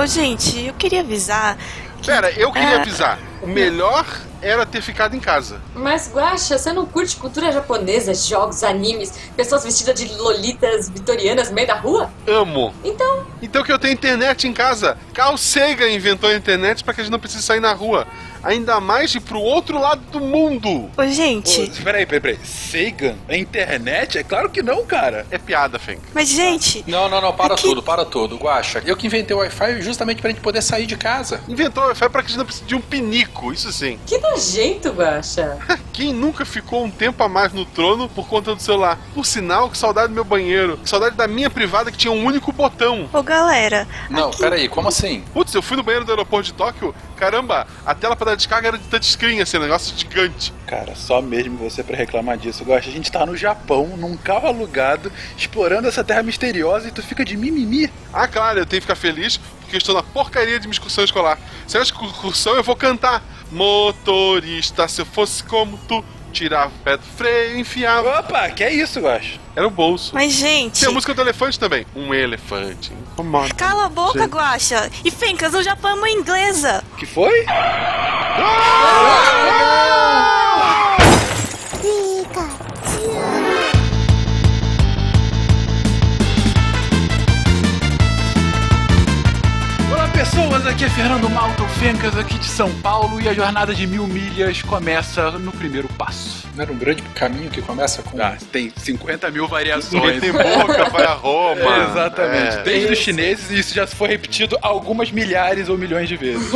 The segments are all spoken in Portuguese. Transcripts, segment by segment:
Ô, gente, eu queria avisar. Que... Pera, eu queria Ah. avisar. O melhor era ter ficado em casa. Mas, Guaxa, você não curte cultura japonesa, jogos, animes, pessoas vestidas de lolitas vitorianas no meio da rua? Amo. Então, Então que eu tenho internet em casa. Carl Sagan inventou a internet para que a gente não precise sair na rua. Ainda mais ir pro outro lado do mundo. Ô, gente, Ô, peraí, peraí, peraí. Sagan? A internet? É claro que não, cara. É piada, Feng. mas, gente, Não, não, não, para Aqui- tudo, para tudo. Guaxa, eu que inventei o Wi-Fi justamente pra gente poder sair de casa. Inventou o Wi-Fi para que a gente não precise de um pinico, isso sim. que nojento, Guaxa. Quem nunca ficou um tempo a mais no trono por conta do celular? Por sinal, que saudade do meu banheiro. Que saudade da minha privada que tinha um único botão. ô galera. Não, aqui- peraí, como assim? Putz, eu fui no banheiro do aeroporto de Tóquio. Caramba, a tela para dar descarga era de touchscreen, assim, um negócio gigante. Cara, só mesmo você pra reclamar disso. Gosta, a gente tá no Japão, num carro alugado, explorando essa terra misteriosa e tu fica de mimimi. Ah, claro, eu tenho que ficar feliz porque eu estou na porcaria de minha excursão escolar. Se eu que excursão, eu vou cantar. Motorista, se eu fosse como tu, tirava o pé do freio e enfiava. Opa, que é isso, Gosta? Era o bolso. Mas, gente. Tem a música do elefante também. Um elefante. incomoda. Cala a boca, Gente. Guaxa! E Fencas, o Japão é uma inglesa! Que foi? Olá pessoas, aqui é Fernando Malta, o Fencas aqui de São Paulo e a jornada de mil milhas começa no primeiro passo. Não era um grande caminho que começa com. Ah, tem 50 mil variações. tem boca, vai a Roma. Exatamente. É. Desde os chineses, e isso já foi repetido algumas milhares ou milhões de vezes.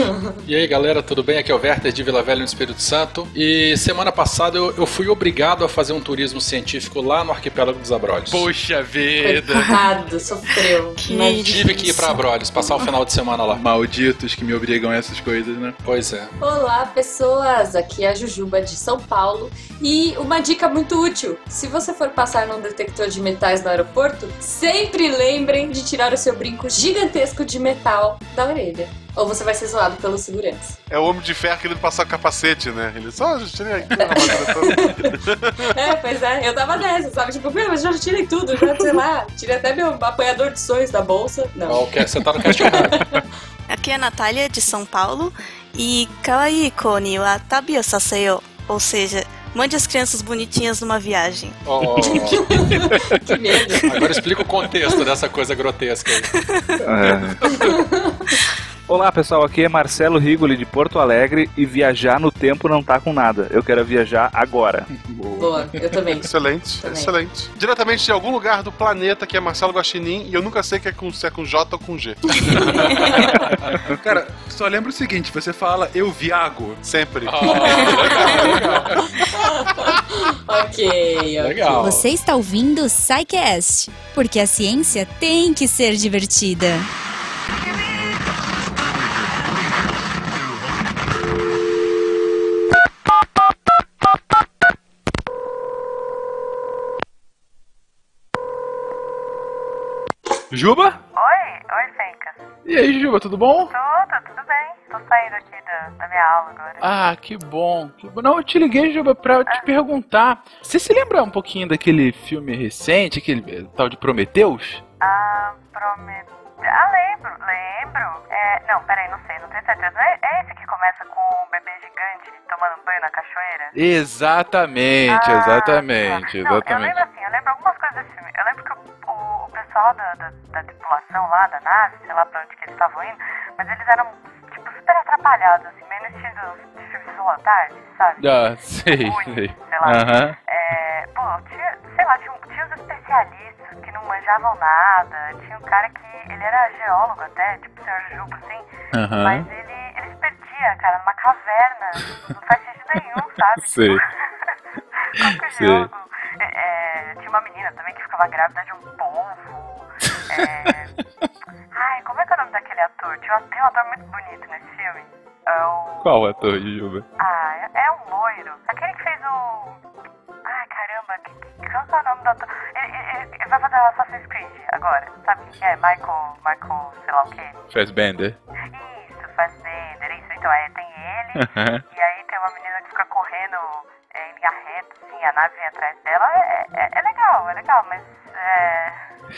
E aí galera, tudo bem? Aqui é o Werther de Vila Velha no Espírito Santo. E semana passada eu, eu fui obrigado a fazer um turismo científico lá no arquipélago dos Abrolhos. Poxa vida! Coitado, sofreu. Que Tive que ir pra Abrolhos, passar o final de semana lá. Malditos que me obrigam a essas coisas, né? Pois é. Olá, pessoas! Aqui é a Jujuba de São Paulo e uma dica muito útil: se você for passar num detector de metais no aeroporto, sempre lembrem de tirar o seu brinco gigantesco de metal da orelha. Ou você vai ser zoado pelo segurança. É o homem de ferro querendo passar o capacete, né? Ele só, já tirei aqui. É, pois é, eu tava nessa, sabe? Tipo, meu, mas já tirei tudo, já sei lá, tirei até meu apanhador de sonhos da bolsa. Não. Ó, o que- Você tá no cast errado. Aqui é a Natália, de São Paulo. E kawaii koni wa tabi saseyo. Ou seja, mande as crianças bonitinhas numa viagem. Ó, Que medo. agora explica o contexto dessa coisa grotesca aí. Olá pessoal, aqui é Marcelo Rigoli de Porto Alegre e viajar no tempo não tá com nada. Eu quero viajar agora. Boa, eu também. Excelente, Também. excelente. Diretamente de algum lugar do planeta que é Marcelo Guaxinim e eu nunca sei que é com, se é com J ou com G. Cara, só lembra o seguinte: você fala eu viago. Sempre. Ok, ok. Legal. Você está ouvindo o SciCast, porque a ciência tem que ser divertida. Juba? Oi, oi, Fencas. E aí, Juba, tudo bom? Tudo, tudo bem. Tô saindo aqui da, da minha aula agora. Ah, que bom. que bom. Não, eu te liguei, Juba, pra te perguntar. Você se lembra um pouquinho daquele filme recente, aquele eh, tal de Prometeus? Ah, prometo. Ah, lembro, lembro. É, não, peraí, não sei, não tenho certeza. É, é esse que começa com um bebê gigante tomando banho na cachoeira? Exatamente, Ah, exatamente. Não, eu exatamente. lembro assim, eu lembro algumas coisas desse filme. Eu lembro que pessoal da, da, da tripulação lá, da nave, sei lá pra onde que eles estavam indo, mas eles eram, tipo, super atrapalhados, assim, meio no estilo de filme da Tarde, sabe? Ah, sei, Ruim, sei. sei lá. Aham. É, pô, tinha, sei lá, tinha, tinha os especialistas que não manjavam nada, tinha um cara que, ele era geólogo até, tipo o senhor Juba, assim, Aham. mas ele, ele se perdia, cara, numa caverna, não faz sentido nenhum, sabe? Sei. Como que o Sei. geólogo... É, é, tinha uma menina também que ficava grávida de um polvo, é... Ai, como é que é o nome daquele ator? Tinha um, tem um ator muito bonito nesse filme. É o... Qual ator, Juba? Ah, é, é um loiro. Aquele que fez o. Ai, caramba, que, que, qual que é o nome do ator? Ele, ele- ele vai fazer o Assassin's Creed agora. Sabe quem que é? Michael. Michael, sei lá o quê. Fassbender. Isso, Fassbender, isso. Então, é, tem ele. e aí tem uma menina que fica correndo é, em linha reta, assim, a nave vem atrás dela, é, é, é legal, é legal, mas é.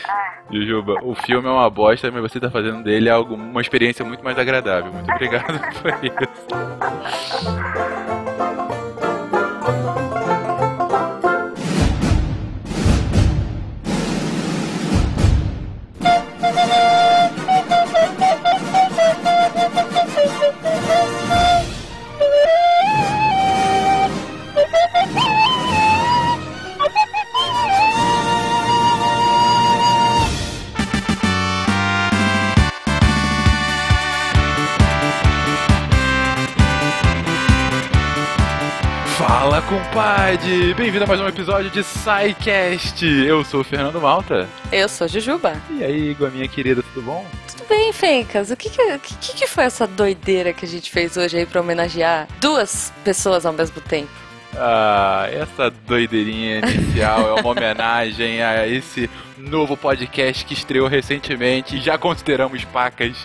Ah, Jujuba, o filme é uma bosta, mas você tá fazendo dele algo, uma experiência muito mais agradável. Muito obrigado por isso. Fala, compadre! Bem-vindo a mais um episódio de SciCast. Eu sou o Fernando Malta. Eu sou Jujuba. E aí, minha querida, tudo bom? Tudo bem, Fencas? O que que, que que foi essa doideira que a gente fez hoje aí pra homenagear duas pessoas ao mesmo tempo? Ah, essa doideirinha inicial é uma homenagem a esse novo podcast que estreou recentemente e já consideramos pacas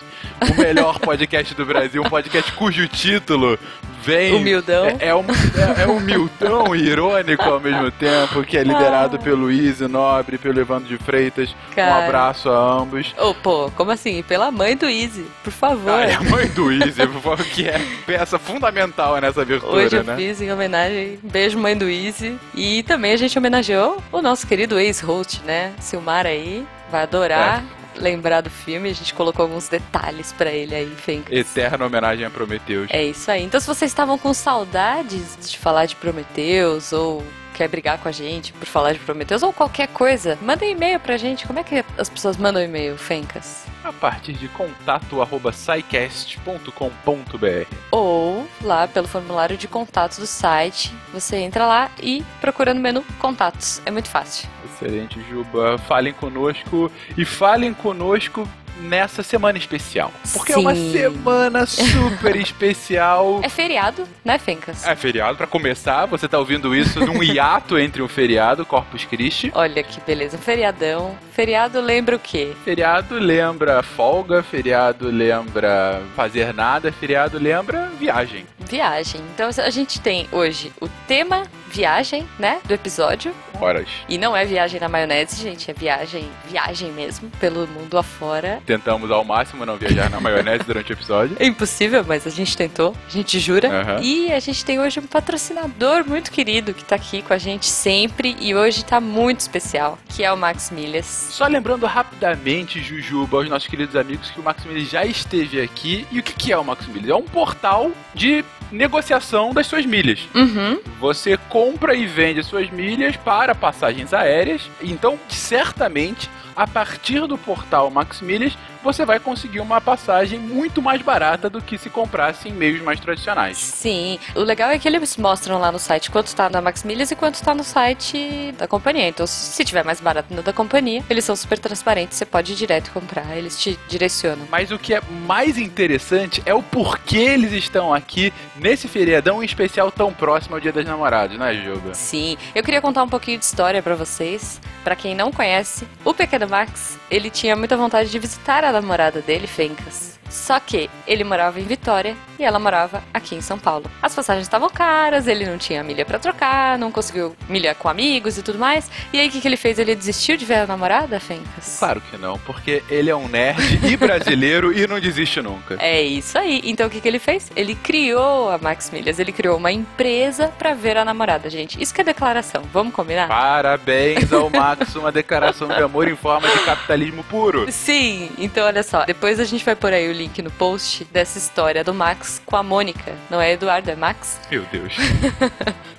o melhor podcast do Brasil, um podcast cujo título vem Humildão. é, é, um, é, é humildão e irônico ao mesmo tempo, que é liderado pelo Easy Nobre, pelo Evandro de Freitas. Um Cara. abraço a ambos. Ô, pô, como assim? Pela mãe do Easy, por favor. Ah, é a mãe do Easy, por favor, que é peça fundamental nessa abertura, Hoje eu né? fiz em homenagem, beijo mãe do Easy. E também a gente homenageou o nosso querido ex-host, né? Silmar aí, vai adorar lembrar do filme. A gente colocou alguns detalhes pra ele aí, Fencas. Eterna homenagem a Prometheus. É isso aí. Então, se vocês estavam com saudades de falar de Prometheus ou quer brigar com a gente por falar de Prometheus ou qualquer coisa, manda um e-mail pra gente. Como é que as pessoas mandam e-mail, Fencas? A partir de contato arroba scicast.com.br. Ou lá pelo formulário de contatos do site, você entra lá e procura no menu Contatos. É muito fácil. Excelente, Juba. Falem conosco e falem conosco nessa semana especial. Porque é uma Sim. semana super especial. É feriado, né, Fencas? É feriado pra começar, você tá ouvindo isso num hiato entre um feriado, Corpus Christi. Olha que beleza, feriadão. Feriado lembra o quê? Feriado lembra folga, feriado lembra fazer nada, feriado lembra viagem. Viagem. Então a gente tem hoje o tema viagem, né, do episódio. Horas. E não é viagem na maionese, gente, é viagem, viagem mesmo, pelo mundo afora. Tentamos ao máximo não viajar na maionese durante o episódio. É impossível, mas a gente tentou, a gente jura. Aham. E a gente tem hoje um patrocinador muito querido que tá aqui com a gente sempre e hoje tá muito especial, que é o Max Milhas. Só lembrando rapidamente, Jujuba, aos nossos queridos amigos, que o Maximilian já esteve aqui. E o que, que é o Maximilian? É um portal de negociação das suas milhas. Uhum. Você compra e vende suas milhas para passagens aéreas. Então, certamente, a partir do portal Maximilhas, você vai conseguir uma passagem muito mais barata do que se comprasse em meios mais tradicionais. Sim, o legal é que eles mostram lá no site quanto tá na Max Milhas e quanto tá no site da companhia. Então, se tiver mais barato no da companhia, eles são super transparentes, você pode ir direto comprar, eles te direcionam. Mas o que é mais interessante é o porquê eles estão aqui nesse feriadão em especial tão próximo ao Dia das Namoradas, né, Juba? Sim, eu queria contar um pouquinho de história pra vocês. Pra quem não conhece, o pequeno Max, ele tinha muita vontade de visitar a namorada dele, Fencas. Só que ele morava em Vitória e ela morava aqui em São Paulo. As passagens estavam caras, ele não tinha milha pra trocar, não conseguiu milha com amigos e tudo mais. E aí o que, que ele fez? Ele desistiu de ver a namorada, Fencas? Claro que não, porque ele é um nerd e brasileiro e não desiste nunca. É isso aí. Então o que, que ele fez? Ele criou a Max Milhas, ele criou uma empresa pra ver a namorada, gente. Isso que é declaração. Vamos combinar? Parabéns ao Max, uma declaração de amor em forma de capitalismo puro. Sim, então olha só, depois a gente vai pôr aí o link no post dessa história do Max com a Mônica. Não é Eduardo, é Max. Meu Deus.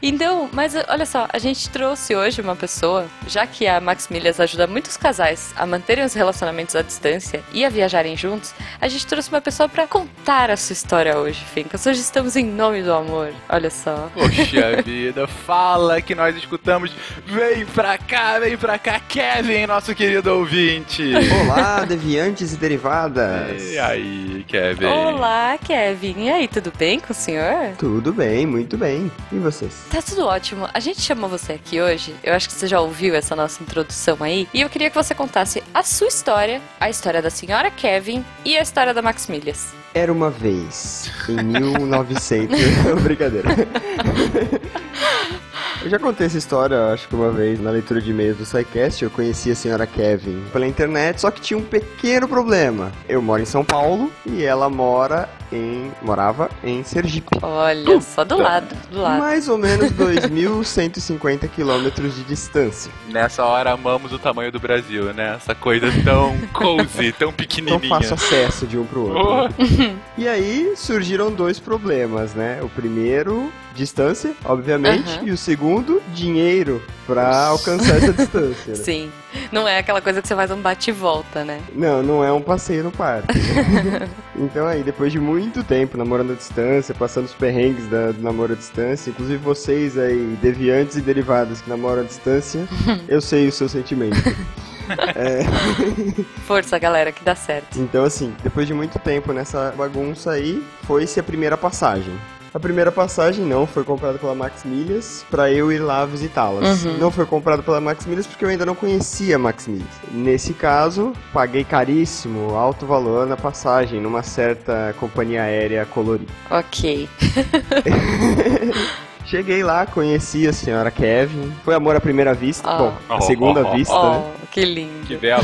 Então, mas olha só, a gente trouxe hoje uma pessoa, já que a Max Milhas ajuda muitos casais a manterem os relacionamentos à distância e a viajarem juntos, a gente trouxe uma pessoa pra contar a sua história hoje, Fincas. Hoje estamos em nome do amor. Olha só. Poxa vida, fala que nós escutamos. Vem pra cá, vem pra cá, Kevin, nosso querido ouvinte. Olá, deviantes e derivadas. E aí, Kevin? Olá, Kevin. E aí, tudo bem com o senhor? Tudo bem, muito bem. E vocês? Tá tudo ótimo. A gente chamou você aqui hoje. Eu acho que você já ouviu essa nossa introdução aí. E eu queria que você contasse a sua história, a história da senhora Kevin e a história da Max Milhas. Era uma vez, em 1900. Brincadeira. Eu já contei essa história, acho que uma vez, na leitura de e-mails do SciCast, eu conheci a senhora Kevin pela internet, só que tinha um pequeno problema. Eu moro em São Paulo e ela mora em... morava em Sergipe. Olha, só do lado, do lado. Mais ou menos 2.150 quilômetros de distância. Nessa hora amamos o tamanho do Brasil, né? Essa coisa tão cozy, tão Não pequenininha. faço acesso de um pro outro. Oh, E aí surgiram dois problemas, né? O primeiro, distância, obviamente, Aham. e o segundo, dinheiro pra alcançar essa distância. né? Sim. Não é aquela coisa que você faz um bate e volta, né? Não, não é um passeio no parque. então aí, depois de muito tempo namorando à distância, passando os perrengues da, do namoro à distância, inclusive vocês aí, deviantes e derivados que namoram à distância, eu sei o seu sentimento. Força, galera, que dá certo. Então, assim, depois de muito tempo nessa bagunça aí, foi-se a primeira passagem. A primeira passagem não foi comprada pela Max Milhas pra eu ir lá visitá-las. Uhum. Não foi comprada pela Max Milhas porque eu ainda não conhecia a Max Milhas. Nesse caso, paguei caríssimo, alto valor na passagem, numa certa companhia aérea colorida. Ok. Cheguei lá, conheci a senhora Kevin. Foi amor à primeira vista. Ah. Bom, a Oh, segunda oh, oh, vista, né? Oh, que lindo. que bela.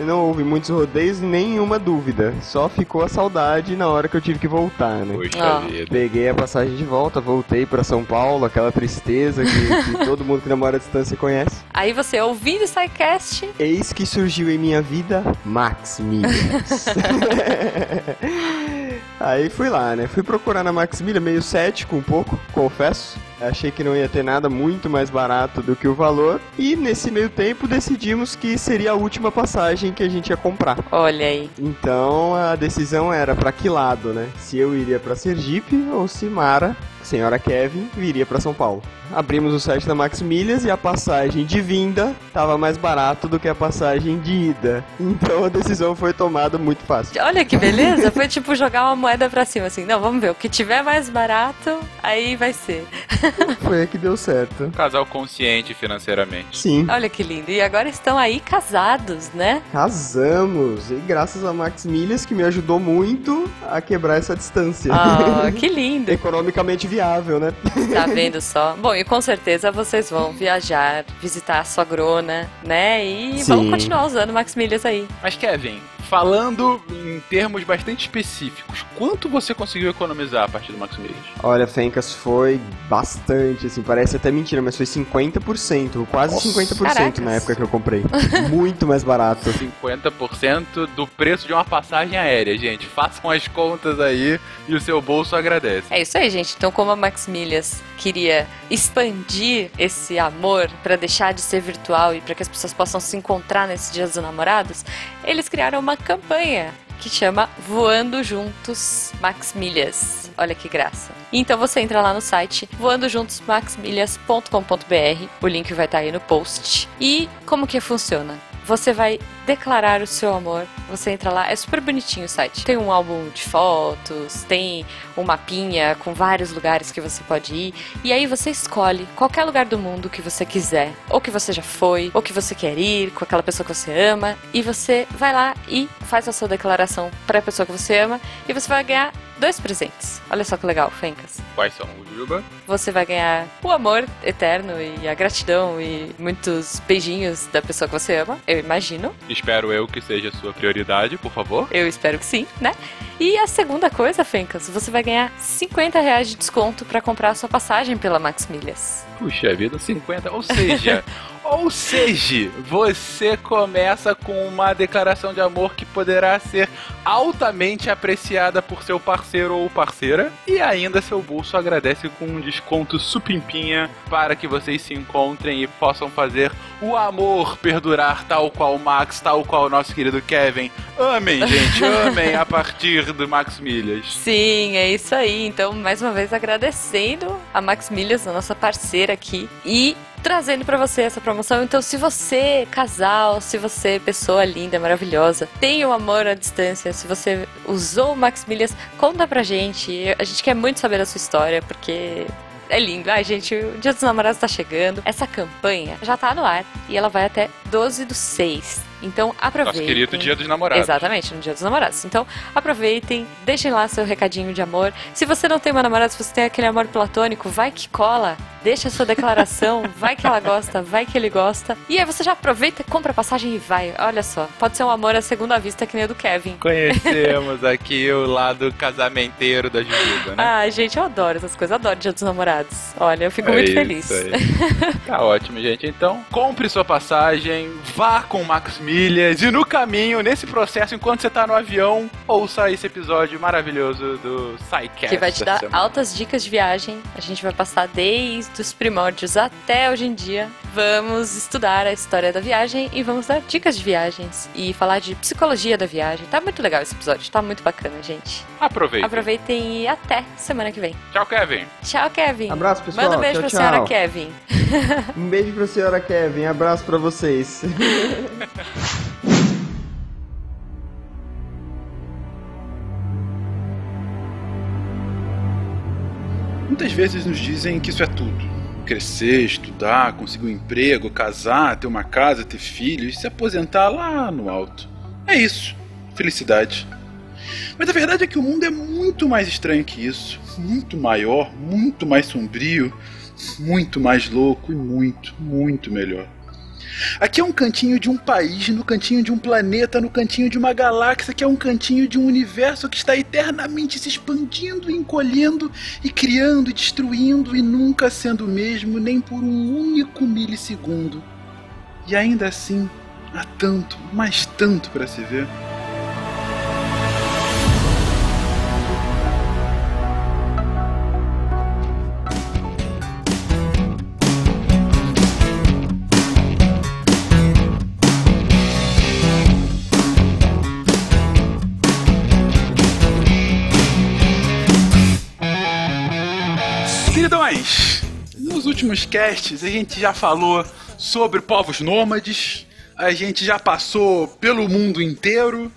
Não houve muitos rodeios, nenhuma dúvida. Só ficou a saudade na hora que eu tive que voltar, né? Poxa Ah. vida. Peguei a passagem de volta, voltei pra São Paulo, aquela tristeza que, que todo mundo que namora à distância conhece. Aí você ouvindo o SciCast, Eis que surgiu em minha vida Max Milhas. Aí fui lá, né? Fui procurar na Max Milha, meio cético um pouco, confesso. Achei que não ia ter nada muito mais barato do que o valor. E nesse meio tempo decidimos que seria a última passagem que a gente ia comprar. olha aí. Então a decisão era pra que lado, né? Se eu iria pra Sergipe ou se Mara, senhora Kevin, viria pra São Paulo. Abrimos o site da Max Milhas e a passagem de vinda tava mais barato do que a passagem de ida. Então a decisão foi tomada muito fácil. Olha que beleza. Foi tipo jogar uma moeda pra cima, assim. Não, vamos ver. O que tiver mais barato, aí vai ser. Foi que deu certo. Um casal consciente financeiramente. Sim, Olha que lindo. E agora estão aí casados, né? casamos. E graças a Max Milhas que me ajudou muito a quebrar essa distância. Ah, que lindo. Economicamente viável, né? Tá vendo só? Bom, e com certeza vocês vão viajar, visitar a sogrona, né? E vão Sim. continuar usando Max Milhas aí. Mas Kevin, falando em termos bastante específicos, quanto você conseguiu economizar a partir do Max? Olha, Fencas, foi bastante, assim, parece até mentira, mas foi 50%, quase Nossa. 50% Caracas. na época que eu comprei. Muito mais barato. 50% do preço de uma passagem aérea, gente. Façam as contas aí e o seu bolso agradece. É isso aí, gente. Então, como a Max Milhas queria expandir esse amor pra deixar de ser virtual e pra que as pessoas possam se encontrar nesses dias dos namorados, eles criaram uma campanha que chama Voando Juntos Max Milhas. Olha que graça. Então você entra lá no site voandojuntosmaxmilhas.com.br. O link vai estar aí no post. E como que funciona? Você vai declarar o seu amor. Você entra lá, é super bonitinho o site. Tem um álbum de fotos, tem um mapinha com vários lugares que você pode ir. E aí você escolhe qualquer lugar do mundo que você quiser, ou que você já foi, ou que você quer ir com aquela pessoa que você ama. E você vai lá e faz a sua declaração para a pessoa que você ama. E você vai ganhar dois presentes. Olha só que legal, Fencas. Quais são, Juba? Você vai ganhar o amor eterno e a gratidão e muitos beijinhos da pessoa que você ama, eu imagino. Espero eu que seja a sua prioridade, por favor. Eu espero que sim, né? E a segunda coisa, Fencas, você vai ganhar 50 reais de desconto para comprar a sua passagem pela Max Milhas. Puxa vida, 50. Ou seja, ou seja, você começa com uma declaração de amor que poderá ser altamente apreciada por seu parceiro ou parceira e ainda seu bolso agradece com um desconto supimpinha para que vocês se encontrem e possam fazer o amor perdurar tal qual o Max, tal qual o nosso querido Kevin. Amem, gente, amem a partir do Max Milhas. Sim, é isso aí. Então, mais uma vez agradecendo a Max Milhas, a nossa parceira aqui, e trazendo pra você essa promoção. Então, se você, casal, se você, pessoa linda, maravilhosa, tem o amor à distância, se você usou o Max Milhas, conta pra gente. A gente quer muito saber da sua história, porque é lindo. Ai, gente, o Dia dos Namorados tá chegando. Essa campanha já tá no ar e ela vai até 12 do 6. Então, aproveitem. Nosso querido Dia dos Namorados. Exatamente, no Dia dos Namorados. Então, aproveitem, deixem lá seu recadinho de amor. Se você não tem uma namorada, se você tem aquele amor platônico, vai que cola. deixa a sua declaração, vai que ela gosta, vai que ele gosta. E aí você já aproveita, compra a passagem e vai. Olha só, pode ser um amor à segunda vista que nem o do Kevin. Conhecemos aqui o lado casamenteiro da Jujuba, né? Ah, gente, eu adoro essas coisas, adoro Dia dos Namorados. Olha, eu fico É muito isso feliz. aí. Tá ótimo, gente. Então, compre sua passagem, vá com o Max Milhas e no caminho, nesse processo, enquanto você tá no avião, ouça esse episódio maravilhoso do SciCast. que vai te da dar semana. altas dicas de viagem. A gente vai passar desde os primórdios até hoje em dia. Vamos estudar a história da viagem e vamos dar dicas de viagens e falar de psicologia da viagem. Tá muito legal esse episódio, tá muito bacana, gente. Aproveita. Aproveitem e até semana que vem. Tchau, Kevin. Tchau, Kevin. Abraço, pessoal. Manda um beijo Tchau, pra senhora tchau. Kevin. Um beijo pra senhora Kevin, abraço pra vocês. Muitas vezes nos dizem que isso é tudo. Crescer, estudar, conseguir um emprego, casar, ter uma casa, ter filhos, se aposentar lá no alto. É isso. Felicidade. Mas a verdade é que o mundo é muito mais estranho que isso. Muito maior, muito mais sombrio, muito mais louco e muito, muito melhor. Aqui é um cantinho de um país, no cantinho de um planeta, no cantinho de uma galáxia, que é um cantinho de um universo que está eternamente se expandindo, encolhendo e criando e destruindo e nunca sendo o mesmo nem por um único milissegundo. E ainda assim, há tanto, mas tanto para se ver. Últimos casts a gente já falou sobre povos nômades, a gente já passou pelo mundo inteiro,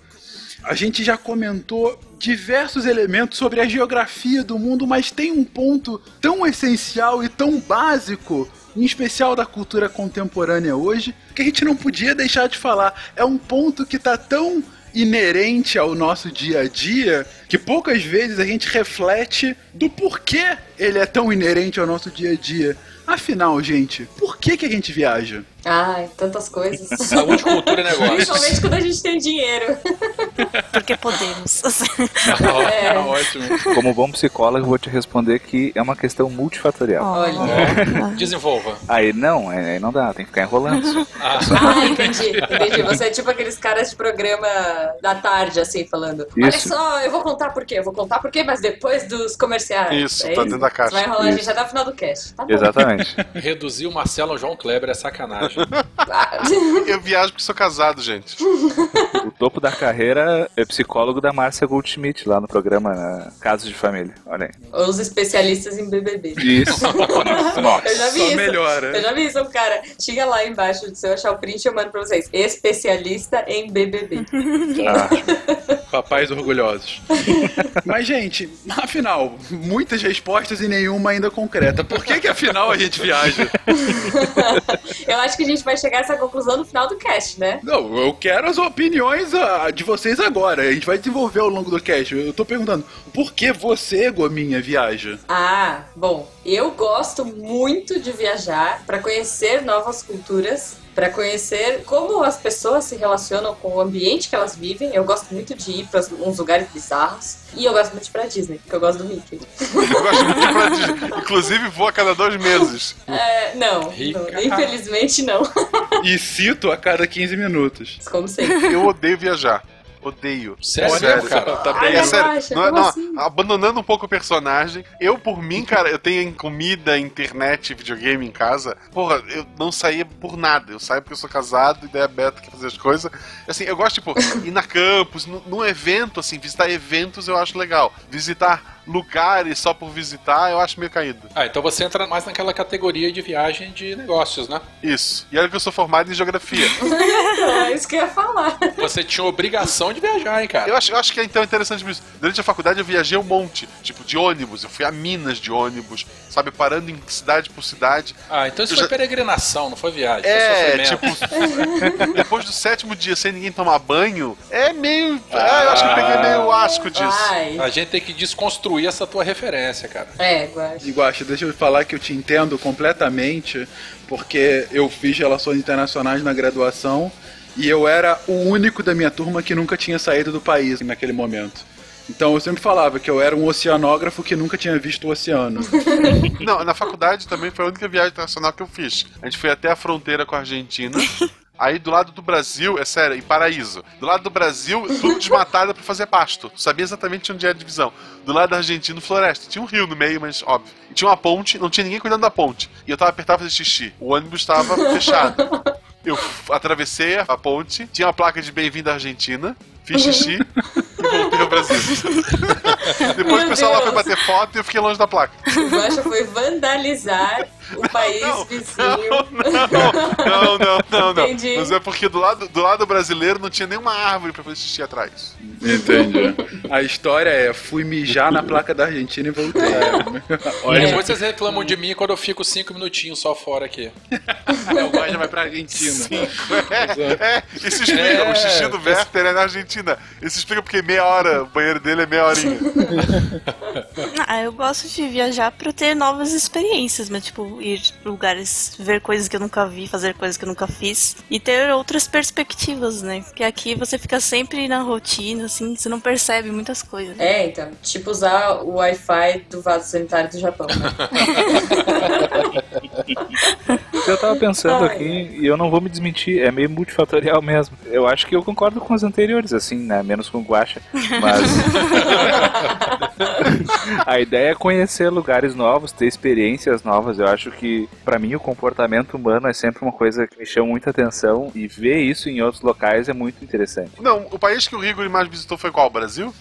a gente já comentou diversos elementos sobre a geografia do mundo, mas tem um ponto tão essencial e tão básico, em especial da cultura contemporânea hoje, que a gente não podia deixar de falar. É um ponto que está tão inerente ao nosso dia a dia que poucas vezes a gente reflete do porquê ele é tão inerente ao nosso dia a dia. Afinal, gente, por que, que a gente viaja? Ai, tantas coisas. Saúde, cultura e negócios. Principalmente quando a gente tem dinheiro. Porque podemos. É. Ótimo. Como bom psicólogo, eu vou te responder que é uma questão multifatorial. Olha. Desenvolva. Aí não, aí não dá, tem que ficar enrolando. Ah, Ah, entendi, entendi. Você é tipo aqueles caras de programa da tarde, assim, falando. Olha Isso. só, eu vou contar por quê, eu vou contar por quê, mas depois dos comerciais. Isso, é tá dentro da caixa. Vai enrolar a gente Isso. até o final do cast. Tá bom. Exatamente. reduzir o Marcelo ao João Kleber é sacanagem. Eu viajo porque sou casado, gente. O topo da carreira é psicólogo da Márcia Goldschmidt lá no programa né, Casos de Família. Olha aí. Os especialistas em BBB. Isso. Nossa. Eu já vi Só isso. melhora. Eu já vi isso, cara. Tinha lá embaixo, se eu achar o print, eu mando pra vocês. Especialista em BBB. Ah, Papais orgulhosos. Mas, gente, afinal, muitas respostas e nenhuma ainda concreta. Por que, que afinal a gente viaja? eu acho que a gente vai chegar a essa conclusão no final do cast, né? Não, eu quero as opiniões ah, de vocês agora. A gente vai desenvolver ao longo do cast. Eu tô perguntando, por que você, Gominha, viaja? Ah, bom, eu gosto muito de viajar para conhecer novas culturas, para conhecer como as pessoas se relacionam com o ambiente que elas vivem. Eu gosto muito de ir para uns lugares bizarros e eu gosto muito de ir pra Disney, porque eu gosto do Mickey. Eu gosto muito de ir pra Disney. Inclusive, vou a cada dois meses. É, não, não, infelizmente não. E cito a cada 15 minutos. Como sempre. Eu odeio viajar. Odeio. Sério, Sério. cara? Tá Ai, bem. É sério, relaxa, não, é- não, assim? abandonando um pouco o personagem, eu por mim, cara, eu tenho comida, internet, videogame em casa. Porra, eu não saía por nada. Eu saio porque eu sou casado, ideia aberta, quer fazer as coisas. Assim, eu gosto, tipo, ir na campus, num evento, assim, visitar eventos eu acho legal. Visitar lugares só por visitar, eu acho meio caído. Ah, então você entra mais naquela categoria de viagem de negócios, né? Isso. E olha que eu sou formado em geografia. É isso que eu ia falar. Você tinha obrigação de viajar, hein, cara? Eu acho, eu acho que é então interessante isso. Durante a faculdade eu viajei um monte, tipo, de ônibus. Eu fui a Minas de ônibus, sabe, parando em cidade por cidade. Ah, então isso Eu foi já- peregrinação, não foi viagem. É, foi tipo, depois do sétimo dia sem ninguém tomar banho, é meio. Ah, eu acho que eu peguei meio asco disso. Ai. A gente tem que desconstruir destruir essa tua referência, cara. É, Guaxa. Guaxa, deixa eu falar que eu te entendo completamente, porque eu fiz relações internacionais na graduação e eu era o único da minha turma que nunca tinha saído do país naquele momento. Então eu sempre falava que eu era um oceanógrafo que nunca tinha visto o oceano. Não, na faculdade também foi a única viagem internacional que eu fiz. A gente foi até a fronteira com a Argentina. Aí do lado do Brasil, é sério, em Paraíso. Do lado do Brasil, tudo desmatado pra fazer pasto. Tu sabia exatamente onde era a divisão. Do lado da Argentina, floresta. Tinha um rio no meio, mas óbvio. E tinha uma ponte, não tinha ninguém cuidando da ponte. E eu tava apertado pra fazer xixi. O ônibus estava fechado. Eu atravessei a ponte, tinha uma placa de bem-vindo à Argentina, fiz xixi e voltei ao Brasil. Depois Meu o pessoal lá foi Deus. bater foto e eu fiquei longe da placa. O Guaxa foi vandalizar o país vizinho. Não, não, não, não. Entendi. Mas é porque do lado, do lado brasileiro não tinha nenhuma árvore pra fazer xixi atrás. Entendi. A história é: fui mijar na placa da Argentina e voltei. E depois vocês reclamam de mim quando eu fico cinco minutinhos só fora aqui. o Guaxa vai pra Argentina. É, é, isso explica. É. O xixi do Werther é na Argentina. Isso explica porque meia hora, o banheiro dele é meia horinha. Ah, eu gosto de viajar pra ter novas experiências, mas tipo, ir pra lugares, ver coisas que eu nunca vi, fazer coisas que eu nunca fiz e ter outras perspectivas, né? Porque aqui você fica sempre na rotina, assim, você não percebe muitas coisas. É, então, tipo usar o Wi-Fi do vaso sanitário do Japão. Né? Eu tava pensando aqui, e eu não vou me desmentir, é meio multifatorial mesmo. Eu acho que eu concordo com os anteriores, assim, né? Menos com o Guacha. Mas. a ideia é conhecer lugares novos, ter experiências novas. Eu acho que, pra mim, o comportamento humano é sempre uma coisa que me chama muita atenção. E ver isso em outros locais é muito interessante. Não, o país que o Rigor mais visitou foi qual? O Brasil?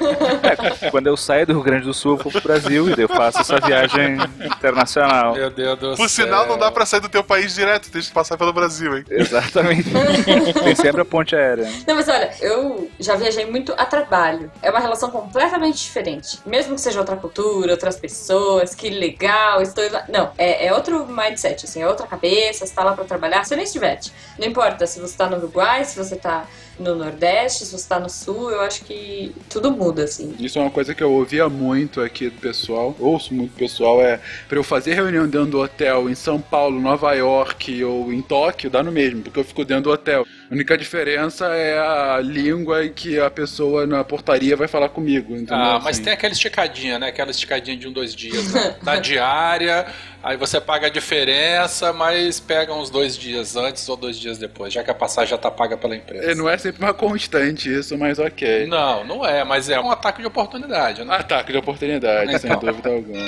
Quando eu saio do Rio Grande do Sul, eu vou pro Brasil e daí eu faço essa viagem internacional. Meu Deus do Por céu. sinal, não dá pra sair do teu país direto, tem que passar pelo Brasil, hein? Exatamente. Tem sempre a ponte aérea. né? Não, mas olha, eu já viajei muito a trabalho. É uma relação completamente diferente. Mesmo que seja outra cultura, outras pessoas, que legal, estou lá. Não, é, é outro mindset, assim, é outra cabeça, você tá lá pra trabalhar, você nem se diverte. Não importa se você tá no Uruguai, se você tá no Nordeste, se você tá no Sul, eu acho que tudo muda, assim. Isso é uma coisa que eu ouvia muito aqui do pessoal, ouço muito do pessoal, é pra eu fazer reunião dentro do hotel em São Paulo, Nova York ou em Tóquio, dá no mesmo, porque eu fico dentro do hotel. A única diferença é a língua em que a pessoa na portaria vai falar comigo, entendeu? Ah, mas Assim. tem aquela esticadinha, né? Aquela esticadinha de um, dois dias né? na diária. Aí você paga a diferença, mas pega uns dois dias antes ou dois dias depois, já que a passagem já tá paga pela empresa. É, não é sempre uma constante isso, mas ok. Não, não é, mas é um ataque de oportunidade, né? Ataque de oportunidade, sem Então. dúvida alguma.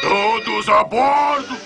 Todos a bordo!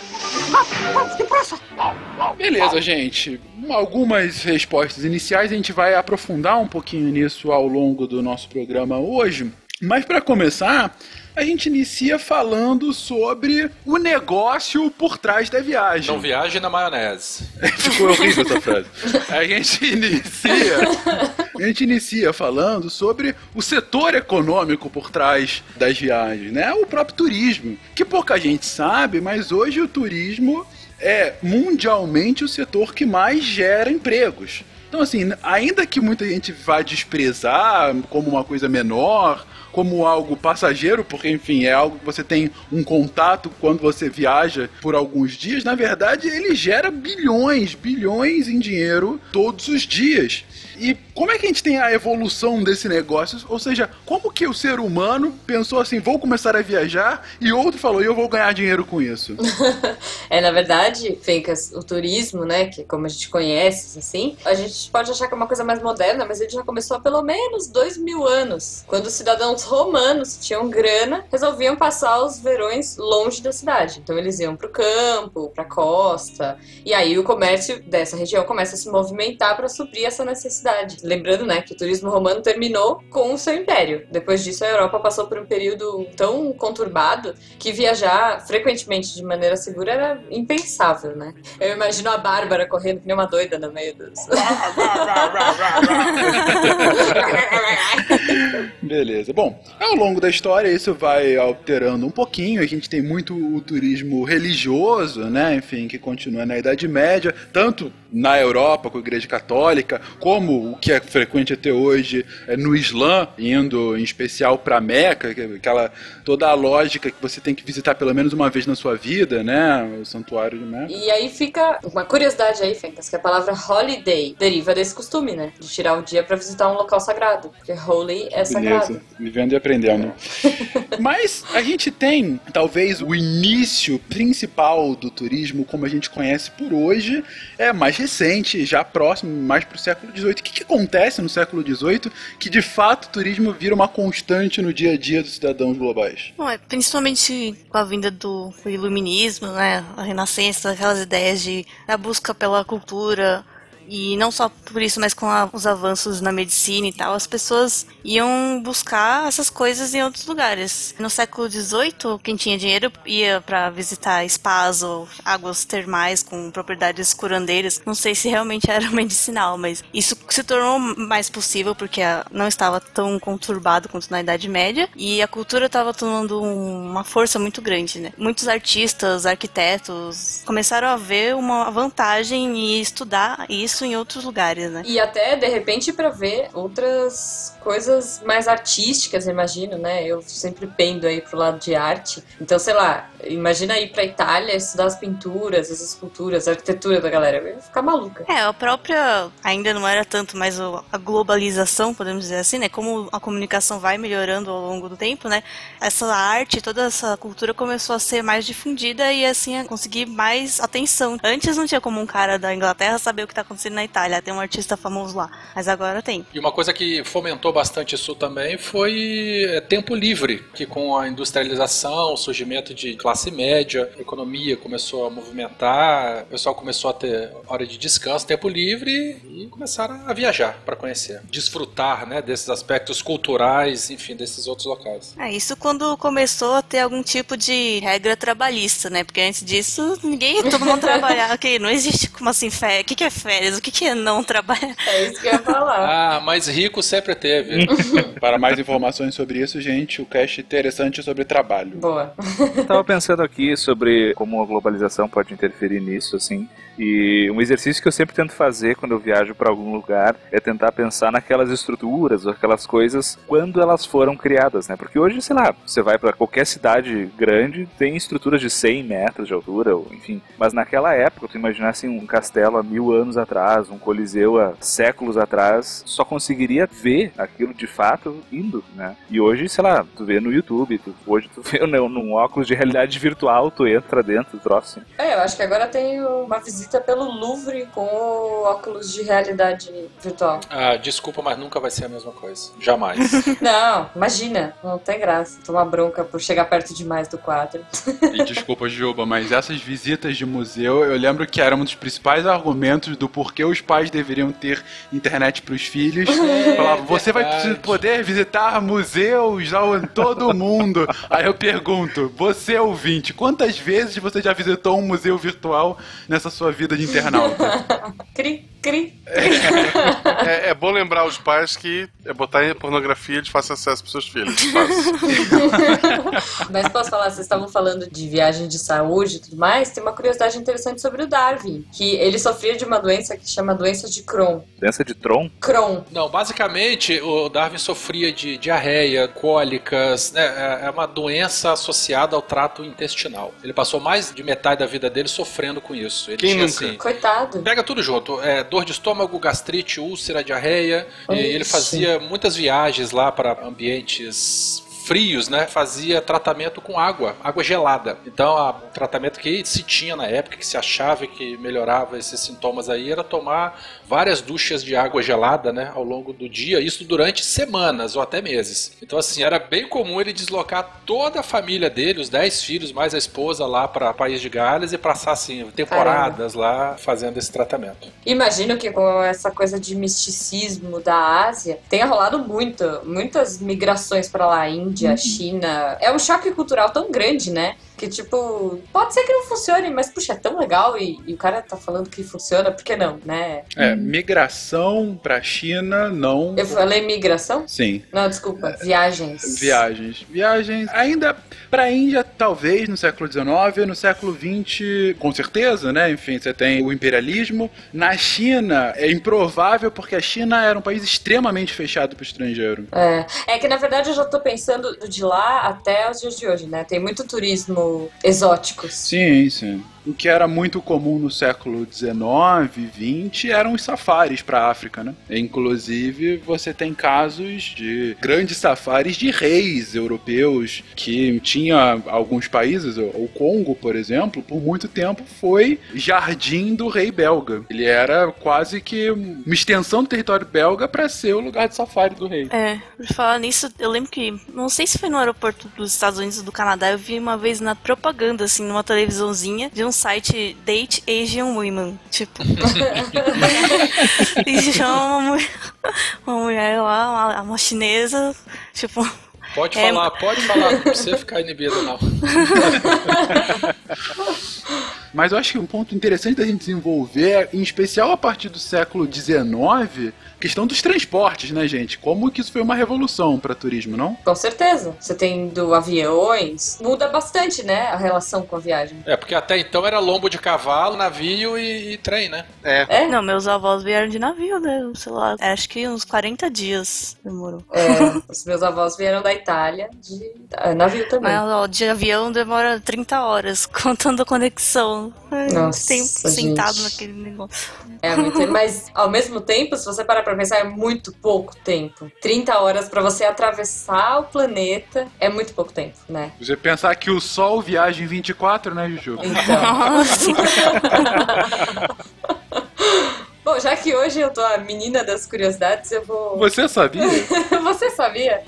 Beleza, gente. Algumas respostas iniciais, a gente vai aprofundar um pouquinho nisso ao longo do nosso programa hoje. Mas para começar, a gente inicia falando sobre o negócio por trás da viagem. Não viaje na maionese. Ficou horrível essa frase. A gente inicia, a gente inicia falando sobre o setor econômico por trás das viagens, né? O próprio turismo, que pouca gente sabe, mas hoje o turismo é mundialmente o setor que mais gera empregos. Então, assim, ainda que muita gente vá desprezar como uma coisa menor, como algo passageiro, porque, enfim, é algo que você tem um contato quando você viaja por alguns dias, na verdade, ele gera bilhões, bilhões em dinheiro todos os dias. E como é que a gente tem a evolução desse negócio? Ou seja, como que o ser humano pensou assim, vou começar a viajar, e outro falou, eu vou ganhar dinheiro com isso? É, na verdade, Fencas, o turismo, né, que como a gente conhece, assim, a gente pode achar que é uma coisa mais moderna, mas ele já começou há pelo menos dois mil anos, quando os cidadãos romanos tinham grana, resolviam passar os verões longe da cidade. Então eles iam pro campo, pra costa, e aí o comércio dessa região começa a se movimentar para suprir essa necessidade. Lembrando, né, que o turismo romano terminou com o seu império. Depois disso, a Europa passou por um período tão conturbado que viajar frequentemente de maneira segura era impensável, né? Eu imagino a Bárbara correndo que nem uma doida no meio dos. Beleza. Bom, ao longo da história isso vai alterando um pouquinho. A gente tem muito o turismo religioso, né? Enfim, que continua na Idade Média, tanto na Europa com a Igreja Católica, como o que é frequente até hoje é no Islã, indo em especial para Meca, é aquela toda a lógica que você tem que visitar pelo menos uma vez na sua vida, né? O santuário de Meca. E aí fica uma curiosidade aí, Fencas, que a palavra holiday deriva desse costume, né? De tirar o dia pra visitar um local sagrado. Porque holy é sagrado. Beleza, vivendo e aprendendo. Mas a gente tem, talvez, o início principal do turismo, como a gente conhece por hoje, é mais recente, já próximo, mais pro século XVIII. O que, que acontece no século XVIII que, de fato, o turismo vira uma constante no dia a dia dos cidadãos globais? Bom, é principalmente com a vinda do iluminismo, né? A renascença, aquelas ideias de da busca pela cultura. E não só por isso, mas com a- os avanços na medicina e tal, as pessoas iam buscar essas coisas em outros lugares. No século XVIII, quem tinha dinheiro ia para visitar spas ou águas termais com propriedades curandeiras. Não sei se realmente era medicinal, mas isso se tornou mais possível porque não estava tão conturbado quanto na Idade Média e a cultura estava tomando um- uma força muito grande, né? Muitos artistas, arquitetos começaram a ver uma vantagem em estudar isso em outros lugares, né? E até, de repente, pra ver outras coisas mais artísticas, imagino, né? Eu sempre pendo aí pro lado de arte. Então, sei lá, imagina ir pra Itália estudar as pinturas, as esculturas, a arquitetura da galera. Eu ia ficar maluca. É, a própria ainda não era tanto mais o- a globalização, podemos dizer assim, né? Como a comunicação vai melhorando ao longo do tempo, né? Essa arte, toda essa cultura começou a ser mais difundida e assim a conseguir mais atenção. Antes não tinha como um cara da Inglaterra saber o que tá acontecendo na Itália, tem um artista famoso lá, mas agora tem. E uma coisa que fomentou bastante isso também foi é, tempo livre, que com a industrialização, o surgimento de classe média, a economia começou a movimentar, o pessoal começou a ter hora de descanso, tempo livre e começaram a viajar para conhecer, desfrutar, né, desses aspectos culturais, enfim, desses outros locais. É, isso quando começou a ter algum tipo de regra trabalhista, né? Porque antes disso, ninguém, todo mundo trabalhava. Ok, não existe como assim férias. O que, que é férias? O que, que é não trabalhar? É isso que eu ia falar. Ah, mas rico sempre teve. Para mais informações sobre isso, gente, o cast interessante sobre trabalho. Boa. Eu tava pensando aqui sobre como a globalização pode interferir nisso, assim. E um exercício que eu sempre tento fazer quando eu viajo para algum lugar é tentar pensar naquelas estruturas aquelas coisas quando elas foram criadas, né? Porque hoje, sei lá, você vai para qualquer cidade grande, tem estruturas de 100 metros de altura, ou, enfim. Mas naquela época, tu imaginasse um castelo há mil anos atrás, um coliseu há séculos atrás, só conseguiria ver aquilo de fato indo, né? E hoje, sei lá, tu vê no YouTube, tu- hoje tu vê num, num óculos de realidade virtual, tu entra dentro do troço. assim. É, eu acho que agora tem uma visita pelo Louvre com óculos de realidade virtual. Ah, desculpa, mas nunca vai ser a mesma coisa. Jamais. Não, imagina, não tem graça tomar bronca por chegar perto demais do quadro. E desculpa, Juba, mas essas visitas de museu, eu lembro que era um dos principais argumentos do porquê os pais deveriam ter internet para os filhos. Falavam, você vai poder visitar museus ao em todo o mundo. Aí eu pergunto, você ouvinte, quantas vezes você já visitou um museu virtual nessa sua vida de internauta? Cri, cri. É, é bom lembrar os pais que é botar em pornografia de fácil acesso para seus filhos. Mas posso falar, vocês estavam falando de viagem de saúde e tudo mais, tem uma curiosidade interessante sobre o Darwin, que ele sofria de uma doença que chama doença de Crohn. Doença de Tron? Crohn. Não, basicamente o Darwin sofria de diarreia, cólicas, né? É- É uma doença associada ao trato intestinal. Ele passou mais de metade da vida dele sofrendo com isso. Ele Quem tinha, nunca? assim, Coitado. Pega tudo junto. É, dor de estômago, gastrite, úlcera, diarreia. E Ixi. ele fazia muitas viagens lá para ambientes frios, né? Fazia tratamento com água, água gelada. Então, o tratamento que se tinha na época, que se achava que melhorava esses sintomas aí, era tomar várias duchas de água gelada, né? Ao longo do dia, isso durante semanas ou até meses. Então, assim, era bem comum ele deslocar toda a família dele, os 10 filhos, mais a esposa lá para País de Gales e passar, assim, temporadas lá fazendo esse tratamento. Imagino que com essa coisa de misticismo da Ásia, tenha rolado muito, muitas migrações pra lá, Índia, China. É um choque cultural tão grande, né? Porque, tipo, pode ser que não funcione, mas, puxa, é tão legal e, e o cara tá falando que funciona, por que não, né? É, migração pra China, não. Eu falei migração? Sim. Não, desculpa, viagens. Viagens. Viagens. Ainda pra Índia, talvez no século XIX, no século XX, com certeza, né? Enfim, você tem o imperialismo. Na China, é improvável porque a China era um país extremamente fechado pro estrangeiro. É. é que na verdade eu já tô pensando de lá até os dias de hoje, né? Tem muito turismo exótico. Sim, sim. O que era muito comum no século XIX, XX, eram os safaris para a África, né? Inclusive, você tem casos de grandes safaris de reis europeus que tinha alguns países, o Congo, por exemplo, por muito tempo foi jardim do rei belga. Ele era quase que uma extensão do território belga para ser o lugar de safari do rei. É, por falar nisso, eu lembro que, não sei se foi no aeroporto dos Estados Unidos ou do Canadá, eu vi uma vez na propaganda, assim, numa televisãozinha, de um site Date Asian Women. Tipo. e chama uma mulher, uma mulher lá, uma, uma chinesa, tipo. Pode É, falar, pode falar, não precisa ficar inibido, não. Mas eu acho que um ponto interessante da gente desenvolver, em especial a partir do século XIX, questão dos transportes, né, gente? Como que isso foi uma revolução para turismo, não? Com certeza. Você tem do aviões. Muda bastante, né? A relação com a viagem. É, porque até então era lombo de cavalo, navio e, e trem, né? É. É? Não, meus avós vieram de navio, né? Sei lá, acho que uns 40 dias demorou. É, os meus avós vieram da Itália de ah, navio também. Mas ó, de avião demora 30 horas, contando a conexão. Ai, Nossa, Tempo sentado gente. naquele negócio. É muito, mas ao mesmo tempo, se você parar pra pensar, é muito pouco tempo. 30 horas pra você atravessar o planeta é muito pouco tempo, né? Você pensar que o Sol viaja em 24, né, Juju? Então. Bom, já que hoje eu tô a menina das curiosidades, eu vou. Você sabia? Você sabia?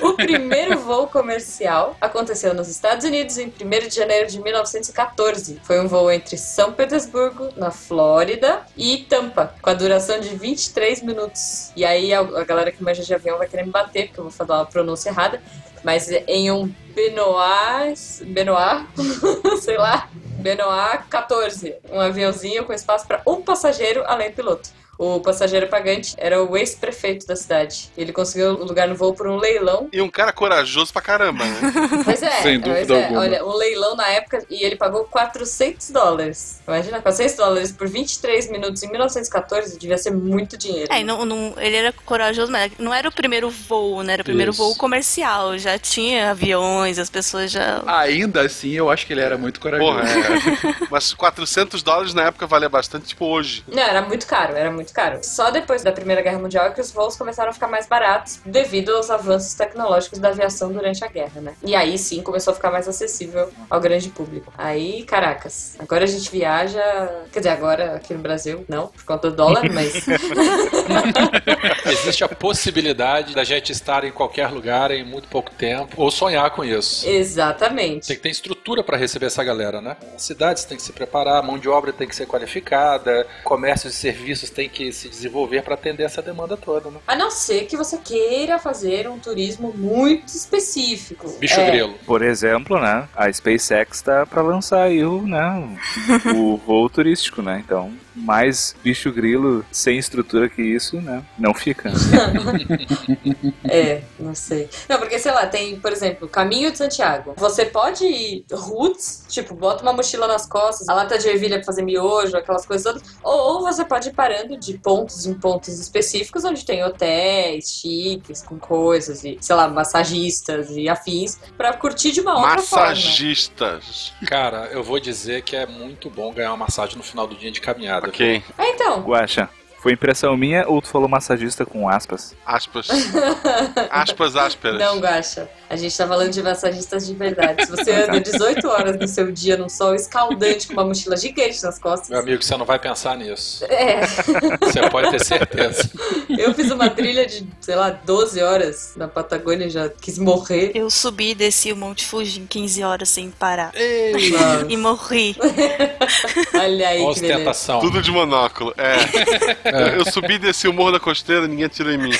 O primeiro voo comercial aconteceu nos Estados Unidos em 1 de janeiro de 1914. Foi um voo entre São Petersburgo, na Flórida, e Tampa, com a duração de 23 minutos. E aí a, a galera que manja de avião vai querer me bater, porque eu vou falar a pronúncia errada. Mas em um Benoit, Benoit, sei lá, Benoit 14, um aviãozinho com espaço para um passageiro além do piloto. O passageiro pagante era o ex-prefeito da cidade. Ele conseguiu o lugar no voo por um leilão. E um cara corajoso pra caramba, né? Pois é, Sem dúvida pois é. alguma. Olha, um leilão na época e ele pagou 400 dólares. Imagina, 400 dólares por 23 minutos em 1914 devia ser muito dinheiro. É, e não, não- ele era corajoso, mas não era o primeiro voo, né? Era o primeiro Isso. voo comercial. Já tinha aviões, as pessoas já. Ainda assim, eu acho que ele era muito corajoso. Porra, é. Mas 400 dólares na época valia bastante, tipo hoje. Não, era muito caro, era muito caro. Só depois da Primeira Guerra Mundial é que os voos começaram a ficar mais baratos devido aos avanços tecnológicos da aviação durante a guerra, né? E aí sim começou a ficar mais acessível ao grande público. Aí, caracas, agora a gente viaja. Quer dizer, agora aqui no Brasil, não, por conta do dólar, mas. Existe a possibilidade da gente estar em qualquer lugar em muito pouco tempo, ou sonhar com isso. Exatamente. Tem que ter estrutura para receber essa galera, né? As cidades têm que se preparar, a mão de obra tem que ser qualificada, comércios e serviços têm que se desenvolver para atender essa demanda toda, né? A não ser que você queira fazer um turismo muito específico. Bicho É, grilo. Por exemplo, né? A SpaceX tá pra lançar aí o, né, o voo turístico, né? Então, mais bicho grilo sem estrutura que isso, né? Não fica. É, não sei. Não, porque sei lá, tem, por exemplo, Caminho de Santiago. Você pode ir roots, tipo, bota uma mochila nas costas, a lata de ervilha pra fazer miojo, aquelas coisas todas. Ou você pode ir parando de pontos em pontos específicos, onde tem hotéis chiques, com coisas, e, sei lá, massagistas e afins, pra curtir de uma outra forma. Massagistas. Cara, eu vou dizer que é muito bom ganhar uma massagem no final do dia de caminhada. Ok. É, então. Guaxa, foi impressão minha ou tu falou massagista com aspas? Aspas. Aspas ásperas. Não, Gacha. A gente tá falando de massagistas de verdade. Se você anda 18 horas no seu dia num sol escaldante com uma mochila gigante nas costas. Meu amigo, você não vai pensar nisso. É. Você pode ter certeza. Eu fiz uma trilha de, sei lá, 12 horas na Patagônia e já quis morrer. Eu subi e desci o Monte Fuji em 15 horas sem parar. Nossa. E morri. Olha aí que beleza. Ostentação. Tudo de monóculo. É. Eu, eu subi desse humor da costeira, ninguém atira em mim.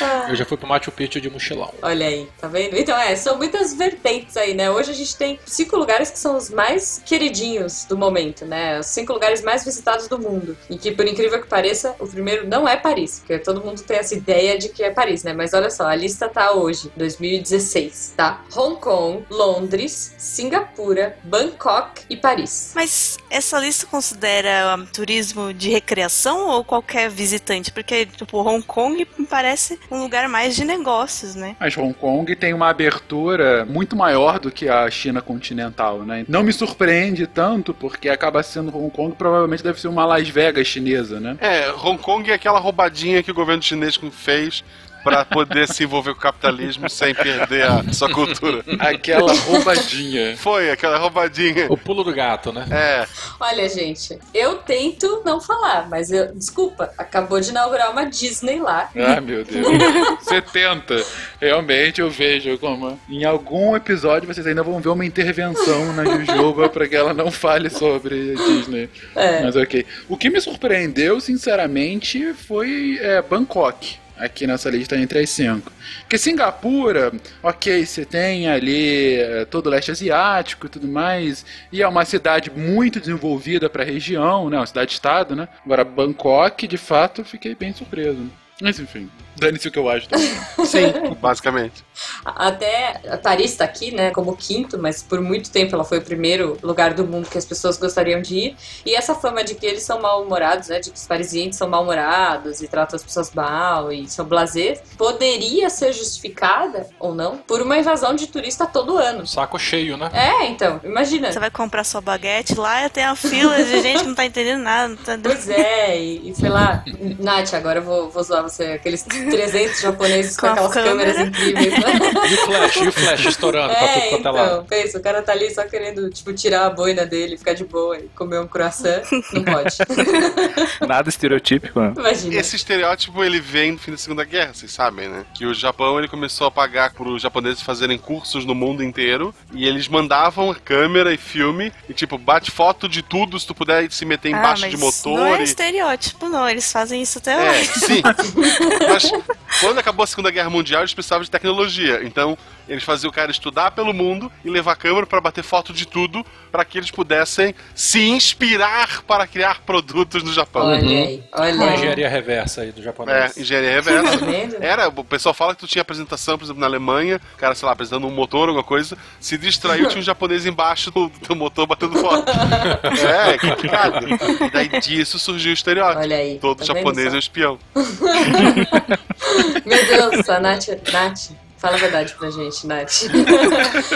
Ah. Eu já fui pro Machu Picchu de mochilão. Olha aí, tá vendo? Então, é, são muitas vertentes aí, né? Hoje a gente tem cinco lugares que são os mais queridinhos do momento, né? Os cinco lugares mais visitados do mundo. E que, por incrível que pareça, o primeiro não é Paris, porque todo mundo tem essa ideia de que é Paris, né? Mas olha só, a lista tá hoje, 2016, tá? Hong Kong, Londres, Singapura, Bangkok e Paris. Mas essa lista considera um, turismo de recreação ou qualquer visitante? Porque, tipo, Hong Kong me parece um lugar mais de negócios, né? Mas Hong Kong tem uma abertura muito maior do que a China continental, né? Não me surpreende tanto, porque acaba sendo Hong Kong, provavelmente deve ser uma Las Vegas chinesa, né? É, Hong Kong é aquela roubadinha que o governo chinês fez pra poder se envolver com o capitalismo sem perder a sua cultura. Aquela roubadinha. Foi, aquela roubadinha. O pulo do gato, né? É. Olha, gente, eu tento não falar, mas eu. Desculpa, acabou de inaugurar uma Disney lá. Ah, meu Deus. Você tenta. Realmente eu vejo como. Em algum episódio vocês ainda vão ver uma intervenção na Jujuba pra que ela não fale sobre Disney. É. Mas ok. O que me surpreendeu, sinceramente, foi é, Bangkok. Aqui nessa lista entre as cinco. Porque Singapura, ok, você tem ali é, todo o leste asiático e tudo mais, e é uma cidade muito desenvolvida para a região, né? Uma cidade-estado, né? Agora, Bangkok, de fato, eu fiquei bem surpreso. Mas enfim, dane-se o que eu acho. também. Sim, basicamente. Até a Paris tá aqui, né, como quinto, mas por muito tempo ela foi o primeiro lugar do mundo que as pessoas gostariam de ir. E essa fama de que eles são mal-humorados, né, de que os parisienses são mal-humorados e tratam as pessoas mal e são blasés, poderia ser justificada, ou não, por uma invasão de turista todo ano. Saco cheio, né? É, então, imagina. Você vai comprar sua baguete lá e tem uma fila de gente que não tá entendendo nada. Não tá... Pois é, e, e sei lá, Nath, agora eu vou, vou zoar você, aqueles 300 japoneses com, Com aquelas câmera. câmeras incríveis, né? E o flash, e o flash estourando pra tudo É, quanto é lado. então, pensa, o cara tá ali só querendo, tipo, tirar a boina dele, ficar de boa e comer um croissant. Não pode. Nada estereotípico, né? Imagina. Esse estereótipo ele vem no fim da Segunda Guerra, vocês sabem, né? Que o Japão ele começou a pagar para os japoneses fazerem cursos no mundo inteiro e eles mandavam câmera e filme e tipo bate foto de tudo se tu puder se meter Ah, embaixo mas de motor. Não é e... estereótipo, não. Eles fazem isso até É, hoje. sim. Mas quando acabou a Segunda Guerra Mundial, eles precisavam de tecnologia. Então, eles faziam o cara estudar pelo mundo e levar câmera para bater foto de tudo, para que eles pudessem se inspirar para criar produtos no Japão. Olha aí, olha Uma aí. engenharia reversa aí do É, japonês. engenharia reversa. Tá? Era, o pessoal fala que tu tinha apresentação, por exemplo, na Alemanha, o cara, sei lá, apresentando um motor, alguma coisa, se distraiu, tinha um japonês embaixo do, do motor batendo foto. é, é complicado. E daí disso surgiu o estereótipo. Olha aí, Todo tá japonês é um espião. Meu Deus, a Nath, Nath, fala a verdade pra gente, Nath.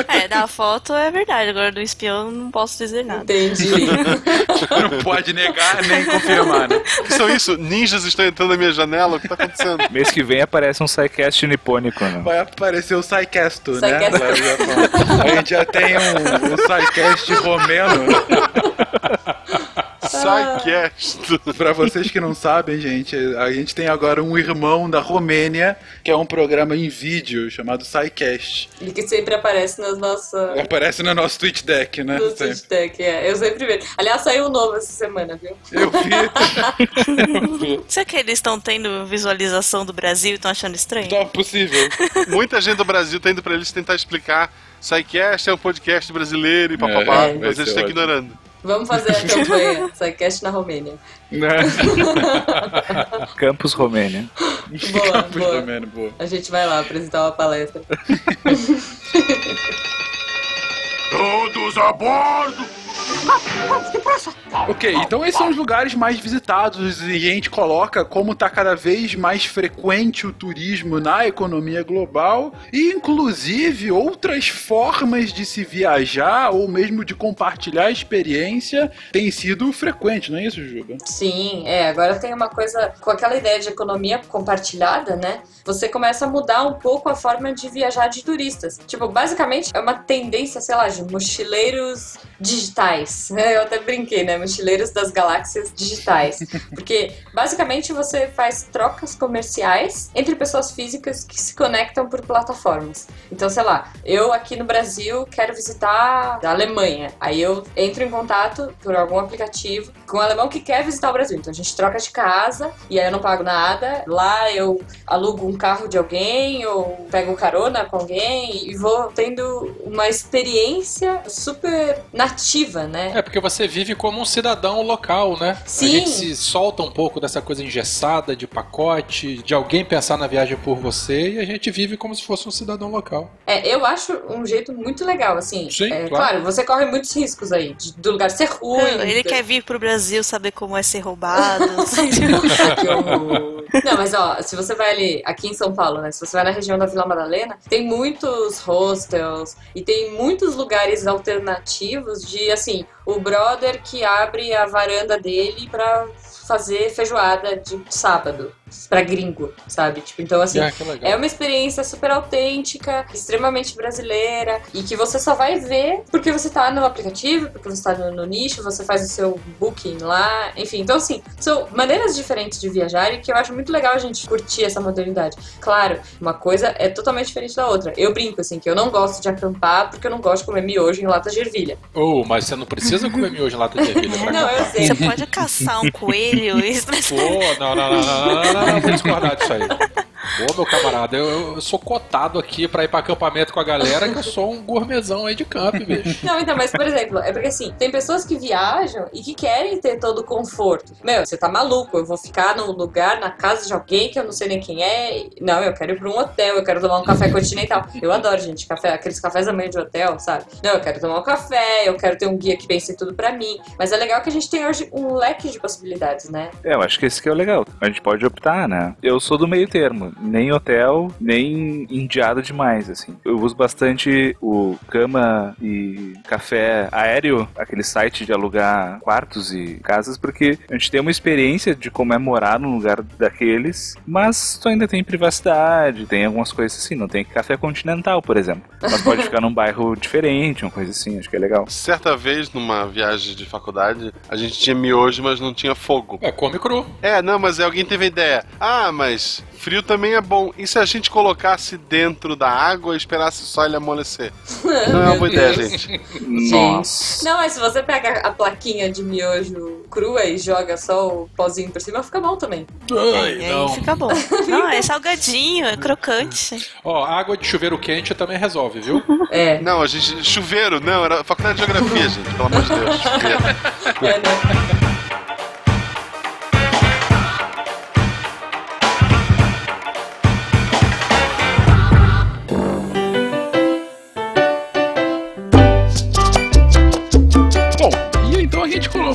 É, da foto é verdade. Agora do espião não posso dizer nada. Entendi. Não pode negar nem confirmar, né? O que são isso? Ninjas estão entrando na minha janela? O que tá acontecendo? Mês que vem aparece um sidecast nipônico, né? Vai aparecer o Psycasto, né? Japão. A gente já tem um, um Psycast romeno. Sidecast. Pra vocês que não sabem, gente, a gente tem agora um irmão da Romênia, que é um programa em vídeo chamado Psycast. E que sempre aparece nas nossas. Aparece no nosso Twitch Deck, né? No Sempre. Twitch Deck, é. Eu sempre vejo. Aliás, saiu um novo essa semana, viu? Eu vi. Será que eles estão tendo visualização do Brasil e estão achando estranho? Tá possível. Muita gente do Brasil tá indo pra eles tentar explicar. Sidecast é um podcast brasileiro e papapá, É, mas eles estão ótimo. ignorando. Vamos fazer a campanha Psycast na Romênia. Né? Campus Romênia. Boa, Campos boa. Romeno, boa. A gente vai lá apresentar uma palestra. Todos a bordo! Ok, então esses são os lugares mais visitados e a gente coloca como está cada vez mais frequente o turismo na economia global e inclusive outras formas de se viajar ou mesmo de compartilhar a experiência têm sido frequentes, não é isso, Juba? Sim, é. Agora tem uma coisa com aquela ideia de economia compartilhada, né? Você começa a mudar um pouco a forma de viajar de turistas. Tipo, basicamente é uma tendência, sei lá, de mochileiros digitais. Mochileiros. Eu até brinquei, né? Mochileiros das galáxias digitais. Porque basicamente você faz trocas comerciais entre pessoas físicas que se conectam por plataformas. Então, sei lá, eu aqui no Brasil quero visitar a Alemanha. Aí eu entro em contato por algum aplicativo com um alemão que quer visitar o Brasil. Então a gente troca de casa e aí eu não pago nada. Lá eu alugo um carro de alguém ou pego carona com alguém e vou tendo uma experiência super nativa, né? É porque você vive como um cidadão local, né? Sim. A gente se solta um pouco dessa coisa engessada, de pacote, de alguém pensar na viagem por você e a gente vive como se fosse um cidadão local. É, eu acho um jeito muito legal, assim. Sim, É, claro. claro, você corre muitos riscos aí, de- do lugar ser ruim. Ele do- quer vir pro Brasil saber como é ser roubado. Não, mas ó, se você vai ali, aqui em São Paulo, né? Se você vai na região da Vila Madalena, tem muitos hostels e tem muitos lugares alternativos de, assim, o brother que abre a varanda dele pra fazer feijoada de sábado pra gringo, sabe? Tipo, então assim, Ah, é uma experiência super autêntica, extremamente brasileira e que você só vai ver porque você tá no aplicativo, porque você tá no, no nicho, você faz o seu booking lá, enfim. Então, assim, são maneiras diferentes de viajar e que eu acho muito legal a gente curtir essa modernidade. Claro, uma coisa é totalmente diferente da outra. Eu brinco, assim, que eu não gosto de acampar porque eu não gosto de comer miojo em lata de ervilha. Oh, mas você não precisa comer miojo em lata de ervilha pra Não, eu acampar. sei. Você pode caçar um coelho e Pô, não, não, não, não, não, não, a discordar isso aí. Ô, meu camarada, eu, eu sou cotado aqui pra ir pra acampamento com a galera que eu sou um gourmetzão aí de camp, bicho. Não, então, mas por exemplo, é porque assim, tem pessoas que viajam e que querem ter todo o conforto. Meu, você tá maluco, eu vou ficar num lugar, na casa de alguém que eu não sei nem quem é. Não, eu quero ir pra um hotel, eu quero tomar um café continental. Eu adoro, gente, café, aqueles cafés da manhã de hotel, sabe? Não, eu quero tomar um café, eu quero ter um guia que pense tudo pra mim. Mas é legal que a gente tem hoje um leque de possibilidades, né? É, eu acho que esse que é o legal. A gente pode optar, né? Eu sou do meio termo. Nem hotel, nem indiado demais, assim. Eu uso bastante o cama e café aéreo, aquele site de alugar quartos e casas, porque a gente tem uma experiência de como é morar num lugar daqueles, mas tu ainda tem privacidade, tem algumas coisas assim. Não tem café continental, por exemplo. Mas pode ficar num bairro diferente, uma coisa assim. Acho que é legal. Certa vez, numa viagem de faculdade, a gente tinha miojo, mas não tinha fogo. É, come cru. É, não, mas alguém teve a ideia. Ah, mas frio também é bom. E se a gente colocasse dentro da água e esperasse só ele amolecer? Não é uma boa ideia, gente. Nossa. Não, mas se você pega a plaquinha de miojo crua e joga só o pozinho por cima, fica bom também. Ai, E não. aí fica bom. Não, é salgadinho, é crocante. Ó, água de chuveiro quente também resolve, viu? É. Não, a gente. Chuveiro, não, era faculdade de geografia, gente, pelo amor de Deus. Chuveiro. É, né?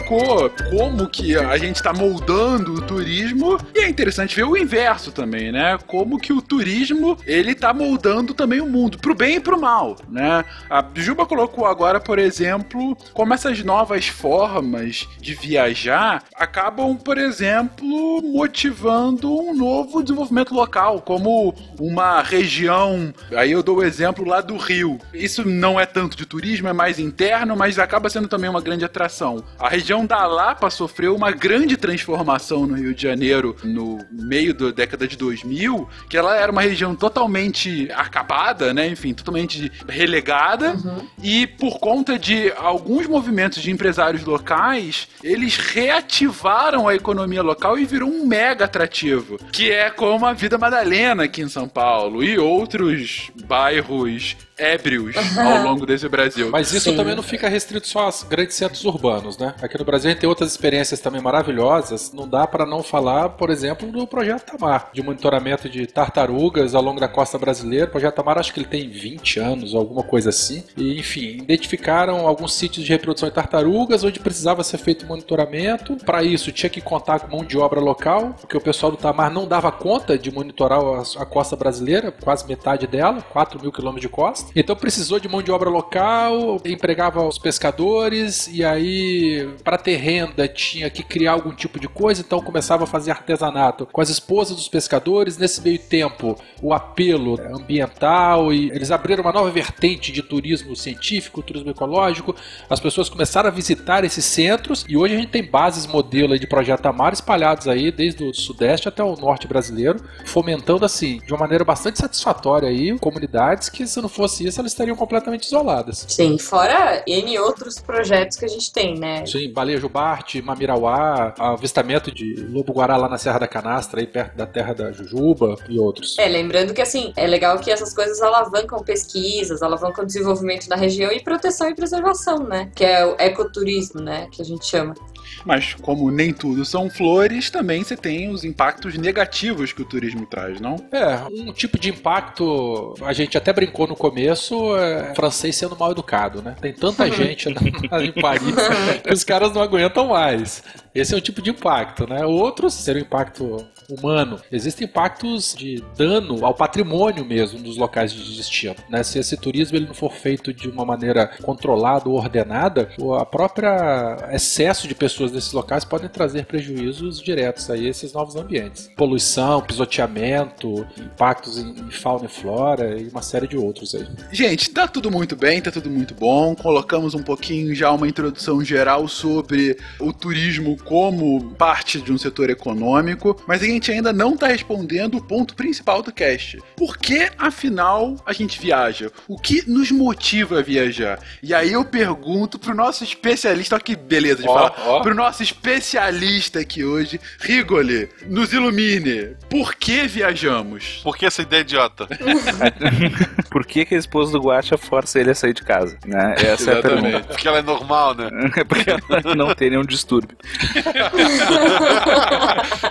Como que a gente está moldando o turismo e é interessante ver o inverso também, né? Como que o turismo ele tá moldando também o mundo, pro bem e pro mal, né? A Juba colocou agora, por exemplo, como essas novas formas de viajar acabam, por exemplo, motivando um novo desenvolvimento local, como uma região. Aí eu dou o exemplo lá do Rio. Isso não é tanto de turismo, é mais interno, mas acaba sendo também uma grande atração. A região da Lapa sofreu uma grande transformação no Rio de Janeiro no meio da década de 2000, que ela era uma região totalmente acabada, né? Enfim, totalmente relegada. E por conta de alguns movimentos de empresários locais, eles reativaram a economia local e virou um mega atrativo, que é como a Vida Madalena aqui em São Paulo e outros bairros ébrios ao longo desse Brasil. Mas isso Sim. também não fica restrito só aos grandes centros urbanos, né? Aqui no Brasil a gente tem outras experiências também maravilhosas. Não dá para não falar, por exemplo, do Projeto Tamar, de monitoramento de tartarugas ao longo da costa brasileira. O Projeto Tamar acho que ele tem 20 anos, alguma coisa assim. E, enfim, identificaram alguns sítios de reprodução de tartarugas onde precisava ser feito monitoramento. Para isso, tinha que contar com mão de obra local, porque o pessoal do Tamar não dava conta de monitorar a, a costa brasileira, quase metade dela, 4 mil quilômetros de costa. Então precisou de mão de obra local, empregava os pescadores, e aí, para ter renda tinha que criar algum tipo de coisa, então começava a fazer artesanato com as esposas dos pescadores. Nesse meio tempo, o apelo ambiental e eles abriram uma nova vertente de turismo científico, turismo ecológico. As pessoas começaram a visitar esses centros e hoje a gente tem bases modelo de projeto Amar espalhados aí desde o sudeste até o norte brasileiro, fomentando assim de uma maneira bastante satisfatória aí comunidades que se não fosse isso elas estariam completamente isoladas. Sim, fora N outros projetos que a gente tem, né? Sim, Baleia Jubarte, Mamirauá, avistamento de lobo-guará lá na Serra da Canastra, aí perto da terra da Jujuba e outros. É, lembrando que assim, é legal que essas coisas alavancam pesquisas, alavancam o desenvolvimento da região e proteção e preservação, né? Que é o ecoturismo, né? Que a gente chama. Mas como nem tudo são flores, também você tem os impactos negativos que o turismo traz, não? É, um tipo de impacto, a gente até brincou no começo, é francês sendo mal educado, né? Tem tanta gente em Paris que os caras não aguentam mais. Esse é um tipo de impacto, né? Outros seria o impacto humano. Existem impactos de dano ao patrimônio mesmo dos locais de destino, né? Se esse turismo ele não for feito de uma maneira controlada ou ordenada, a própria excesso de pessoas desses locais podem trazer prejuízos diretos a esses novos ambientes. Poluição, pisoteamento, impactos em fauna e flora e uma série de outros aí. Gente, tá tudo muito bem, tá tudo muito bom. Colocamos um pouquinho já uma introdução geral sobre o turismo como parte de um setor econômico, mas a gente ainda não está respondendo o ponto principal do cast. Por que, afinal, a gente viaja? O que nos motiva a viajar? E aí eu pergunto pro nosso especialista, olha que beleza de Ó, falar, ó. pro nosso especialista aqui hoje, Rigoli, nos ilumine. Por que viajamos? Por que essa ideia idiota? Por que, que a esposa do Guacha força ele a sair de casa? Né? Essa é a pergunta. Porque ela é normal, né? É porque ela não tem nenhum distúrbio.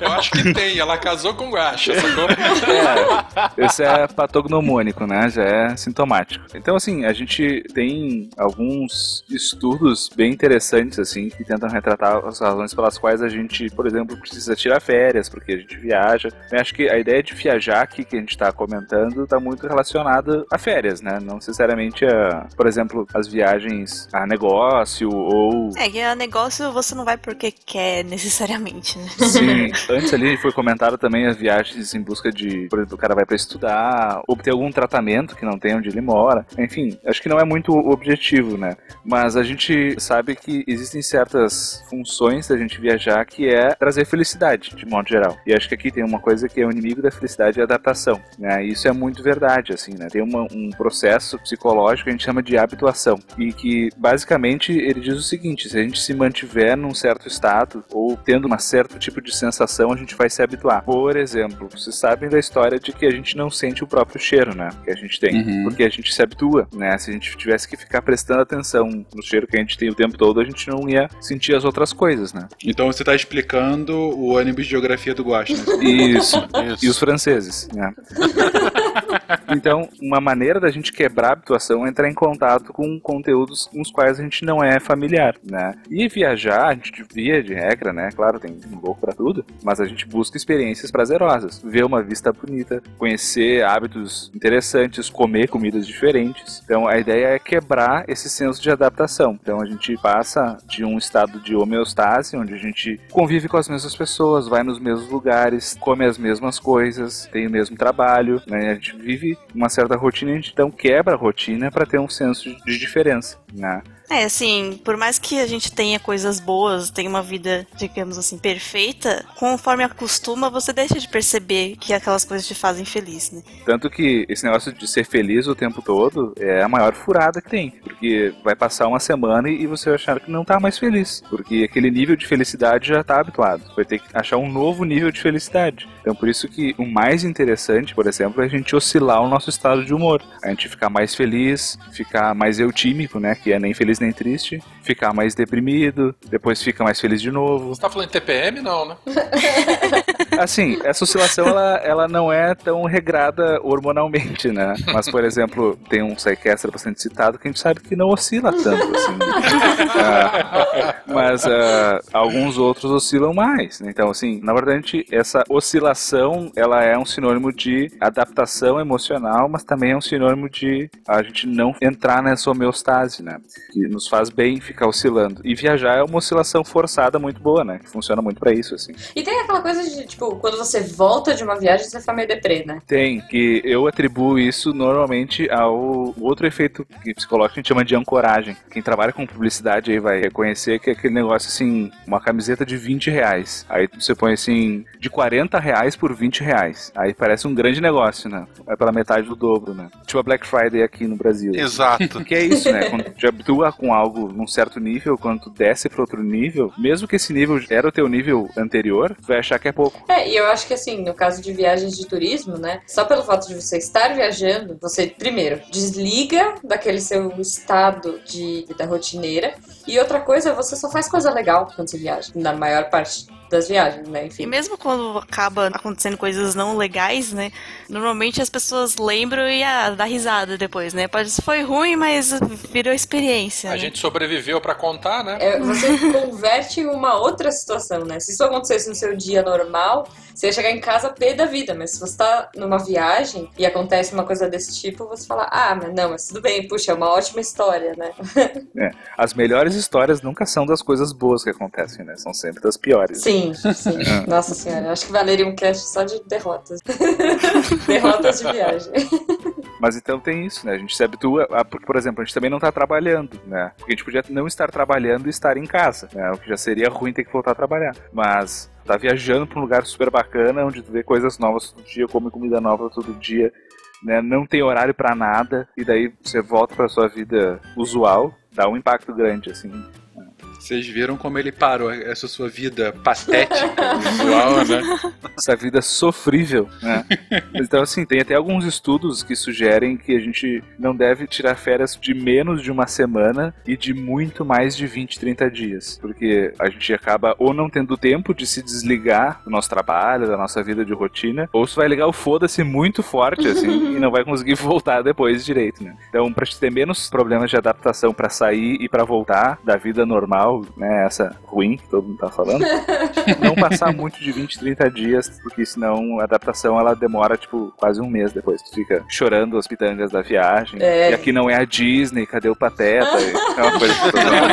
Eu acho que tem, ela casou com o Guaxa, sacou? É, esse é patognomônico, né? Já é sintomático. Então, assim, a gente tem alguns estudos bem interessantes, assim, que tentam retratar as razões pelas quais a gente, por exemplo, precisa tirar férias, porque a gente viaja. Eu acho que a ideia de viajar aqui que a gente está comentando está muito relacionada a férias, né? Não necessariamente a, por exemplo, as viagens a negócio ou É que a negócio você não vai porque quer necessariamente, né? Sim, antes ali foi comentado também as viagens em busca de, por exemplo, o cara vai para estudar, obter algum tratamento que não tem onde ele mora. Enfim, acho que não é muito o objetivo, né? Mas a gente sabe que existem certas funções da gente viajar que é trazer felicidade, de modo geral. E acho que aqui tem uma coisa que é o inimigo da felicidade e a adaptação, né? E isso é muito verdade, assim, né? Tem uma- um processo psicológico que a gente chama de habituação e que basicamente ele diz o seguinte: se a gente se mantiver num certo estado ou tendo um certo tipo de sensação, a gente vai se habituar. Por exemplo, vocês sabem da história de que a gente não sente o próprio cheiro, né? Que a gente tem, Uhum. porque a gente se habitua, né? Se a gente tivesse que ficar prestando atenção no cheiro que a gente tem o tempo todo, a gente não ia sentir as outras coisas, né? Então você tá explicando o ônibus de geografia do Guaxa, né? Isso. Isso. E os franceses, né? Então, uma maneira da gente quebrar a habituação é entrar em contato com conteúdos com os quais a gente não é familiar, né? E viajar, a gente via de regra, né? Claro, tem um louco pra tudo, mas a gente busca experiências prazerosas, ver uma vista bonita, conhecer hábitos interessantes, comer comidas diferentes. Então, a ideia é quebrar esse senso de adaptação. Então, a gente passa de um estado de homeostase, onde a gente convive com as mesmas pessoas, vai nos mesmos lugares, come as mesmas coisas, tem o mesmo trabalho, né? A gente vive uma certa rotina, a gente então quebra a rotina para ter um senso de diferença, né? É, assim, por mais que a gente tenha coisas boas, tenha uma vida, digamos assim, perfeita, conforme acostuma, você deixa de perceber que aquelas coisas te fazem feliz, né? Tanto que esse negócio de ser feliz o tempo todo é a maior furada que tem. Porque vai passar uma semana e você vai achar que não tá mais feliz. Porque aquele nível de felicidade já tá habituado. Vai ter que achar um novo nível de felicidade. Então por isso que o mais interessante, por exemplo, é a gente oscilar o nosso estado de humor. A gente ficar mais feliz, ficar mais eutímico, né? Que é nem feliz nem triste. Ficar mais deprimido, depois fica mais feliz de novo. Você tá falando em TPM? Não, né? Assim, essa oscilação ela, ela não é tão regrada hormonalmente, né? Mas, por exemplo, tem um Psychester bastante citado que a gente sabe que não oscila tanto, assim. Ah, mas ah, alguns outros oscilam mais. né? Então, assim, na verdade, essa oscilação ela é um sinônimo de adaptação emocional, mas também é um sinônimo de a gente não entrar nessa homeostase, né? Que nos faz bem ficar oscilando. E viajar é uma oscilação forçada muito boa, né? Que funciona muito pra isso, assim. E tem aquela coisa de, tipo, quando você volta de uma viagem, você fica meio deprê, né? Tem, que eu atribuo isso normalmente ao outro efeito que psicológico que a gente chama de ancoragem. Quem trabalha com publicidade aí vai reconhecer que é aquele negócio assim, uma camiseta de 20 reais. Aí você põe assim, de 40 reais por 20 reais. Aí parece um grande negócio, né? É pela metade do dobro, né? Tipo a Black Friday aqui no Brasil. Exato. Que é isso, né? Quando tu habitua com algo num certo nível, quando tu desce pra outro nível, mesmo que esse nível era o teu nível anterior, tu vai achar que é pouco. É, e eu acho que assim, no caso de viagens de turismo, né? Só pelo fato de você estar viajando, você, primeiro, desliga daquele seu estado de vida rotineira. E outra coisa, você só faz coisa legal quando você viaja. Na maior parte das viagens, né? E Enfim. mesmo quando acaba acontecendo coisas não legais, né? Normalmente as pessoas lembram e ah, dá risada depois, né? Pode foi ruim, mas virou experiência. A né? gente sobreviveu pra contar, né? É, você converte em uma outra situação, né? Se isso acontecesse no seu dia normal, você ia chegar em casa pé da vida, mas se você tá numa viagem e acontece uma coisa desse tipo, você fala, ah, mas não, mas tudo bem, puxa, é uma ótima história, né? É, as melhores histórias nunca são das coisas boas que acontecem, né? São sempre das piores. Sim, sim. É. Nossa senhora, acho que valeria um cast só de derrotas. derrotas de viagem. Mas então tem isso, né? A gente se habitua, a, porque, por exemplo, a gente também não tá trabalhando, né? Porque a gente podia não estar trabalhando e estar em casa, né? O que já seria ruim ter que voltar a trabalhar. Mas tá viajando pra um lugar super bacana, onde tu vê coisas novas todo dia, come comida nova todo dia, né? Não tem horário pra nada, e daí você volta pra sua vida usual, dá um impacto grande, assim. Vocês viram como ele parou essa sua vida patética, visual, né? essa vida sofrível, né? Então, assim, tem até alguns estudos que sugerem que a gente não deve tirar férias de menos de uma semana e de muito mais de 20, 30 dias. Porque a gente acaba ou não tendo tempo de se desligar do nosso trabalho, da nossa vida de rotina, ou se vai ligar o foda-se muito forte, assim, e não vai conseguir voltar depois direito, né? Então, pra gente ter menos problemas de adaptação pra sair e pra voltar da vida normal, né? Essa ruim que todo mundo tá falando, não passar muito de 20, 30 dias, porque senão a adaptação ela demora, tipo, quase um mês depois. Tu fica chorando as pitangas da viagem. É. E aqui não é a Disney, cadê o Pateta? É uma coisa que todo Eu mundo-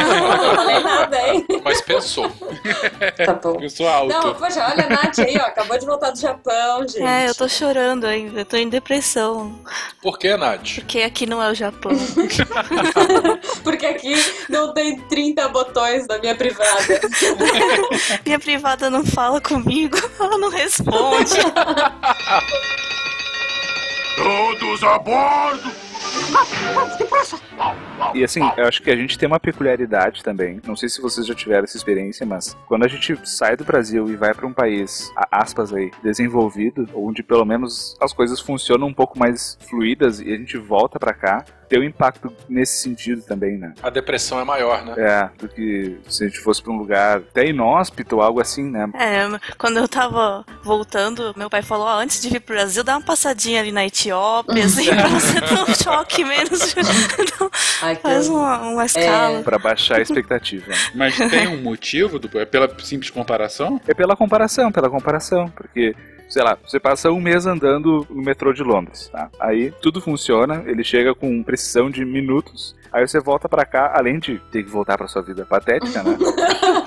não falei nada, hein? Mas pensou. Tá bom. Eu sou alto. Não, poxa, olha a Nath aí, ó, acabou de voltar do Japão, gente. É, eu tô chorando ainda, eu tô em depressão. Por que, Nath? Porque aqui não é o Japão. Porque aqui não tem 30 botões na minha privada. Minha privada não fala comigo, ela não responde. Todos a bordo! E assim, eu acho que a gente tem uma peculiaridade também. Não sei se vocês já tiveram essa experiência, mas quando a gente sai do Brasil e vai para um país, aspas aí, desenvolvido, onde pelo menos as coisas funcionam um pouco mais fluídas e a gente volta para cá, tem um impacto nesse sentido também, né? A depressão é maior, né? É, do que se a gente fosse pra um lugar até inóspito ou algo assim, né? É, quando eu tava voltando, meu pai falou, ó, antes de vir pro Brasil, dá uma passadinha ali na Etiópia, assim, pra você ter um choque menos. Ai, Faz uma, uma escala. Pra baixar a expectativa. Mas tem um motivo? Do, é pela simples comparação? É pela comparação, pela comparação, porque sei lá, você passa um mês andando no metrô de Londres, tá? Aí tudo funciona, ele chega com precisão de minutos. Aí você volta pra cá, além de ter que voltar pra sua vida patética, né?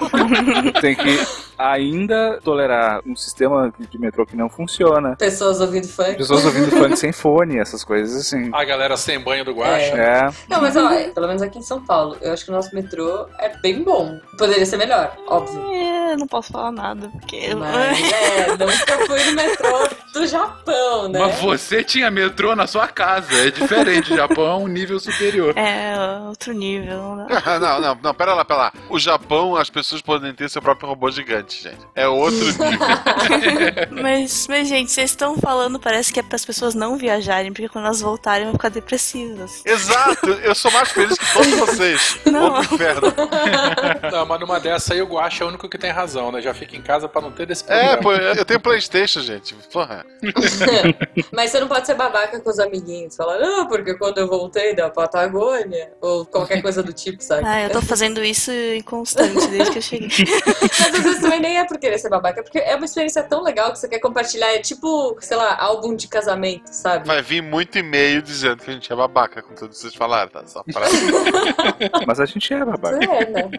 Tem que ainda tolerar um sistema de metrô que não funciona. Pessoas ouvindo funk. Pessoas ouvindo funk sem fone, essas coisas assim. A galera sem banho do guacha. É. Não, mas ó, pelo menos aqui em São Paulo, eu acho que o nosso metrô é bem bom. Poderia ser melhor, óbvio. É, não posso falar nada, porque... Mas é, nunca fui no metrô do Japão, né? Mas você tinha metrô na sua casa. É diferente. O Japão é um nível superior. É, outro nível. né? não, não, não, pera lá, pera lá. O Japão, as pessoas podem ter seu próprio robô gigante, gente. É outro nível. Mas, mas, gente, vocês estão falando, parece que é para as pessoas não viajarem, porque quando elas voltarem vão ficar depressivas. Exato, eu sou mais feliz que todos vocês. Não. Vou pro inferno. Não, mas numa dessa aí o Guacha é o único que tem razão. né? Já fica em casa pra não ter desse É, problema. pô, eu tenho Playstation, gente. Porra. Mas você não pode ser babaca com os amiguinhos. Falar, não, porque quando eu voltei da Patagônia, ou qualquer coisa do tipo, sabe? Ah, eu tô fazendo isso em constante desde que eu cheguei. Mas às vezes também nem é por querer ser babaca, é porque é uma experiência tão legal que você quer compartilhar. É tipo, sei lá, álbum de casamento, sabe? Vai vir muito e-mail dizendo que a gente é babaca com tudo que vocês falaram, tá? Só pra... Mas a gente é babaca. É, né?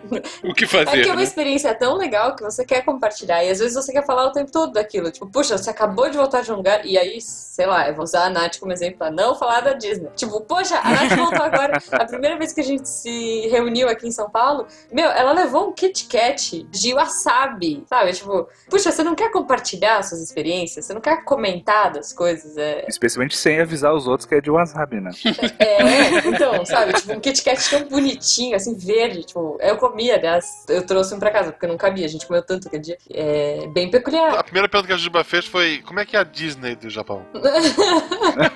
O que É fazer, que é uma né? experiência tão legal que você quer compartilhar. E às vezes você quer falar o tempo todo daquilo. Tipo, puxa, você acabou de voltar de um lugar. E aí, sei lá, eu vou usar a Nath como exemplo pra não falar da Disney. Tipo, poxa, a Nath voltou agora. A primeira vez que a gente se reuniu aqui em São Paulo, meu, ela levou um Kit Kat de wasabi, sabe? Tipo, puxa, você não quer compartilhar suas experiências? Você não quer comentar das coisas? É, Especialmente sem avisar os outros que é de wasabi, né? é, então, sabe? Tipo, um Kit Kat tão bonitinho, assim, verde. Tipo, eu comi, aliás, eu trouxe um pra casa, porque não cabia. A gente comeu tanto aquele dia. É bem peculiar. A primeira pergunta que a Juba fez foi: como é que é a Disney do Japão?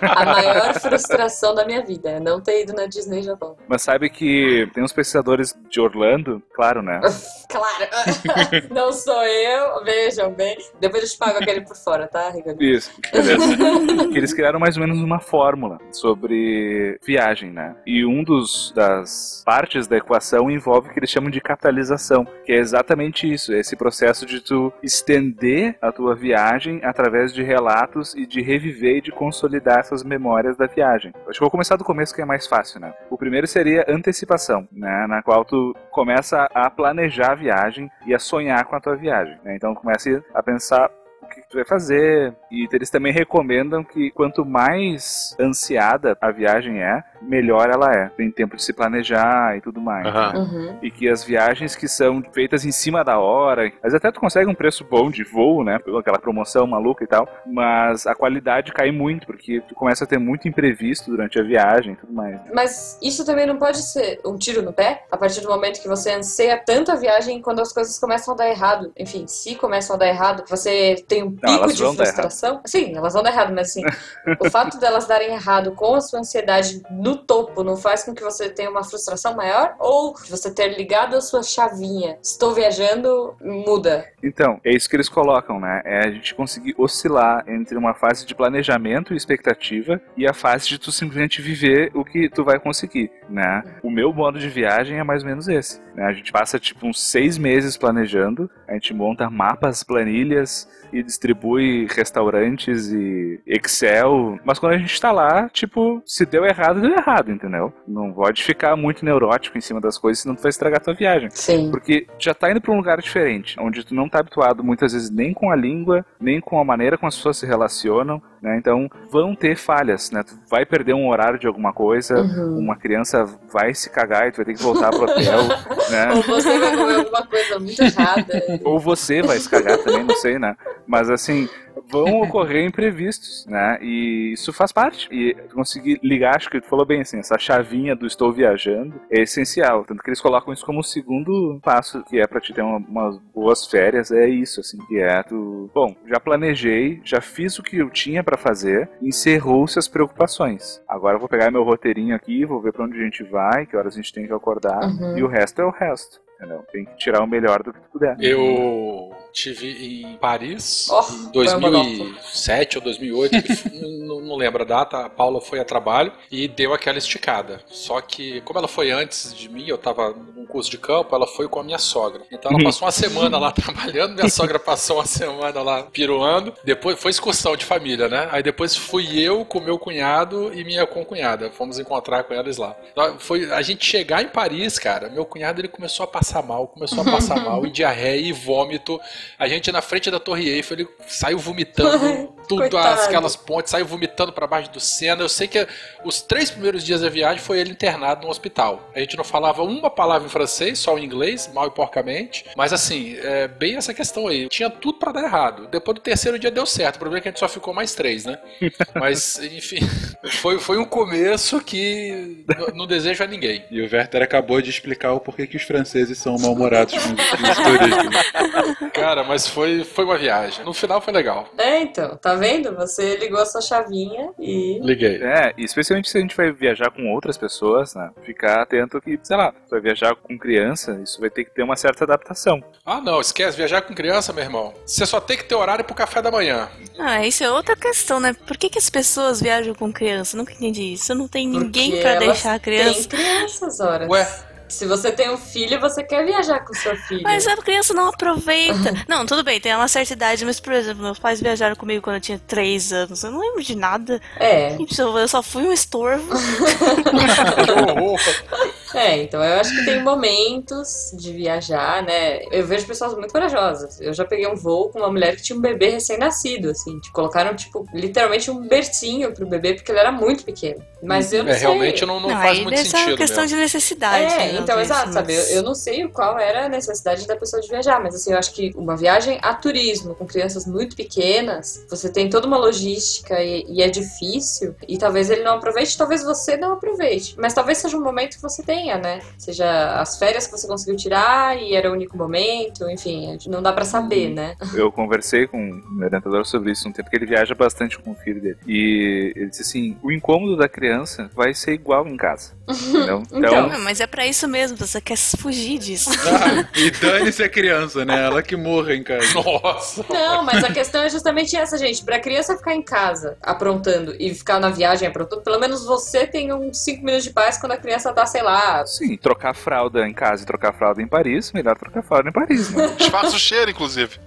A maior frustração da minha vida é não ter ido na Disney Japão. Mas sabe que tem uns pesquisadores de Orlando, claro, né? Claro, não sou eu, vejam bem. Depois eu te pago aquele por fora, tá, Rigoni? Isso, beleza. eles criaram mais ou menos uma fórmula sobre viagem, né? E um dos das partes da equação envolve o que eles chamam de capitalização, que é exatamente isso, esse processo de tu estender a tua viagem através de relatos e de reviver e de consolidar essas memórias da viagem. Acho que vou começar do começo que é mais fácil, né? O primeiro seria antecipação, né? Na qual tu começa a planejar a viagem e a sonhar com a tua viagem, né? Então começa a pensar o que tu vai fazer. E eles também recomendam que quanto mais ansiada a viagem é, melhor ela é. Tem tempo de se planejar e tudo mais. Aham. né? Uhum. E que as viagens que são feitas em cima da hora, às vezes até tu consegue um preço bom de voo, né? Aquela promoção maluca e tal, mas a qualidade cai muito, porque tu começa a ter muito imprevisto durante a viagem e tudo mais. Mas isso também não pode ser um tiro no pé a partir do momento que você anseia tanto a viagem quando as coisas começam a dar errado. Enfim, se começam a dar errado, você tem um pico elas de frustração. Sim, elas vão dar errado, mas assim, o fato delas darem errado com a sua ansiedade no topo não faz com que você tenha uma frustração maior? Ou você ter ligado a sua chavinha, estou viajando, muda? Então, é isso que eles colocam, né? É a gente conseguir oscilar entre uma fase de planejamento e expectativa e a fase de tu simplesmente viver o que tu vai conseguir, né? O meu modo de viagem é mais ou menos esse. Né? A gente passa tipo uns seis meses planejando, a gente monta mapas, planilhas e distribui restaurantes e Excel. Mas quando a gente tá lá, tipo, se deu errado, deu errado, entendeu? Não pode ficar muito neurótico em cima das coisas, senão tu vai estragar tua viagem. Sim. Porque já tá indo pra um lugar diferente, onde tu não tá habituado muitas vezes nem com a língua, nem com a maneira como as pessoas se relacionam, né? Então vão ter falhas, né? Tu vai perder um horário de alguma coisa, Uhum. uma criança vai se cagar e tu vai ter que voltar pro hotel, né? Ou você vai comer alguma coisa muito errada. Ou você vai se cagar também, não sei, né? Mas assim, vão ocorrer imprevistos, né? E isso faz parte. E conseguir ligar, acho que tu falou bem assim, essa chavinha do estou viajando é essencial. Tanto que eles colocam isso como o segundo passo, que é pra te ter uma- umas boas férias, é isso, assim, que é tu. Bom, já planejei, já fiz o que eu tinha pra fazer, encerrou-se as preocupações. Agora eu vou pegar meu roteirinho aqui, vou ver pra onde a gente vai, que horas a gente tem que acordar, Uhum. e o resto é o resto. Entendeu? Tem que tirar o melhor do que tu puder. Eu tive em Paris Oh, em foi um 2007 ou 2008, não, não lembro a data. A Paula foi a trabalho e deu aquela esticada. Só que, como ela foi antes de mim, eu tava num curso de campo, ela foi com a minha sogra. Então ela passou uma semana lá trabalhando, minha sogra passou uma semana lá piruando. Depois foi excursão de família, né? Aí depois fui eu com meu cunhado e minha concunhada. Fomos encontrar com eles lá. Então, Foi a gente chegar em Paris, cara. Meu cunhado ele começou a passar mal, começou a passar mal, e diarreia e vômito. A gente na frente da Torre Eiffel, ele saiu vomitando tudo, Coitado. aquelas pontes, saiu vomitando pra baixo do Sena. Eu sei que os três primeiros dias da viagem foi ele internado no hospital. A gente não falava uma palavra em francês, só em inglês, mal e porcamente. Mas assim, é bem essa questão aí. Tinha tudo pra dar errado. Depois do terceiro dia deu certo. O problema é que a gente só ficou mais três, né? Mas, enfim, foi, foi um começo que não desejo a ninguém. E o Werther acabou de explicar o porquê que os franceses são mal-humorados com os, com os turistas. Cara, mas foi, foi uma viagem. No final foi legal. É, então, tá vendo? Você ligou a sua chavinha e. Liguei. É, e especialmente se a gente vai viajar com outras pessoas, né? Ficar atento que, sei lá, você vai viajar com criança, isso vai ter que ter uma certa adaptação. Ah, não, esquece, viajar com criança, meu irmão. Você só tem que ter horário pro café da manhã. Ah, isso é outra questão, né? Por que, que as pessoas viajam com criança? Nunca entendi isso. Não tem ninguém Porque pra elas deixar a criança. Tem crianças, horas. Ué, Se você tem um filho, você quer viajar com seu filho. Mas a criança não aproveita. não, tudo bem, tem uma certa idade, mas, por exemplo, meus pais viajaram comigo quando eu tinha 3 anos. Eu não lembro de nada. É. Eu só fui um estorvo. É, então eu acho que tem momentos de viajar, né? Eu vejo pessoas muito corajosas. Eu já peguei um voo com uma mulher que tinha um bebê recém-nascido, assim. Colocaram, tipo, literalmente um bercinho pro bebê, porque ele era muito pequeno. Mas eu não É, sei. realmente não, não, faz aí muito sentido questão mesmo. de necessidade. É, né, então, exato, sabe? Eu, mas- eu não sei qual era a necessidade da pessoa de viajar, mas assim, eu acho que uma viagem a turismo com crianças muito pequenas, você tem toda uma logística e, e é difícil, e talvez ele não aproveite, talvez você não aproveite. Mas talvez seja um momento que você tenha, né? Seja as férias que você conseguiu tirar e era o único momento, enfim, não dá pra saber, né? Eu conversei com o meu orientador sobre isso um tempo, que ele viaja bastante com o filho dele. E ele disse assim: o incômodo da criança vai ser igual em casa. Entendeu? Então. Não, mas é pra isso mesmo, você quer fugir disso. Ah, e dane-se a criança, né? Ela que morra em casa. Nossa. Não, mas a questão é justamente essa, gente. Pra criança ficar em casa aprontando e ficar na viagem aprontando, pelo menos você tem uns 5 minutos de paz quando a criança tá, sei lá. Sim, trocar fralda em casa e trocar fralda em Paris, melhor trocar fralda em Paris, né? Disfarça o cheiro, inclusive.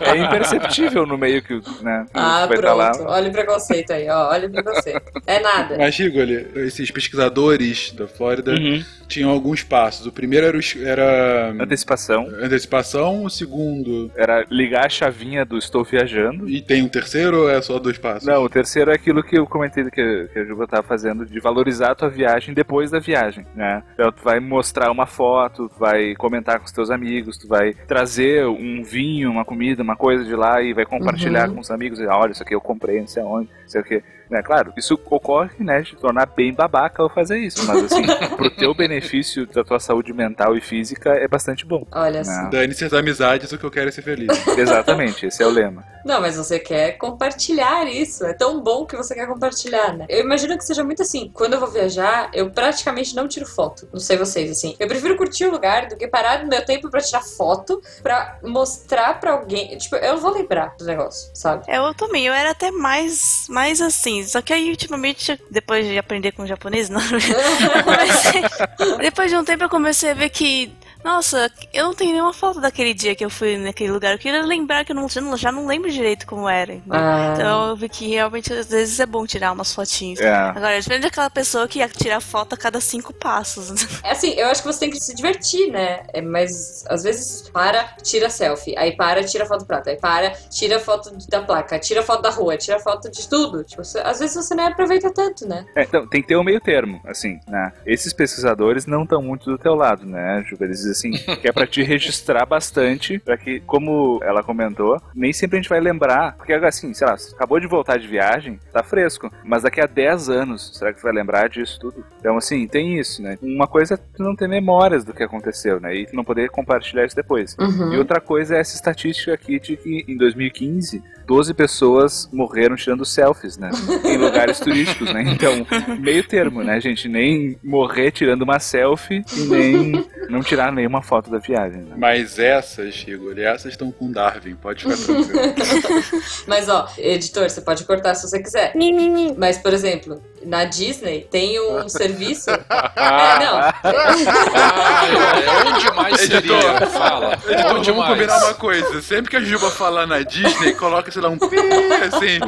É imperceptível no meio que, né, que Ah, vai estar lá. pronto. Olha o preconceito aí, ó. Olha o preconceito. É nada. Mas, Rigoli, esses pesquisadores da Flórida Uhum. tinham alguns passos. O primeiro era, o- era Antecipação. antecipação, o segundo. Era ligar a chavinha do estou viajando. E tem um terceiro ou é só dois passos? Não, o terceiro é aquilo que eu comentei que, que a Juba tava fazendo, de valorizar a tua viagem depois da viagem, né? Então tu vai mostrar uma foto, tu vai comentar com os teus amigos, tu vai trazer um vinho, uma comida, uma coisa de lá e vai compartilhar Uhum. com os amigos. E, Olha, isso aqui eu comprei, não sei aonde, não sei o que. Né, claro, isso ocorre, né, de tornar bem babaca ao fazer isso, mas assim, pro teu benefício da tua saúde mental e física é bastante bom. Olha né? só. Dane-se as amizades, o que eu quero é ser feliz. Exatamente, esse é o lema. Não, mas você quer compartilhar isso. É tão bom que você quer compartilhar, né? Eu imagino que seja muito assim. Quando eu vou viajar, eu praticamente não tiro foto. Não sei vocês, assim. Eu prefiro curtir o lugar do que parar no meu tempo pra tirar foto, pra mostrar pra alguém. Tipo, eu vou lembrar do negócio, sabe? É, eu também, eu era até mais, mais assim. Só que aí, ultimamente, depois de aprender com o japonês, não, comecei- depois de um tempo eu comecei a ver que, nossa, eu não tenho nenhuma foto daquele dia que eu fui naquele lugar. Eu queria lembrar que eu não, já não- já não lembro direito como era. entendeu? Ah. Então eu vi que realmente às vezes é bom tirar umas fotinhas. É. Agora, depende daquela pessoa que ia tirar foto a cada cinco passos. É assim, eu acho que você tem que se divertir, né? É, mas às vezes para, tira selfie. Aí para, tira foto prata. Aí para, tira foto da placa. Tira foto da rua. Tira foto de tudo. Tipo, você- às vezes você nem aproveita tanto, né? É, então, tem que ter um meio termo, assim, né? Esses pesquisadores não estão muito do teu lado, né? Eles assim, que é pra te registrar bastante, pra que, como ela comentou, nem sempre a gente vai lembrar, porque assim, sei lá, acabou de voltar de viagem, tá fresco, mas daqui a 10 anos, será que tu vai lembrar disso tudo? Então, assim, tem isso, né? Uma coisa é tu não ter memórias do que aconteceu, né? E tu não poder compartilhar isso depois. Uhum. E outra coisa é essa estatística aqui de que em 2015, 12 pessoas morreram tirando selfies, né? Em lugares turísticos, né? Então, meio termo, né, gente? Nem morrer tirando uma selfie e nem não tirar nenhuma foto da viagem. Né? Mas essas, Rigoli, essas estão com Darwin, pode ficar tranquilo. Mas ó, editor, você pode cortar se você quiser. Mas, por exemplo, na Disney tem um serviço. É, não. Ah, onde mais seria? Fala. Editor, Onde vamos mais? combinar uma coisa. Sempre que a Juba falar na Disney, coloca, sei lá, um pi, assim,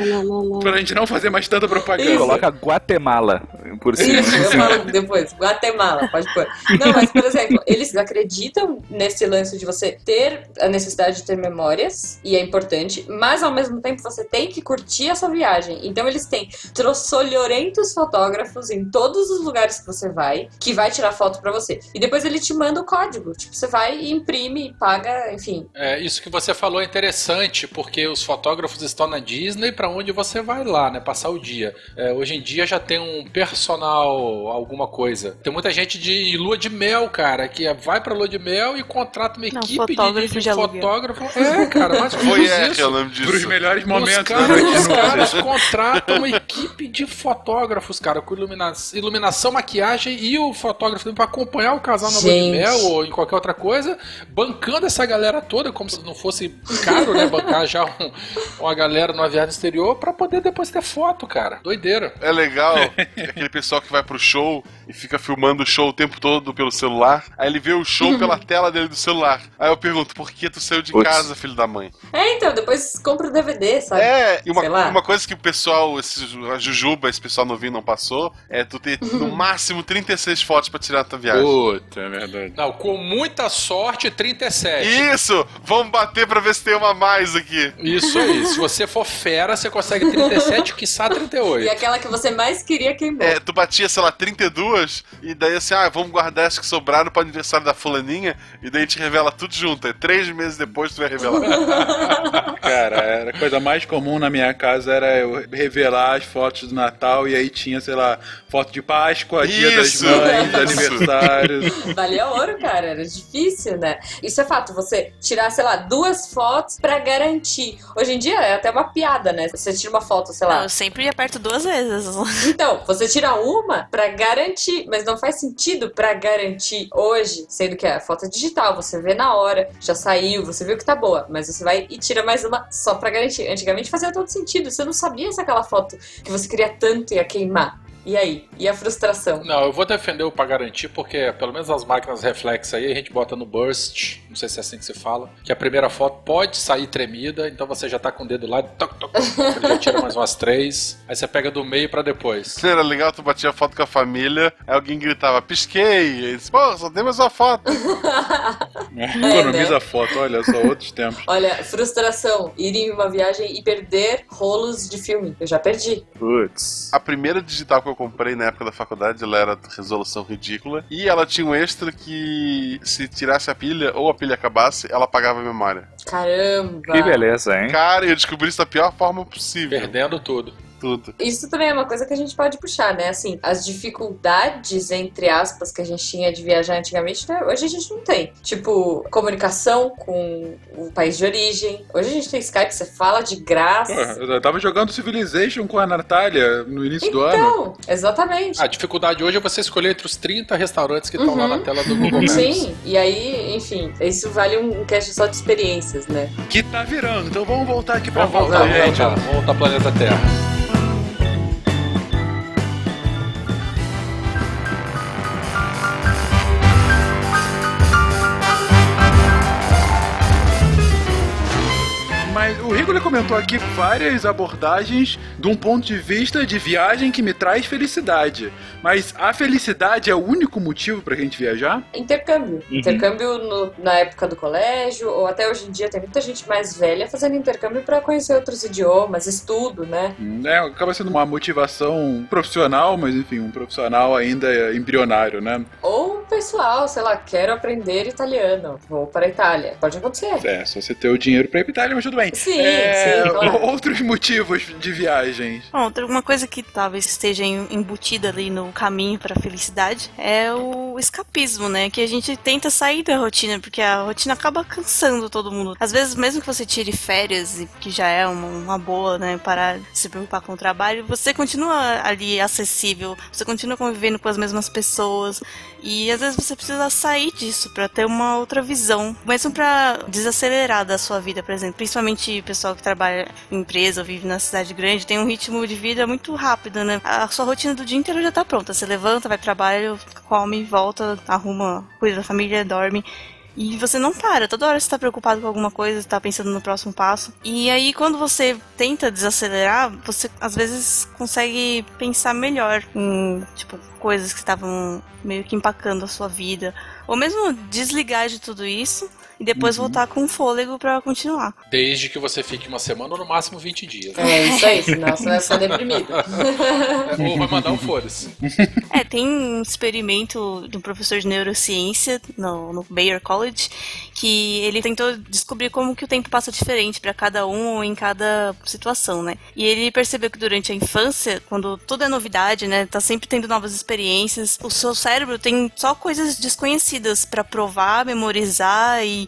pra gente não fazer mais tanta propaganda. Coloca Guatemala por cima. Isso, eu falo depois. Guatemala, pode pôr. Não, mas, por exemplo, eles acreditam nesse lance de você ter a necessidade de ter memórias, e é importante, mas ao mesmo tempo você tem que curtir essa viagem. Então eles têm trossolhorentos fotógrafos em todos os lugares que você vai, que vai tirar foto pra você. E depois ele te manda o código. Tipo, você vai e imprime, paga, enfim. É, isso que você falou é interessante, porque os fotógrafos estão na Disney, pra onde você vai lá, né? Passar o dia. É, hoje em dia já tem um personal, alguma coisa. Tem muita gente de lua de mel, cara, que vai pra lua de mel e contrata uma Não, equipe de, fotógrafo de de aluguel. fotógrafo. É, cara, mas Foi isso. é, eu lembro disso. Pros melhores Os momentos da caras, noite os caras contratam uma equipe de fotógrafos, cara, com ilumina- iluminação, maquiagem e o fotógrafo pra acompanhar o casal na lua de mel ou em qualquer outra coisa, bancando essa galera toda, como se não fosse caro, né? Bancar já um- uma galera numa viagem exterior pra poder depois ter foto, cara. Doideira. É legal aquele pessoal que vai pro show e fica filmando o show o tempo todo pelo celular. Aí ele vê o show pela tela dele do celular. Aí eu pergunto, por que tu saiu de Putz. casa, filho da mãe? É, então, depois compra o DVD, sabe? É, e uma, Sei lá. uma coisa que o pessoal, esse, a Jujuba, esse pessoal novinho não passou, é tu ter no máximo 36 fotos pra tirar a tua viagem. Puta, é verdade. Não, com muita sorte, 37. Isso! Vamos bater pra ver se tem uma a mais aqui. Isso aí. Se você for fera, você consegue 37, quiçá E 38. aquela que você mais queria queimou. É, tu batia, sei lá, 32, e daí assim, ah, vamos guardar as que sobraram pro aniversário da fulaninha, e daí a gente revela tudo junto. É três meses depois tu vai revelar. Cara, era a coisa mais comum na minha casa era eu revelar as fotos do Natal e aí tinha, sei lá, foto de Páscoa, Dia das Isso, Mães, isso. aniversários. Valia ouro, cara. Era difícil, né? Isso é fato. Você tirar, sei lá, duas fotos pra garantir. Hoje em dia é até uma piada, né? Você tira uma foto, sei Não, lá. eu sempre aperto duas vezes. Então, você tira uma pra garantir, mas não faz sentido pra garantir hoje, sendo que a foto é digital, você vê na hora, já saiu, você viu que tá boa, mas você vai e tira mais uma só pra garantir. Antigamente fazia todo sentido, você não sabia se aquela foto que você queria tanto ia queimar. E aí? E a frustração? Não, eu vou defender o pra garantir, porque pelo menos as máquinas reflex aí a gente bota no burst, sei se é assim que se fala, que a primeira foto pode sair tremida, então você já tá com o dedo lá, toc, toc, toc, ele já tira mais umas três, aí você pega do meio pra depois. Era legal, tu batia foto com a família, aí alguém gritava, pisquei, e eles, pô, só tem mais uma foto. Economiza a foto, olha só, outros tempos. Olha, frustração, ir em uma viagem e perder rolos de filme. Eu já perdi. Putz. A primeira digital que eu comprei na época da faculdade, ela era resolução ridícula. E ela tinha um extra que, se tirasse a pilha ou a pilha acabasse, ela apagava a memória. Caramba! Que beleza, hein? Cara, eu descobri isso da pior forma possível. Perdendo tudo. Tudo. Isso também é uma coisa que a gente pode puxar, né? Assim, as dificuldades, entre aspas, que a gente tinha de viajar antigamente, né? hoje a gente não tem. Tipo, comunicação com o país de origem. Hoje a gente tem Skype, você fala de graça. Pô, eu tava jogando Civilization com a Natália no início do ano. Então, exatamente. A dificuldade hoje é você escolher entre os 30 restaurantes que estão lá Uhum. na tela do Google Maps. Sim, e aí, enfim, isso vale um cast só de experiências, né? Que tá virando, então vamos voltar aqui pra Vamos volta. voltar, vamos voltar, vamos voltar ao planeta Terra. Comentou aqui várias abordagens de um ponto de vista de viagem que me traz felicidade. Mas a felicidade é o único motivo pra gente viajar? Intercâmbio. Intercâmbio no- na época do colégio, ou até hoje em dia tem muita gente mais velha fazendo intercâmbio pra conhecer outros idiomas, estudo, né? É, acaba sendo uma motivação profissional, mas enfim, um profissional ainda embrionário, né? Ou o pessoal, sei lá, quero aprender italiano, vou para a Itália. Pode acontecer. É, só você ter o dinheiro pra ir pra Itália, mas tudo bem. Sim, É, sim, claro. Outros motivos de viagens. Bom, outra uma coisa que talvez esteja em- embutida ali no caminho para a felicidade é o escapismo, né? Que a gente tenta sair da rotina, porque a rotina acaba cansando todo mundo. Às vezes, mesmo que você tire férias, e que já é uma, uma boa, né? Parar de se preocupar com o trabalho, você continua ali acessível, você continua convivendo com as mesmas pessoas. E às vezes você precisa sair disso para ter uma outra visão, mesmo para desacelerar da sua vida, por exemplo. Principalmente o pessoal que trabalha em empresa ou vive na cidade grande, tem um ritmo de vida muito rápido, né? A sua rotina do dia inteiro já tá pronta. Você levanta, vai trabalho, come, volta, arruma, cuida da família, dorme. E você não para, toda hora você tá preocupado com alguma coisa, tá pensando no próximo passo. E aí, quando você tenta desacelerar, você às vezes consegue pensar melhor em, tipo, coisas que estavam meio que empacando a sua vida. Ou mesmo desligar de tudo isso e depois voltar com fôlego pra continuar. Desde que você fique uma semana ou no máximo 20 dias. É isso aí, senão você vai ficar deprimido. Ou vai mandar um foda-se. É, tem um experimento de um professor de neurociência no, no Bayer College que ele tentou descobrir como que o tempo passa diferente pra cada um em cada situação, né? E ele percebeu que durante a infância, quando tudo é novidade, né, tá sempre tendo novas experiências, o seu cérebro tem só coisas desconhecidas pra provar, memorizar e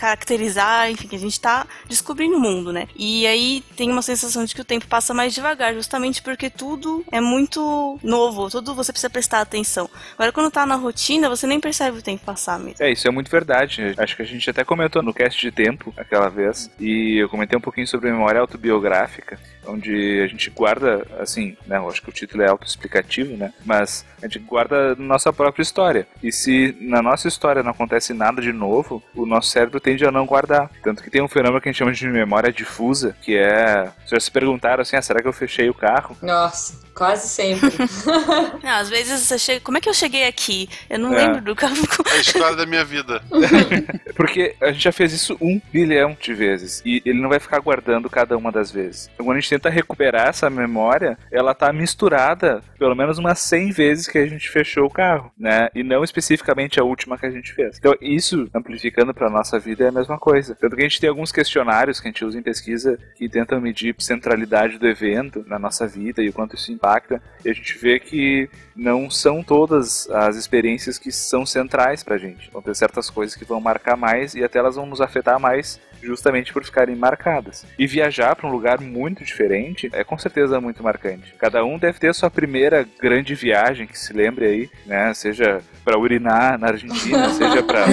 caracterizar, enfim, que a gente tá descobrindo o mundo, né? E aí tem uma sensação de que o tempo passa mais devagar, justamente porque tudo é muito novo, tudo você precisa prestar atenção. Agora, quando tá na rotina, você nem percebe o tempo passar mesmo. É, isso é muito verdade. Acho que a gente até comentou no cast de tempo aquela vez, e eu comentei um pouquinho sobre memória autobiográfica, onde a gente guarda, assim, né, eu acho que o título é autoexplicativo, né, mas a gente guarda nossa própria história. E se na nossa história não acontece nada de novo, o nosso cérebro tende a não guardar. Tanto que tem um fenômeno que a gente chama de memória difusa, que é, vocês já se perguntaram assim, ah, será que eu fechei o carro? Nossa, quase sempre. Não, às vezes você chega. Como é que eu cheguei aqui? Eu não É. lembro do carro. É a história da minha vida. Porque a gente já fez isso um bilhão de vezes. E ele não vai ficar guardando cada uma das vezes. Então, quando a gente tenta recuperar essa memória, ela tá misturada pelo menos umas 100 vezes que a gente fechou o carro, né? E não especificamente a última que a gente fez. Então, isso, amplificando pra nossa vida, é a mesma coisa. Tanto que a gente tem alguns questionários que a gente usa em pesquisa que tentam medir centralidade do evento na nossa vida e o quanto isso impacta. E a gente vê que não são todas as experiências que são centrais pra gente. Vão ter certas coisas que vão marcar mais e até elas vão nos afetar mais justamente por ficarem marcadas. E viajar para um lugar muito diferente é com certeza muito marcante. Cada um deve ter a sua primeira grande viagem que se lembre aí, né? Seja para urinar na Argentina, seja para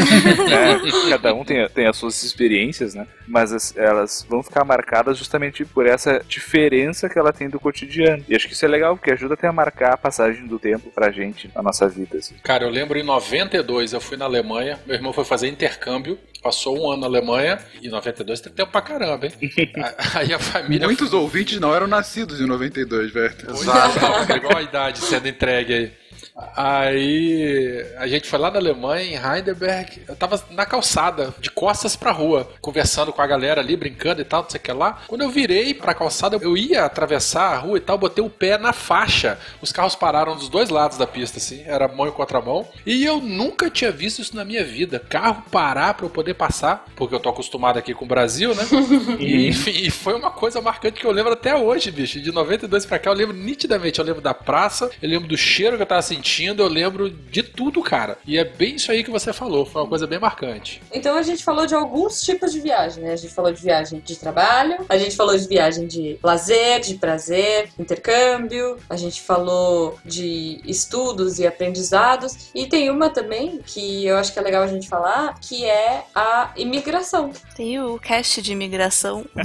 cada um tem, tem as suas experiências, né? Mas as- elas vão ficar marcadas justamente por essa diferença que ela tem do cotidiano. E acho que isso é legal porque ajuda até a marcar a passagem do tempo pra gente na nossa vida. Assim. Cara, eu lembro em 92 eu fui na Alemanha, meu irmão foi fazer intercâmbio, passou um ano na Alemanha, e 92 tem tempo pra caramba, hein? Aí a família. Muitos ouvintes não eram nascidos em 92, velho. Exato, pegou a idade sendo entregue aí. Aí a gente foi lá na Alemanha, em Heidelberg. Eu tava na calçada, de costas pra rua, conversando com a galera ali, brincando e tal, não sei o que lá. Quando eu virei pra calçada, eu ia atravessar a rua e tal, botei o pé na faixa. Os carros pararam dos dois lados da pista, assim, era mão e contramão. E eu nunca tinha visto isso na minha vida. Carro parar pra eu poder passar, porque eu tô acostumado aqui com o Brasil, né? E, enfim, e foi uma coisa marcante que eu lembro até hoje, bicho. De 92 pra cá, eu lembro nitidamente. Eu lembro da praça, eu lembro do cheiro que eu tava sentindo, eu lembro de tudo, cara. E é bem isso aí que você falou, foi uma coisa bem marcante. Então a gente falou de alguns tipos de viagem, né? A gente falou de viagem de trabalho, a gente falou de viagem de lazer, de prazer, intercâmbio, a gente falou de estudos e aprendizados, e tem uma também que eu acho que é legal a gente falar, que é a imigração. Tem o cast de imigração.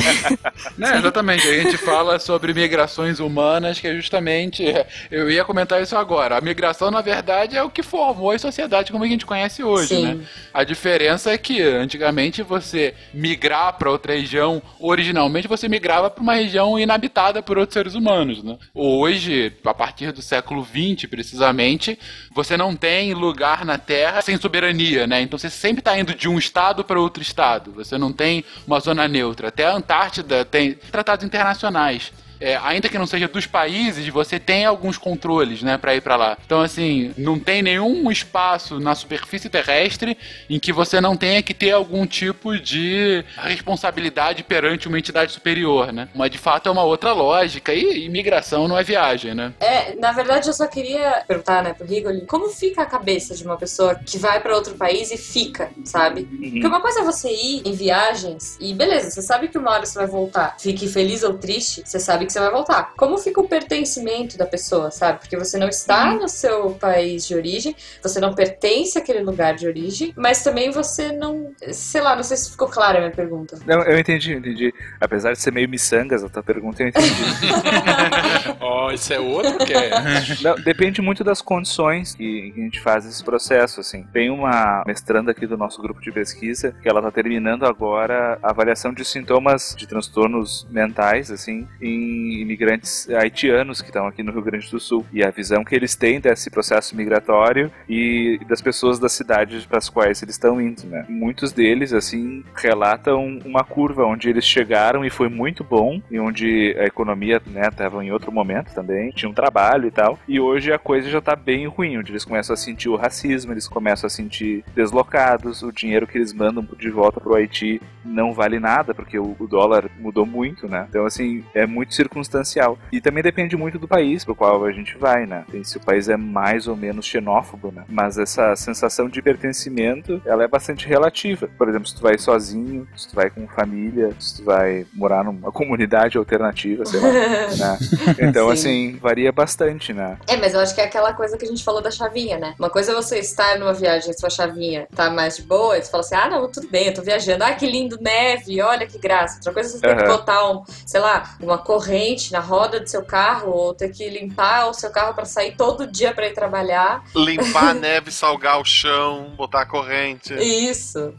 Né, exatamente. A gente fala sobre migrações humanas, que é justamente. Eu ia comentar isso agora. A migração, na verdade, é o que formou a sociedade como a gente conhece hoje, Sim. né? A diferença é que antigamente você migrar para outra região, originalmente você migrava para uma região inabitada por outros seres humanos, né? Hoje, a partir do século XX, precisamente, você não tem lugar na Terra sem soberania, né? Então você sempre está indo de um estado para outro estado. Você não tem uma zona neutra. Até a Antártida tem tratados internacionais. É, ainda que não seja dos países, você tem alguns controles, né, para ir para lá. Então, assim, não tem nenhum espaço na superfície terrestre em que você não tenha que ter algum tipo de responsabilidade perante uma entidade superior, né? Mas de fato é uma outra lógica e imigração não é viagem, né? É, na verdade eu só queria perguntar, né, pro Rigoli, como fica a cabeça de uma pessoa que vai pra outro país e fica, sabe? Porque uma coisa é você ir em viagens e beleza, você sabe que uma hora você vai voltar. Fique feliz ou triste, você sabe que você vai voltar. Como fica o pertencimento da pessoa, sabe? Porque você não está no seu país de origem, você não pertence àquele lugar de origem, mas também você não. Sei lá, não sei se ficou clara a minha pergunta. Não, eu entendi, eu entendi. Apesar de ser meio miçangas a tua pergunta, eu entendi. esse é outro que é. Não, depende muito das condições que, que a gente faz esse processo, assim. Tem uma mestranda aqui do nosso grupo de pesquisa que ela está terminando agora a avaliação de sintomas de transtornos mentais, assim, em imigrantes haitianos que estão aqui no Rio Grande do Sul. E a visão que eles têm desse processo migratório e das pessoas das cidades para as quais eles estão indo, né? Muitos deles, assim, relatam uma curva onde eles chegaram e foi muito bom, e onde a economia, né, estava em outro momento também, tinha um trabalho e tal, e hoje a coisa já está bem ruim, onde eles começam a sentir o racismo, eles começam a sentir deslocados, o dinheiro que eles mandam de volta pro Haiti não vale nada, porque o, o dólar mudou muito, né? Então, assim, é muito circunstancial. E também depende muito do país pro qual a gente vai, né? Tem, se o país é mais ou menos xenófobo, né? Mas essa sensação de pertencimento, ela é bastante relativa. Por exemplo, se tu vai sozinho, se tu vai com família, se tu vai morar numa comunidade alternativa, sei lá, né? Então, Sim. assim, varia bastante, né? É, mas eu acho que é aquela coisa que a gente falou da chavinha, né? Uma coisa é você estar numa viagem sua chavinha tá mais de boa, e você fala assim, ah, não, tudo bem, eu tô viajando. Ah, que lindo, neve, olha que graça. Outra coisa é você ter que Aham. botar, um, sei lá, uma corrente na roda do seu carro, ou ter que limpar o seu carro pra sair todo dia pra ir trabalhar. Limpar a neve, salgar o chão, botar a corrente. Isso.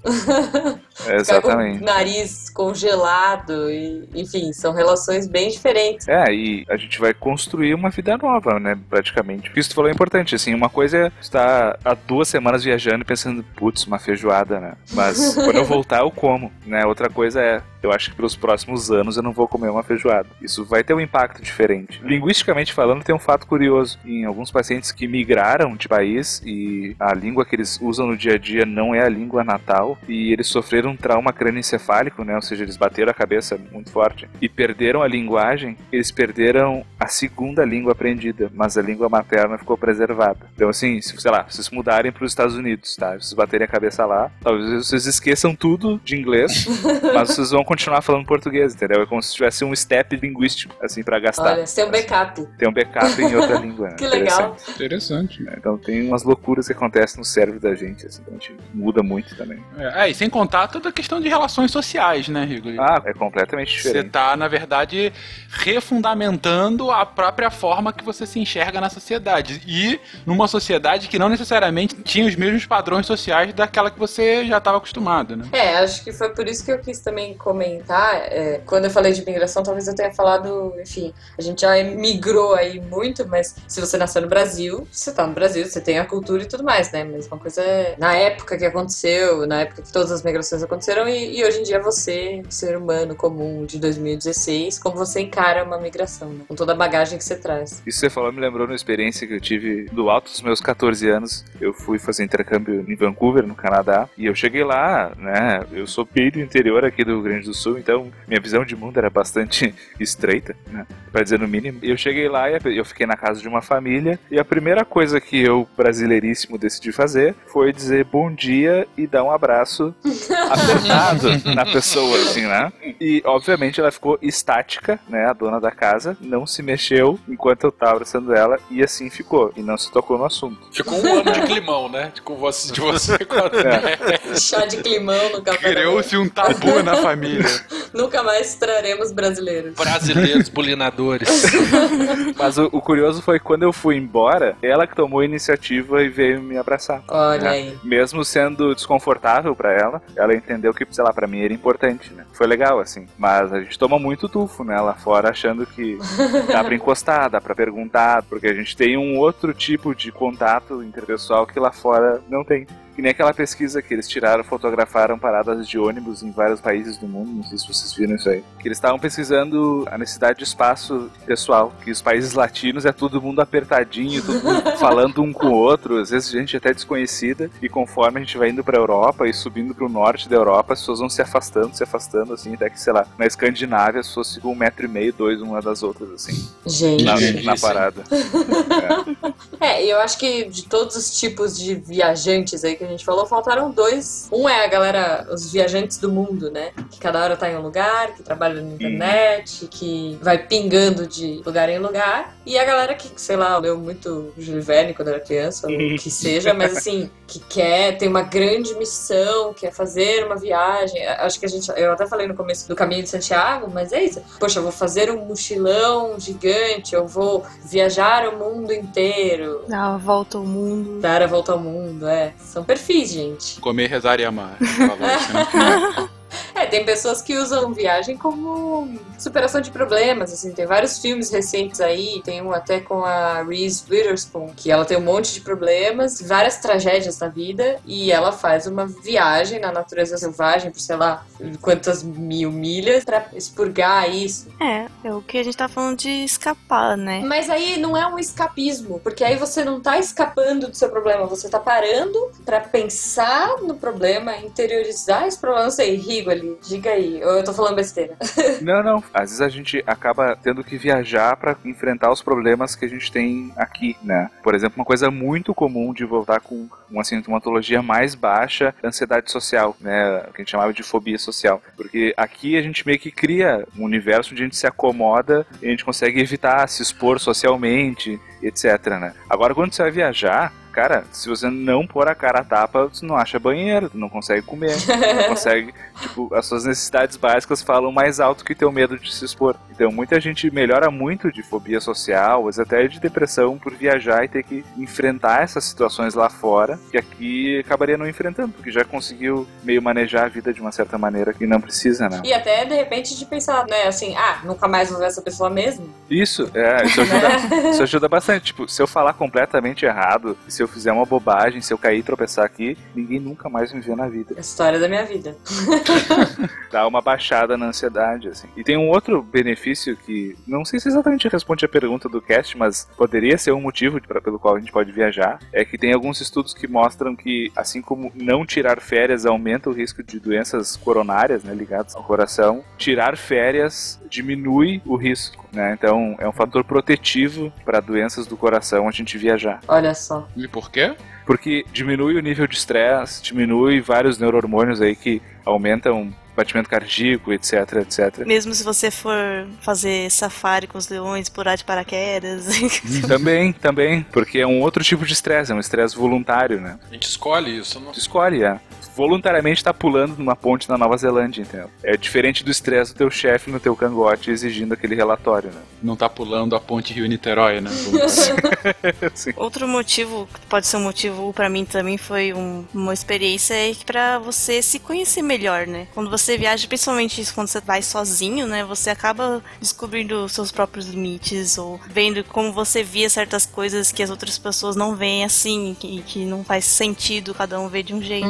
É, Ficar com o exatamente. nariz congelado, e, enfim, são relações bem diferentes. É, e a gente vai construir uma vida nova, né, praticamente. O que tu falou é importante, assim, uma coisa é estar há duas semanas viajando e pensando, putz, uma feijoada, né? Mas quando eu voltar eu como, né? Outra coisa é, eu acho que pelos próximos anos eu não vou comer uma feijoada. Isso vai ter um impacto diferente. Linguisticamente falando, tem um fato curioso. Em alguns pacientes que migraram de país e a língua que eles usam no dia a dia não é a língua natal e eles sofreram um trauma crânioencefálico, né? Ou seja, eles bateram a cabeça muito forte e perderam a linguagem, eles perderam a segunda língua aprendida, mas a língua materna ficou preservada. Então, assim, se, sei lá, vocês mudarem para os Estados Unidos, tá? Vocês baterem a cabeça lá, talvez vocês esqueçam tudo de inglês, mas vocês vão continuar falando português, entendeu? É como se tivesse um step linguístico, assim, para gastar. Olha, você tem um backup. Tem um backup em outra língua. né? Que legal. Interessante. Interessante. né? Então tem umas loucuras que acontecem no cérebro da gente, assim, então a gente muda muito também. É, e sem contar toda a questão de relações sociais, né, Rigoli? Ah, é completamente Você diferente. tá, na verdade, refundamentando a própria forma que você se enxerga na sociedade. E numa sociedade que não necessariamente tinha os mesmos padrões sociais daquela que você já estava acostumado, né? É, acho que foi por isso que eu quis também comentar. É, quando eu falei de imigração, talvez eu tenha falado, enfim, a gente já migrou aí muito, mas se você nasceu no Brasil, você tá no Brasil, você tem a cultura e tudo mais, né? Mas uma coisa é na época que aconteceu, na época que todas as migrações aconteceram, e, e hoje em dia você, ser humano comum de 2016, como você encara uma migração, né? Com toda a bagagem que você traz. Isso que você falou me lembrou uma experiência que eu tive do alto dos meus 14 anos. Eu fui fazer intercâmbio em Vancouver, no Canadá, e eu cheguei lá, né? Eu sou bem do interior aqui do Rio Grande do Sul, então minha visão de mundo era bastante estreita, né? Pra dizer no mínimo. E eu cheguei lá e eu fiquei na casa de uma família, e a primeira coisa que eu, brasileiríssimo, decidi fazer foi dizer bom dia e dar um abraço apertado na pessoa, assim, né? E, obviamente, ela ficou estática, né? A dona da casa não se mexeu enquanto eu tava abraçando ela e assim ficou. E não se tocou no assunto. Ficou um ano de climão, né? Com você, de você com a... Chá de climão no café. Criou-se um tabu na família. Nunca mais traremos brasileiros. Brasileiros bulinadores. Mas o, o curioso foi que quando eu fui embora, ela que tomou a iniciativa e veio me abraçar. Olha né? aí. Mesmo sendo desconfortável pra ela, ela entendeu que, sei lá, pra mim era importante, né? Foi legal, assim. Mas a gente toma muito tufo, né? Lá fora, achando que dá pra encostar, dá pra perguntar, porque a gente tem um outro tipo de contato interpessoal que lá fora não tem. Que nem aquela pesquisa que eles tiraram, fotografaram paradas de ônibus em vários países do mundo, não sei se vocês viram isso aí. Que eles estavam pesquisando a necessidade de espaço pessoal, que os países latinos é todo mundo apertadinho, todo mundo falando um com o outro, às vezes gente até desconhecida, e conforme a gente vai indo pra Europa e subindo pro norte da Europa, as pessoas vão se afastando, se afastando, assim, até que, sei lá, na Escandinávia as pessoas ficam um metro e meio, dois, uma das outras, assim, Gente. na, na parada. É, e eu acho que de todos os tipos de viajantes aí que que a gente falou, faltaram dois. Um é a galera, os viajantes do mundo, né? Que cada hora tá em um lugar, que trabalha na internet, que vai pingando de lugar em lugar. E a galera que, sei lá, leu muito Júlio Verne quando era criança, ou o que seja, mas assim, que quer, tem uma grande missão, quer fazer uma viagem. Acho que a gente, eu até falei no começo do Caminho de Santiago, mas é isso. Poxa, eu vou fazer um mochilão gigante, eu vou viajar o mundo inteiro. Dar a volta ao mundo. Dar a volta ao mundo, é. São perfis, gente. Comer, rezar e amar. Falou isso, né? É, tem pessoas que usam viagem como superação de problemas, assim, tem vários filmes recentes aí, tem um até com a Reese Witherspoon, que ela tem um monte de problemas, várias tragédias na vida, e ela faz uma viagem na natureza selvagem por, sei lá, quantas mil milhas pra expurgar isso. É, é o que a gente tá falando de escapar, né? Mas aí não é um escapismo, porque aí você não tá escapando do seu problema, você tá parando pra pensar no problema, interiorizar esse problema. Não sei, Rigo ali, diga aí, ou eu tô falando besteira. Não, não. Às vezes a gente acaba tendo que viajar pra enfrentar os problemas que a gente tem aqui, né? Por exemplo, uma coisa muito comum de voltar com uma sintomatologia mais baixa, ansiedade social, né? Que a gente chamava de fobia social. Porque aqui a gente meio que cria um universo onde a gente se acomoda e a gente consegue evitar se expor socialmente, etc, né? Agora, quando você vai viajar, cara, se você não pôr a cara a tapa, você não acha banheiro, tu não consegue comer, não consegue, tipo, as suas necessidades básicas falam mais alto que teu medo de se expor. Então, muita gente melhora muito de fobia social, às vezes até de depressão por viajar e ter que enfrentar essas situações lá fora, que aqui acabaria não enfrentando, porque já conseguiu meio manejar a vida de uma certa maneira que não precisa, né? E até, de repente, de pensar, né, assim, ah, nunca mais vou ver essa pessoa mesmo. Isso, é, isso ajuda, isso ajuda bastante. Tipo, se eu falar completamente errado, se eu fizer uma bobagem, se eu cair e tropeçar aqui, ninguém nunca mais me vê na vida. A história da minha vida. Dá uma baixada na ansiedade, assim. E tem um outro benefício que não sei se exatamente responde a pergunta do cast, mas poderia ser um motivo pra, pelo qual a gente pode viajar, é que tem alguns estudos que mostram que, assim como não tirar férias aumenta o risco de doenças coronárias, né, ligadas ao coração, tirar férias diminui o risco, né? Então é um fator protetivo para doenças do coração a gente viajar. Olha só. E por quê? Porque diminui o nível de estresse, diminui vários neurohormônios aí que aumentam batimento cardíaco, etc, etc. Mesmo se você for fazer safari com os leões, pular de paraquedas. também, também, porque é um outro tipo de estresse, é um estresse voluntário, né? A gente escolhe isso, não? Tu escolhe, é. Voluntariamente tá pulando numa ponte na Nova Zelândia, entendeu? É diferente do estresse do teu chefe no teu cangote exigindo aquele relatório, né? Não tá pulando a ponte Rio-Niterói, né? Sim. Outro motivo, que pode ser um motivo pra mim também, foi um- uma experiência é que pra você se conhecer melhor, né? Quando você viaja, principalmente isso quando você vai sozinho, né? Você acaba descobrindo os seus próprios limites ou vendo como você via certas coisas que as outras pessoas não veem assim e que não faz sentido cada um ver de um jeito.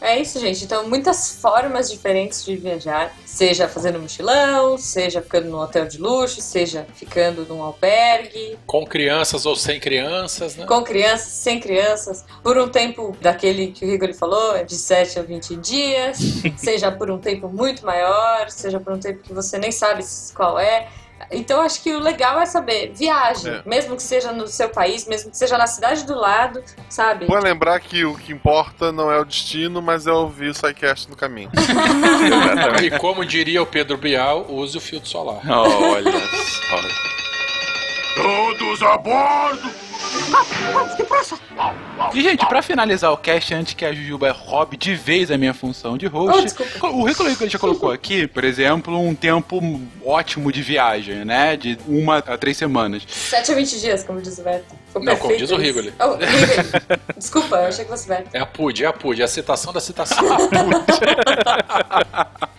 É isso, gente. Então, muitas formas diferentes de viajar. Seja fazendo mochilão, seja ficando num hotel de luxo, seja ficando num albergue, Com crianças ou sem crianças, né? com crianças, sem crianças, por um tempo daquele que o Rigoli falou, de 7 a 20 dias, seja por um tempo muito maior, seja por um tempo que você nem sabe qual é. Então acho que o legal é saber, viaje, É. mesmo que seja no seu país, mesmo que seja na cidade do lado, sabe? Bom é lembrar que o que importa não é o destino, mas é ouvir o SciCast no caminho. E como diria o Pedro Bial, use o filtro solar. Olha só. Todos a bordo! E, gente, pra finalizar o cast, antes que a Jujuba roube de vez a minha função de host, Oh, o Rico que ele já colocou aqui, por exemplo, um tempo ótimo de viagem, né? De uma a três semanas. 7 a 20 dias, como diz o Beto. Foi Não, como diz o. Rigoli. Oh. Desculpa, eu achei que fosse Beto. É a PUD, é a PUD, é a citação da citação.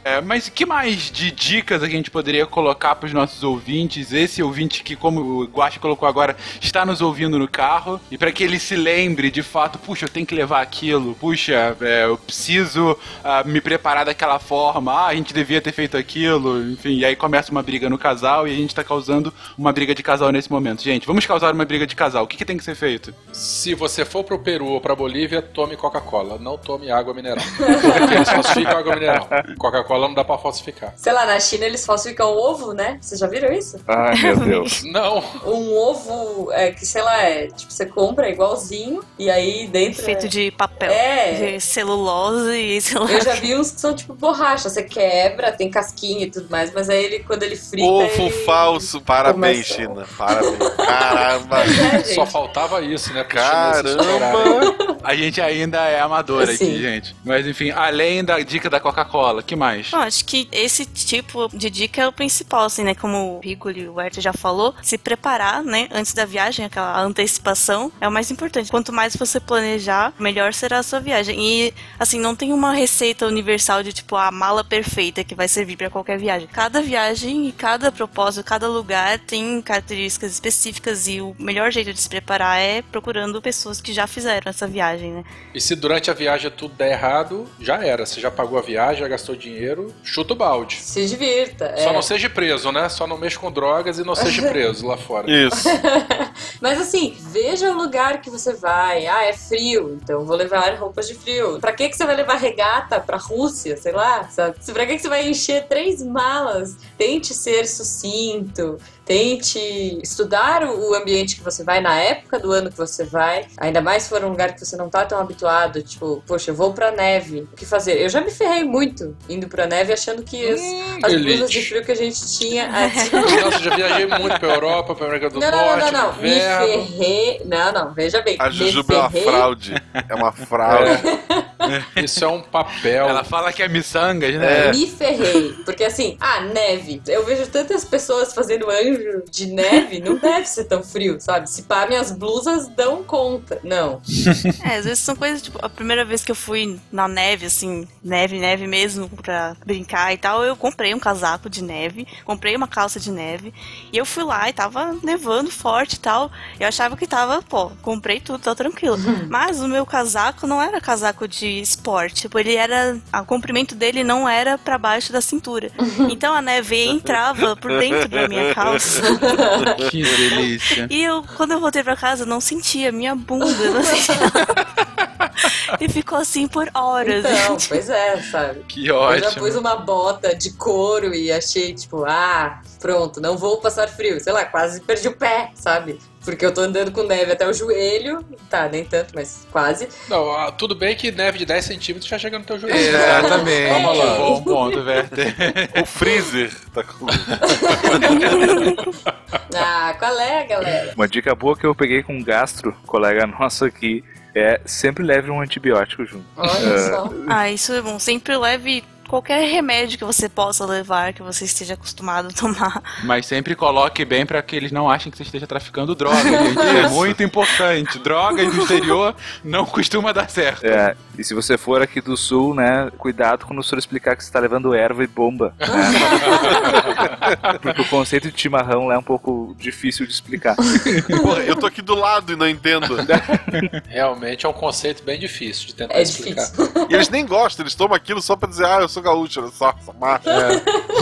É, mas que mais de dicas a gente poderia colocar para os nossos ouvintes? Esse ouvinte que, como o Guache colocou agora, está nos ouvindo no carro e para que ele se lembre de fato, puxa, eu tenho que levar aquilo, puxa, é, eu preciso ah, me preparar daquela forma, ah, a gente devia ter feito aquilo, enfim, e aí começa uma briga no casal e a gente está causando uma briga de casal nesse momento. Gente, vamos causar uma briga de casal. O que, que tem que ser feito? Se você for pro Peru ou pra Bolívia, tome Coca-Cola. Não tome água mineral. Porque eles água mineral. Coca-Cola Coca-Cola não dá pra falsificar. Sei lá, na China eles falsificam ovo, né? Vocês já viram isso? Ai, meu Deus. Não. Um ovo é, que, sei lá, é tipo, você compra igualzinho e aí dentro. Feito é... de papel. É. De celulose e sei lá. Eu já vi uns que são tipo borracha, você quebra, tem casquinha e tudo mais, mas aí ele, quando ele frita. Ovo ele... falso, parabéns, começa- China. Parabéns. Caramba. É. Só faltava isso, né? Caramba. A gente ainda é amador Sim. aqui, gente. Mas enfim, além da dica da Coca-Cola, que mais? Bom, acho que esse tipo de dica é o principal, assim, né? Como o Rigoli e o Ert já falou, se preparar, né? Antes da viagem, aquela antecipação, é o mais importante. Quanto mais você planejar, melhor será a sua viagem. E, assim, não tem uma receita universal de, tipo, a mala perfeita que vai servir para qualquer viagem. Cada viagem e cada propósito, cada lugar tem características específicas e o melhor jeito de se preparar é procurando pessoas que já fizeram essa viagem, né? E se durante a viagem tudo der errado, já era. Você já pagou a viagem, já gastou dinheiro, chuta o balde. Se divirta. Só é. não seja preso, né? Só não mexa com drogas e não seja preso lá fora. Isso. Mas assim, veja o lugar que você vai. Ah, é frio, então vou levar roupas de frio. Pra que, que você vai levar regata pra Rússia? Sei lá, sabe? Pra que, que você vai encher três malas? Tente ser sucinto. Tente estudar o ambiente que você vai na época do ano que você vai. Ainda mais se for um lugar que você não tá tão habituado. Tipo, poxa, eu vou pra neve. O que fazer? Eu já me ferrei muito indo pra neve achando que as, as elite. blusas de frio que a gente tinha. Nossa, eu já viajei muito pra Europa, pra América do Não, não, não, Norte, não, não. Me ferrei. Não, não, veja bem. A Jujuba é uma fraude. É uma fraude. Isso é um papel. Ela fala que é miçangas, né? É. Me ferrei. Porque assim, ah, neve. Eu vejo tantas pessoas fazendo anjo de neve, não deve ser tão frio, sabe? Se pá, minhas blusas dão conta. Não. É, às vezes são coisas, tipo, a primeira vez que eu fui na neve, assim, neve, neve mesmo, pra brincar e tal, eu comprei um casaco de neve, comprei uma calça de neve, e eu fui lá e tava nevando forte e tal. Eu achava que tava, pô, comprei tudo, tá tranquilo. Mas o meu casaco não era casaco de esporte, tipo, ele era. O comprimento dele não era pra baixo da cintura. Então a neve entrava por dentro da minha calça. Que delícia. E eu, quando eu voltei pra casa, não sentia minha bunda, não sentia. e ficou assim por horas. Então, pois é, sabe? Que Eu já ótimo. pus uma bota de couro e achei, tipo, ah, pronto, não vou passar frio. Sei lá, quase perdi o pé, sabe? Porque eu tô andando com neve até o joelho. Tá, nem tanto, mas quase. Não, ah, tudo bem que neve de 10 centímetros já chega no teu joelho. Exatamente. Vamos lá. Bom ponto, Werther. O freezer tá com. Ah, qual é, galera? Uma dica boa que eu peguei com um gastro, colega nosso aqui, é sempre leve um antibiótico junto. Olha só. Ah, isso é bom. Sempre leve qualquer remédio que você possa levar, que você esteja acostumado a tomar. Mas sempre coloque bem pra que eles não achem que você esteja traficando droga, gente. É muito importante. Drogas no exterior não costuma dar certo. É, e se você for aqui do sul, né, cuidado quando o senhor explicar que você tá levando erva e bomba. né? Porque o conceito de chimarrão lá é um pouco difícil de explicar. Porra, eu tô aqui do lado e não entendo. Realmente é um conceito bem difícil de tentar É explicar. difícil. E eles nem gostam, eles tomam aquilo só pra dizer, ah, eu sou gaúcho, só, essa marcha.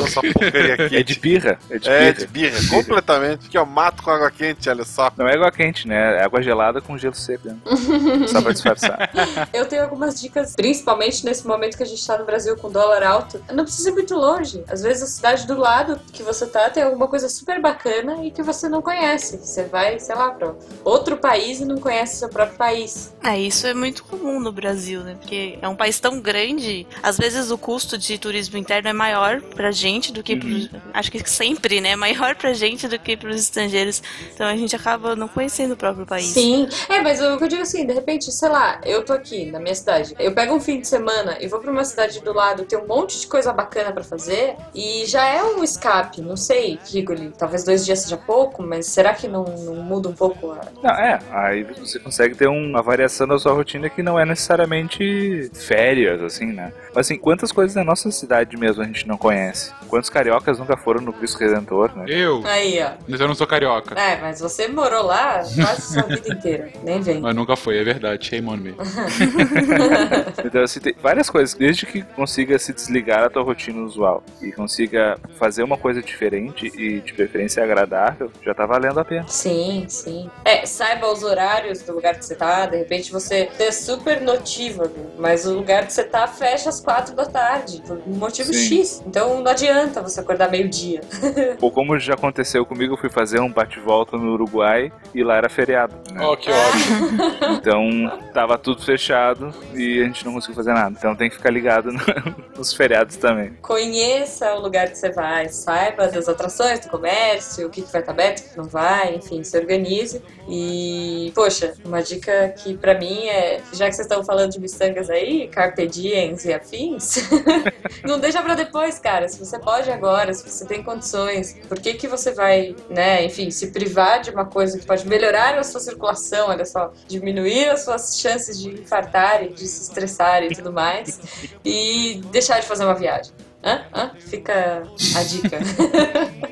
Essa porcaria aqui. É de birra. É de É, birra. de birra, completamente. Que eu mato com água quente, olha só. Não é água quente, né? É água gelada com gelo seco dentro. Só pra disfarçar. Eu tenho algumas dicas, principalmente nesse momento que a gente tá no Brasil com dólar alto. Não precisa ir muito longe. Às vezes a cidade do lado que você tá tem alguma coisa super bacana e que você não conhece. Você vai, sei lá, pra outro país e não conhece seu próprio país. É, isso é muito comum no Brasil, né? Porque é um país tão grande, às vezes o custo de turismo interno é maior pra gente do que pros, Acho que sempre, né? Maior pra gente do que pros estrangeiros. Então a gente acaba não conhecendo o próprio país. Sim, é, mas o que eu digo assim, de repente, sei lá, eu tô aqui na minha cidade, eu pego um fim de semana e vou pra uma cidade do lado, tem um monte de coisa bacana pra fazer e já é um escape, não sei, Rigoli, talvez dois dias seja pouco, mas será que não, não muda um pouco a... Não, é, aí você consegue ter uma variação da sua rotina que não é necessariamente férias, assim, né? Mas assim, quantas coisas na nossa cidade mesmo a gente não conhece? Quantos cariocas nunca foram no Cristo Redentor, né? Eu? Aí, ó. Mas eu não sou carioca. É, mas você morou lá quase sua vida inteira, nem vem. Mas nunca foi, é verdade. Shame on me. Então, assim, tem várias coisas. Desde que consiga se desligar da tua rotina usual e consiga fazer uma coisa diferente e de preferência agradável, já tá valendo a pena. Sim, sim. É, saiba os horários do lugar que você tá. De repente você é super notívago, mas o lugar que você tá fecha às quatro da tarde. Tarde, por um motivo Sim. X. Então não adianta você acordar meio-dia. Ou como já aconteceu comigo, eu fui fazer um bate-volta no Uruguai e lá era feriado. né? Ó, que ótimo. Então tava tudo fechado e a gente não conseguiu fazer nada. Então tem que ficar ligado no- nos feriados também. Conheça o lugar que você vai, saiba das atrações do comércio, o que, que vai estar aberto, o que não vai, enfim, se organize. E, poxa, uma dica que pra mim é, já que vocês estão falando de miçangas aí, carpe diems e afins, não deixa pra depois, cara. Se você pode agora, se você tem condições, por que que você vai, né, enfim, se privar de uma coisa que pode melhorar a sua circulação, olha só, diminuir as suas chances de infartar e de se estressar e tudo mais, e deixar de fazer uma viagem? Hã? Hã? Fica a dica.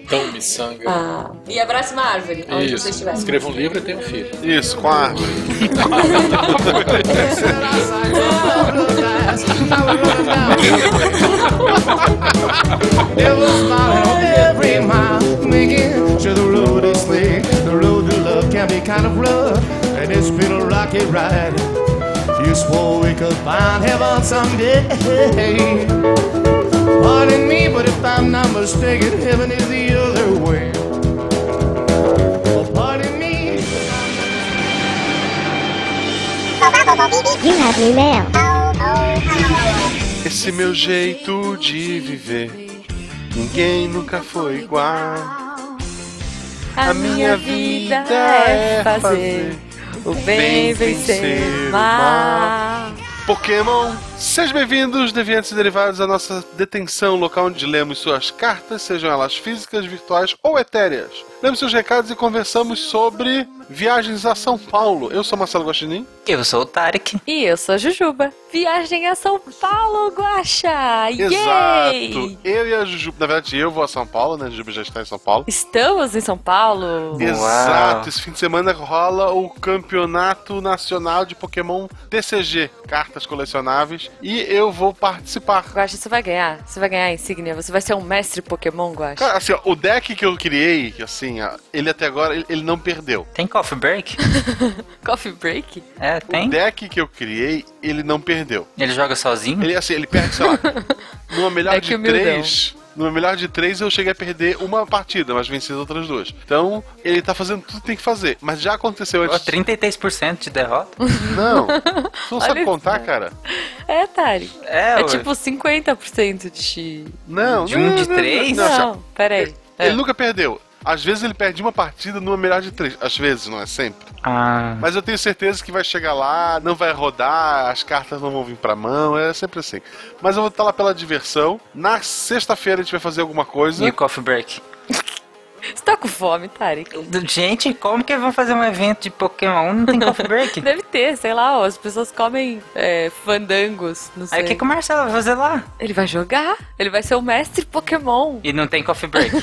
Tão miçanga. Ah, e abrace uma árvore, onde você Isso. estiver. Escreva um livro e tenha um filho. Isso, com a árvore. And it's been a rocky ride. You swore we could find heaven someday. Pardon me, but if I'm not mistaken, heaven is the other way. Oh, pardon me. You have new mail. Esse meu jeito de viver, ninguém nunca foi igual. A minha vida é fazer o bem vencer o mal. Pokémon, sejam bem-vindos, deviantes e derivados, à nossa detenção local onde lemos suas cartas, sejam elas físicas, virtuais ou etéreas. Lemos seus recados e conversamos sobre viagens a São Paulo. Eu sou Marcelo Guaxinim. Eu sou o Tarek. E eu sou a Jujuba. Viagem a São Paulo, Guaxa! Yay! Exato. Eu e a Juju, na verdade eu vou a São Paulo, né? A Jujuba já está em São Paulo. Estamos em São Paulo. Exato, esse fim de semana rola o Campeonato Nacional de Pokémon TCG, cartas colecionáveis, e eu vou participar. Guaxa, você vai ganhar. Você vai ganhar a insígnia. Você vai ser um mestre Pokémon, Guaxa. Cara, assim, ó, o deck que eu criei, assim, ó, ele até agora, ele, ele não perdeu. Tem coffee break? Coffee break? É, O tem. deck que eu criei, ele não perdeu. Ele joga sozinho? Ele, assim, ele perde, sei lá, numa melhor Deck de humildão. Três... Numa melhor de três eu cheguei a perder uma partida, mas venci as outras duas. Então, ele tá fazendo tudo que tem que fazer. Mas já aconteceu Ó, antes. 33% de derrota? Não. Tu não sabe contar, isso. cara? É, Tari. É, É tipo 50% de. Não, De um não, de não, três? Não, Não, peraí. Ele É. nunca perdeu. Às vezes ele perde uma partida numa melhor de três. Às vezes, não é sempre. Ah. Mas eu tenho certeza que vai chegar lá, não vai rodar, as cartas não vão vir pra mão, é sempre assim. Mas eu vou estar lá pela diversão. Na sexta-feira a gente vai fazer alguma coisa. E o coffee break? Você tá com fome, Tarek? Gente, como que vão fazer um evento de Pokémon? Não tem coffee break? Deve ter, sei lá, ó, as pessoas comem é, fandangos, não sei. Aí o que, que o Marcelo vai fazer lá? Ele vai jogar, ele vai ser o mestre Pokémon. E não tem coffee break?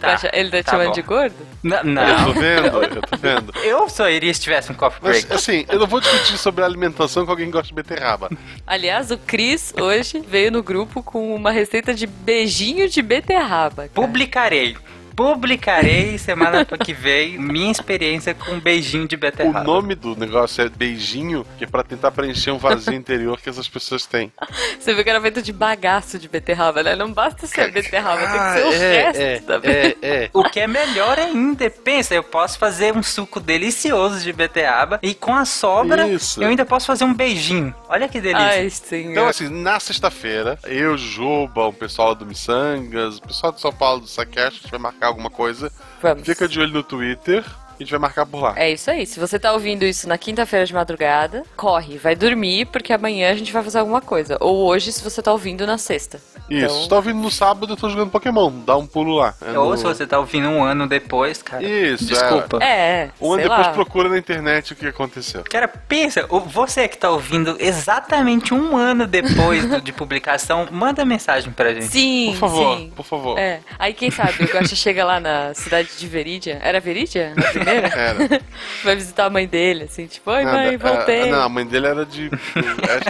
Guaxa, ele tá, te tá chamando bom. de gordo? N- Eu não. tô vendo, eu tô vendo. Eu só iria se tivesse um coffee Mas, break. assim, eu não vou discutir sobre alimentação com alguém que gosta de beterraba. Aliás, o Cris hoje veio no grupo com uma receita de beijinho de beterraba. cara. Publicarei. Publicarei semana que vem minha experiência com um beijinho de O beterraba. nome do negócio é beijinho, que é pra tentar preencher um vazio interior que essas pessoas têm. Você viu que era feito de bagaço de beterraba, né? Não basta ser beterraba, tem que Ah, ser o é, resto é, também. É, é. O que é melhor ainda, pensa, eu posso fazer um suco delicioso de beterraba e com a sobra Isso. eu ainda posso fazer um beijinho. Olha que delícia. Ai. Então, assim, na sexta-feira, eu, Juba, o pessoal do Missangas, o pessoal de São Paulo do Saquest, a gente vai marcar alguma coisa. Vamos. Fica de olho no Twitter, a gente vai marcar por lá. É isso aí. Se você tá ouvindo isso na quinta-feira de madrugada, corre, vai dormir, porque amanhã a gente vai fazer alguma coisa. Ou hoje, se você tá ouvindo na sexta. Isso, Então- se tá ouvindo no sábado, eu tô jogando Pokémon, dá um pulo lá. É Ou no- se você tá ouvindo um ano depois, cara. Isso, Desculpa. É, Um ano sei depois lá. procura na internet o que aconteceu. Cara, pensa, você que tá ouvindo exatamente um ano depois de publicação, manda mensagem pra gente. Sim, Por favor, sim. por favor. É. Aí quem sabe o Guaxa chega lá na cidade de Verídia. Era Verídia? Na Era. Vai visitar a mãe dele, assim, tipo, oi Nada, mãe, voltei. é, não, a mãe dele era de.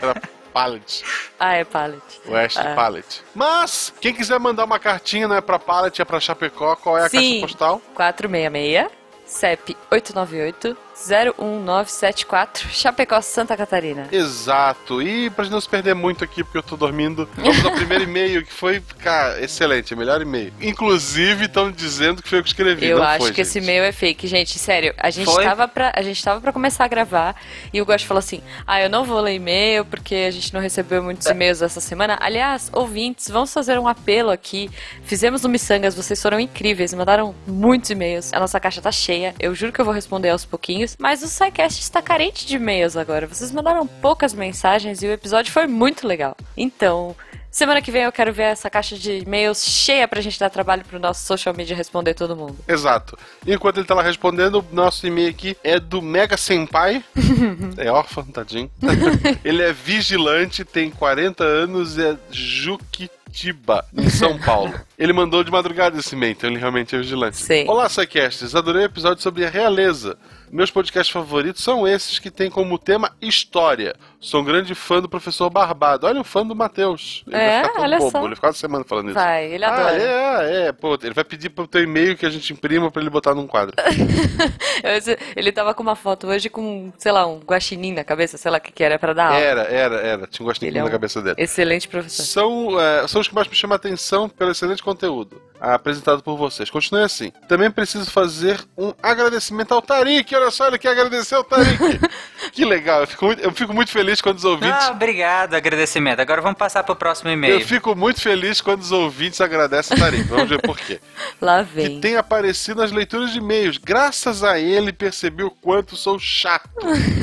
era Pallet. Ah, é Pallet. O Ash Ah. Pallet. Mas, quem quiser mandar uma cartinha, não é pra Pallet, é pra Chapecó, qual é a Sim. caixa postal? 466 CEP 898 01974, Chapecó, Santa Catarina. Exato. E pra gente não se perder muito aqui, porque eu tô dormindo, vamos ao primeiro e-mail, que foi, cara, excelente, melhor e-mail. Inclusive, estão dizendo que foi eu que escrevi. Eu acho foi, que gente. esse e-mail é fake, gente. Sério, a gente, Foi? tava pra, a gente tava pra começar a gravar e o Gosto falou assim: Ah, eu não vou ler e-mail porque a gente não recebeu muitos e-mails essa semana. Aliás, ouvintes, vamos fazer um apelo aqui. Fizemos no Missangas, vocês foram incríveis, mandaram muitos e-mails. A nossa caixa tá cheia, eu juro que eu vou responder aos pouquinhos. Mas o SciCast está carente de e-mails agora. Vocês mandaram poucas mensagens e o episódio foi muito legal. Então. Semana que vem eu quero ver essa caixa de e-mails cheia pra gente dar trabalho pro nosso social media responder todo mundo. Exato. Enquanto ele tá lá respondendo, o nosso e-mail aqui é do Mega Senpai. é órfão, tadinho. ele é vigilante, tem 40 anos e é Juquitiba, em São Paulo. Ele mandou de madrugada esse e-mail, então ele realmente é vigilante. Sim. Olá, Psycasters. Adorei o episódio sobre a realeza. Meus podcasts favoritos são esses que têm como tema história. Sou um grande fã do professor Barbado. Olha o fã do Matheus. Ele É, vai ficar olha bobo. só. Ele fica uma semana falando isso. Vai, ele Ah, adora. é, é, pô, ele vai pedir pro teu e-mail que a gente imprima pra ele botar num quadro. Ele tava com uma foto hoje com, sei lá, um guaxinim na cabeça, sei lá o que, que era pra dar aula. Era, era, era. Tinha um Ele é na um cabeça dele. Excelente professor. São, é, são os que mais me chamam a atenção pelo excelente conteúdo apresentado por vocês. Continue assim. Também preciso fazer um agradecimento ao Tarik. Olha só, ele quer agradecer ao Tarik. que legal. Eu fico, muito, eu fico muito feliz quando os ouvintes. Ah, obrigado, agradecimento. Agora vamos passar pro próximo e-mail. eu fico muito feliz quando os ouvintes agradecem o Tarik. Vamos ver por quê. Lá Que vem. tem aparecido nas leituras de e-mails. Graças a ele, percebi o quanto sou chato.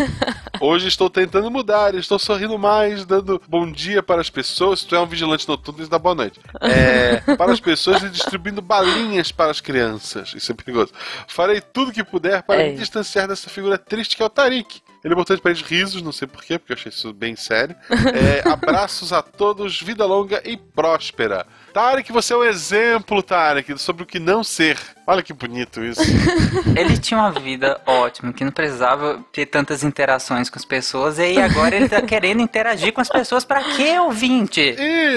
Hoje estou tentando mudar, estou sorrindo mais, dando bom dia para as pessoas. Se tu é um vigilante noturno, isso dá boa noite. É, para as pessoas e distribuindo balinhas para as crianças. Isso é perigoso. Farei tudo que puder para É. me distanciar dessa figura triste que é o Tarik. Ele botou de parede risos, não sei porquê, porque eu achei isso bem sério. É, abraços a todos, vida longa e próspera. Tarek, você é um exemplo, Tarek, sobre o que não ser. Olha que bonito isso. Ele tinha uma vida ótima, que não precisava ter tantas interações com as pessoas, e aí agora ele tá querendo interagir com as pessoas. Pra quê, ouvinte?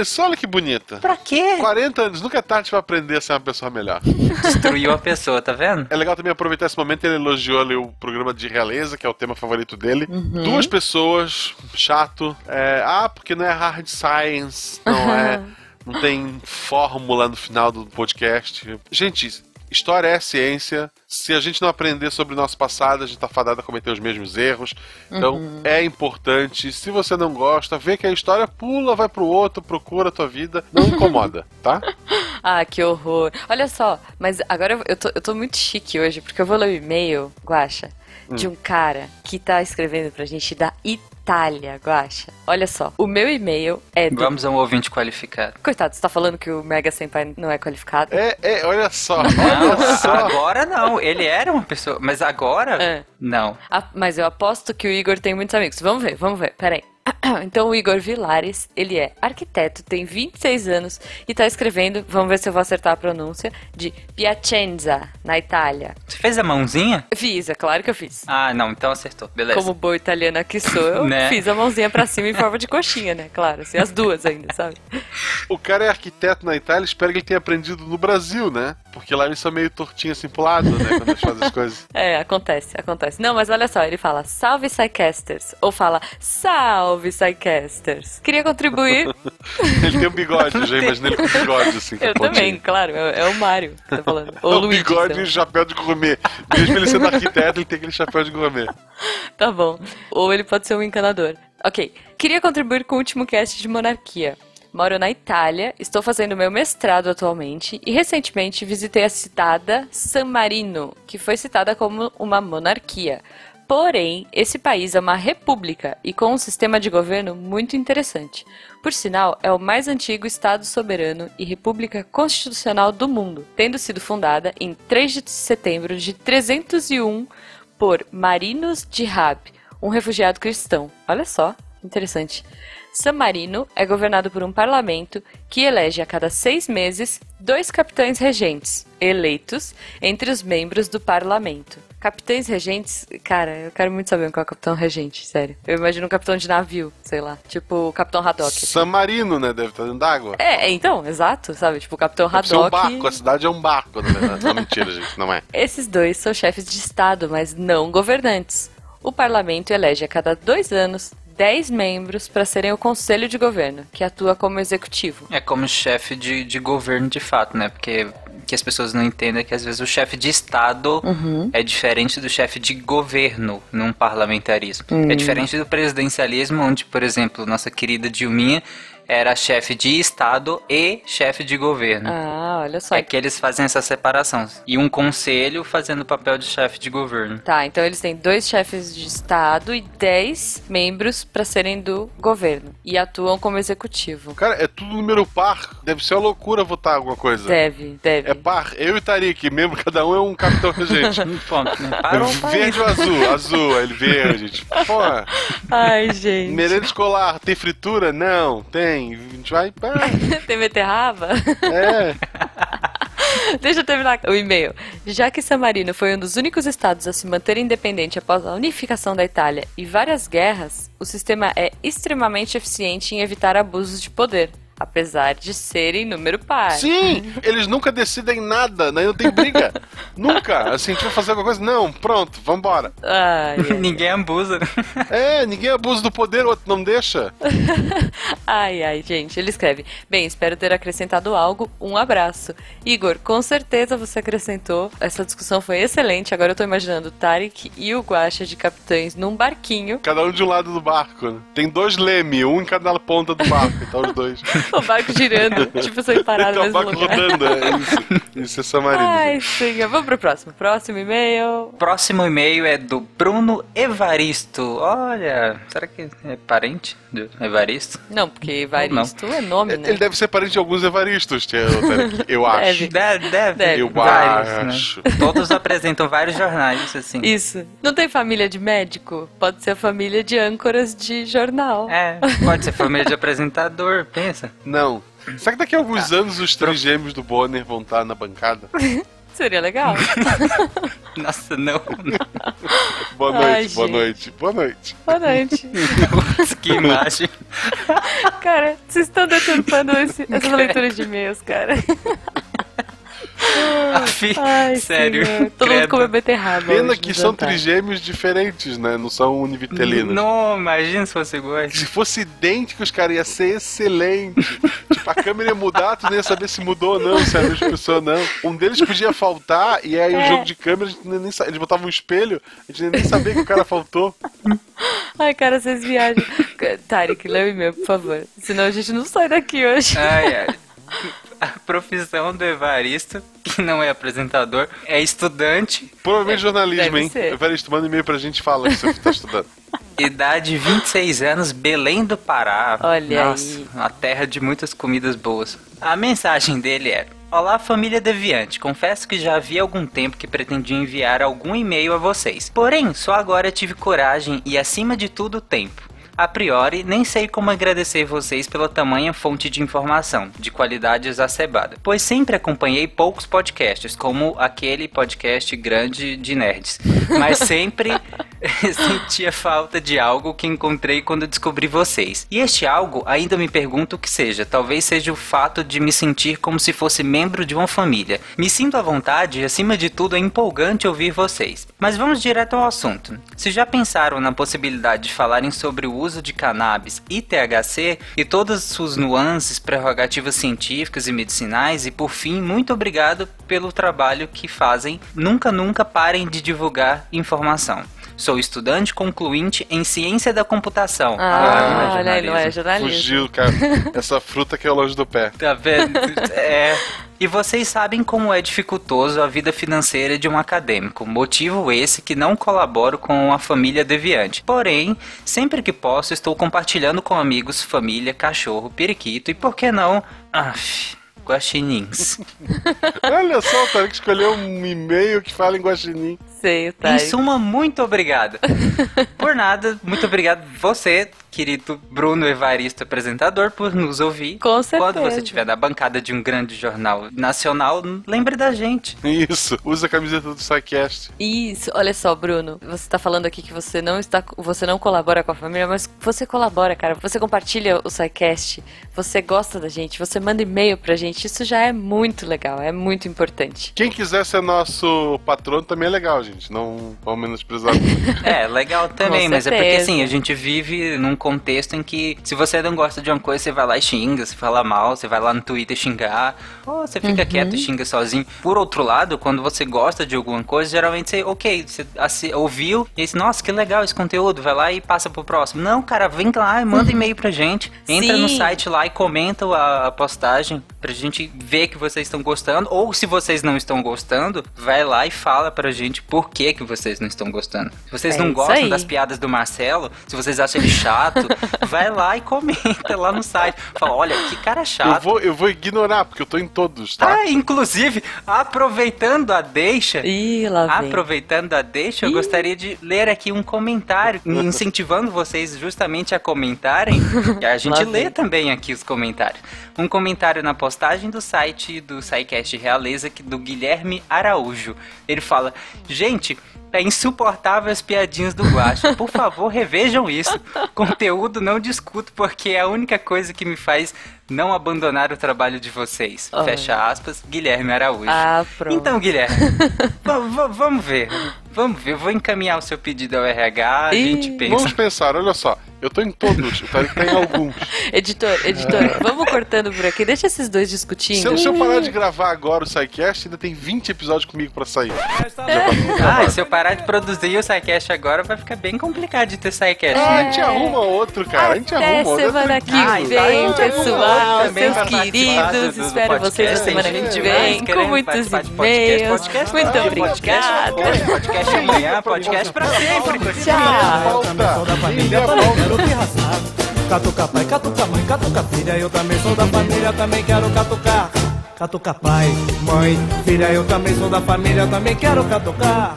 Isso, olha que bonita. Pra quê? 40 anos, nunca é tarde pra aprender a ser uma pessoa melhor. Destruiu a pessoa, tá vendo? É legal também aproveitar esse momento, ele elogiou ali o programa de realeza, que é o tema favorito dele. Uhum. Duas pessoas, chato. É, ah, porque não é hard science, não é. Não tem fórmula no final do podcast. Gente, história é ciência. Se a gente não aprender sobre o nosso passado, a gente tá fadado a cometer os mesmos erros. Então, Uhum. é importante. Se você não gosta, vê que a história pula, vai pro outro, procura a tua vida. Não incomoda, tá? Ah, que horror. Olha só, mas agora eu- tô, eu tô muito chique hoje, porque eu vou ler o e-mail, Guaxa, de Hum. um cara que tá escrevendo pra gente da Itália, Guaxa. Olha só, o meu e-mail é do... Vamos a um ouvinte qualificado. Coitado, você tá falando que o Mega Senpai não é qualificado? É, é, olha só, Não, olha só. agora não. Ele era uma pessoa, mas agora É. não. Ah, mas eu aposto que o Igor tem muitos amigos. Vamos ver, vamos ver. Peraí. Então, o Igor Vilares, ele é arquiteto, tem 26 anos e tá escrevendo, vamos ver se eu vou acertar a pronúncia, de Piacenza, na Itália. Você fez a mãozinha? Fiz, é claro que eu fiz. Ah, não, então acertou. Beleza. Como boa italiana que sou, eu Né? fiz a mãozinha pra cima em forma de coxinha, né? Claro, assim, as duas ainda, sabe? O cara é arquiteto na Itália, espero que ele tenha aprendido no Brasil, né? Porque lá eles são meio tortinhos assim pro lado, né? Quando eles fazem as coisas. É, acontece, acontece. Não, mas olha só, ele fala salve Psycasters, ou fala salve Psycasters. Queria contribuir. Ele tem um bigode, já imagino ele com bigode, assim. Eu também, claro, é, é o Mário que tá falando. É Ou um Luigi. bigode então. e chapéu de gourmet. Mesmo ele sendo arquiteto, ele tem aquele chapéu de gourmet. Tá bom. Ou ele pode ser um encanador. Ok. Queria contribuir com o último cast de monarquia. Moro na Itália, estou fazendo meu mestrado atualmente e recentemente visitei a citada San Marino, que foi citada como uma monarquia. Porém, esse país é uma república e com um sistema de governo muito interessante. Por sinal, é o mais antigo Estado soberano e república constitucional do mundo, tendo sido fundada em 3 de setembro de 301 por Marinos de Rab, um refugiado cristão. Olha só, interessante. San Marino é governado por um parlamento que elege a cada seis meses dois capitães regentes, eleitos entre os membros do parlamento. Capitães regentes, cara, eu quero muito saber qual é o capitão regente, sério. Eu imagino um capitão de navio, sei lá, tipo o capitão Haddock. San Marino, né? Deve estar dentro d'água. É, é, então, exato, sabe? Tipo o capitão Deve ser um Haddock. barco, a cidade é um barco, na verdade. Não, mentira, gente, não é. Esses dois são chefes de Estado, mas não governantes. O parlamento elege a cada dois anos 10 membros para serem o conselho de governo, que atua como executivo. É como chefe de, de governo de fato, né? Porque o que as pessoas não entendem é que às vezes o chefe de Estado Uhum. é diferente do chefe de governo num parlamentarismo. Hum. É diferente do presidencialismo, onde, por exemplo, nossa querida Dilminha era chefe de Estado e chefe de governo. Ah, olha só. É que eles fazem essa separação. E um conselho fazendo o papel de chefe de governo. Tá, então eles têm dois chefes de Estado e 10 membros para serem do governo. E atuam como executivo. Cara, é tudo número par. Deve ser uma loucura votar alguma coisa. Deve, deve. É par. Eu e Tarik, membro, cada um é um capitão regente. Ponto, né? Parou o país. Verde ou azul? Azul, ele verde. Tipo, Porra. Ai, gente. Merenda escolar, tem fritura? Não, tem. A gente vai. Ah, Tem beterraba? é. Deixa eu terminar o e-mail. Já que San Marino foi um dos únicos estados a se manter independente após a unificação da Itália e várias guerras, o sistema é extremamente eficiente em evitar abusos de poder, apesar de ser em número par. Sim, eles nunca decidem nada, né? Não tem briga. nunca. Assim, a gente vai fazer alguma coisa? Não, pronto, vambora. Ai, ai. Ninguém abusa. É, ninguém abusa do poder, o outro não deixa. Ai, ai, gente. Ele escreve: Bem, espero ter acrescentado algo. Um abraço. Igor, com certeza você acrescentou. Essa discussão foi excelente. Agora eu tô imaginando o Tarek e o Guaxa de capitães num barquinho. Cada um de um lado do barco. né? Tem dois leme, um em cada ponta do barco, então os dois. O barco girando, tipo, sem parar no então o mesmo barco lugar. rodando, é isso. Isso é Samarino. Ai, senhor. Vamos pro próximo. Próximo e-mail. Próximo e-mail é do Bruno Evaristo. Olha, será que é parente Evaristo? Não, porque Evaristo é nome, né? Ele deve ser parente de alguns Evaristos, eu acho. Deve. Deve, deve. Deve. Eu Vários, acho. né? Todos apresentam vários jornais, assim. Isso. Não tem família de médico? Pode ser a família de âncoras de jornal. É, pode ser família de apresentador, pensa. Não. Será que daqui a alguns anos os três gêmeos do Bonner vão estar na bancada? Seria legal. Nossa, não. Boa noite, Ai, boa gente. noite, boa noite. Boa noite. Nossa, que imagem. Cara, vocês estão deturpando esse, essa leitura de e-mails, cara. Afi- Ai, Sério. senhor. Todo mundo credo. come beterraba. Pena hoje que são jantar. trigêmeos diferentes, né? Não são univitelinos. Não, imagina se fosse igual. Se fosse idênticos, cara, ia ser excelente. tipo, a câmera ia mudar, tu nem ia saber se mudou ou não, se é a mesma pessoa ou não. Um deles podia faltar, e aí o É. jogo de câmera, a gente nem, sa- eles botavam um espelho, a gente nem sabia que o cara faltou. Ai, cara, vocês viajam. Tarek, o e-mail, por favor. Senão a gente não sai daqui hoje. Ai, ai. A profissão do Evaristo, que não é apresentador, é estudante. Provavelmente jornalismo, deve hein? ser. Evaristo, manda um e-mail pra gente e fala que você tá estudando. Idade 26 anos, Belém do Pará. Olha Nossa, aí. a terra de muitas comidas boas. A mensagem dele é: Olá, família Deviante. Confesso que já havia algum tempo que pretendia enviar algum e-mail a vocês. Porém, só agora tive coragem e, acima de tudo, tempo. A priori, nem sei como agradecer vocês pela tamanha fonte de informação, de qualidade exacerbada, pois sempre acompanhei poucos podcasts, como aquele podcast grande de nerds, mas sempre sentia falta de algo que encontrei quando descobri vocês. E este algo ainda me pergunto o que seja, talvez seja o fato de me sentir como se fosse membro de uma família. Me sinto à vontade e, acima de tudo, é empolgante ouvir vocês. Mas vamos direto ao assunto. Se já pensaram na possibilidade de falarem sobre o uso de cannabis e THC e todas suas nuances, prerrogativas científicas e medicinais, e por fim, muito obrigado pelo trabalho que fazem. Nunca, nunca parem de divulgar informação. Sou estudante concluinte em ciência da computação. Ah, não olha aí, não é jornalismo. Fugiu, cara. Essa fruta que é longe do pé. Tá vendo? É. E vocês sabem como é dificultoso a vida financeira de um acadêmico, motivo esse que não colaboro com a família deviante. Porém, sempre que posso, estou compartilhando com amigos, família, cachorro, periquito e, por que não, af, guaxinins. Olha só, o Tarek escolheu um e-mail que fala em guaxinim. Sei, tá. Em suma, muito obrigado. por nada, muito obrigado você, querido Bruno Evaristo, apresentador, por nos ouvir. Com certeza. Quando você estiver na bancada de um grande jornal nacional, lembre da gente. Isso, usa a camiseta do SciCast. Isso, olha só, Bruno. Você tá falando aqui que você não está, você não colabora com a família, mas você colabora, cara. Você compartilha o SciCast, você gosta da gente, você manda e-mail pra gente. Isso já é muito legal, é muito importante. Quem quiser ser nosso patrono também é legal, gente. Não vamos menosprezar. É, legal também, mas é porque assim, a gente vive num contexto em que se você não gosta de uma coisa, você vai lá e xinga, você fala mal, você vai lá no Twitter xingar, ou você fica Uhum. quieto e xinga sozinho. Por outro lado, quando você gosta de alguma coisa, geralmente você, ok, você assi- ouviu e disse, nossa, que legal esse conteúdo, vai lá e passa pro próximo. Não, cara, vem lá e manda e-mail pra gente. Entra no Sim. site lá e comenta a, a postagem pra gente ver que vocês estão gostando, ou se vocês não estão gostando, vai lá e fala pra gente por que que vocês não estão gostando. Se vocês É não gostam aí. das piadas do Marcelo, se vocês acham ele chato, vai lá e comenta lá no site. Fala, olha, que cara eu, chato. vou, eu vou ignorar, porque eu tô em todos, tá? Ah, inclusive, aproveitando a deixa, Ih, lá vem. aproveitando a deixa, eu gostaria de ler aqui um comentário, incentivando vocês justamente a comentarem, e a gente lê também aqui os comentários. Um comentário na postagem do site do SciCast Realeza, que- do Guilherme Araújo. Ele fala, gente... É insuportável as piadinhas do Guacha. Por favor, revejam isso. Conteúdo não discuto, porque é a única coisa que me faz não abandonar o trabalho de vocês. Ah. Fecha aspas, Guilherme Araújo. Ah, pronto. Então, Guilherme, va- va- vamos ver. Vamos ver. Eu vou encaminhar o seu pedido ao RH, a gente pensa. Vamos pensar, olha só. Eu tô em todos, o Tarek tá em alguns. Editor, editor, vamos cortando por aqui. Deixa esses dois discutindo. Se eu, se eu parar de gravar agora o SciCast, ainda tem 20 episódios comigo pra sair. Ah, e se eu parar de produzir o SciCast agora, vai ficar bem complicado de ter SciCast. Ah, a né? gente arruma outro, cara. A gente Até arruma outro. semana que Ah, vem, pessoal, pra participar queridos. do- do Espero vocês na semana que gente vem mais com muitos e-mails. Muito obrigada. Podcast amanhã, podcast pra sempre. Tchau. Sou da família, também quero te raçar. Catuca pai, catuca mãe, catuca filha. Eu também sou da família, também quero catucar. Catuca pai, mãe, filha. Eu também sou da família, também quero catucar.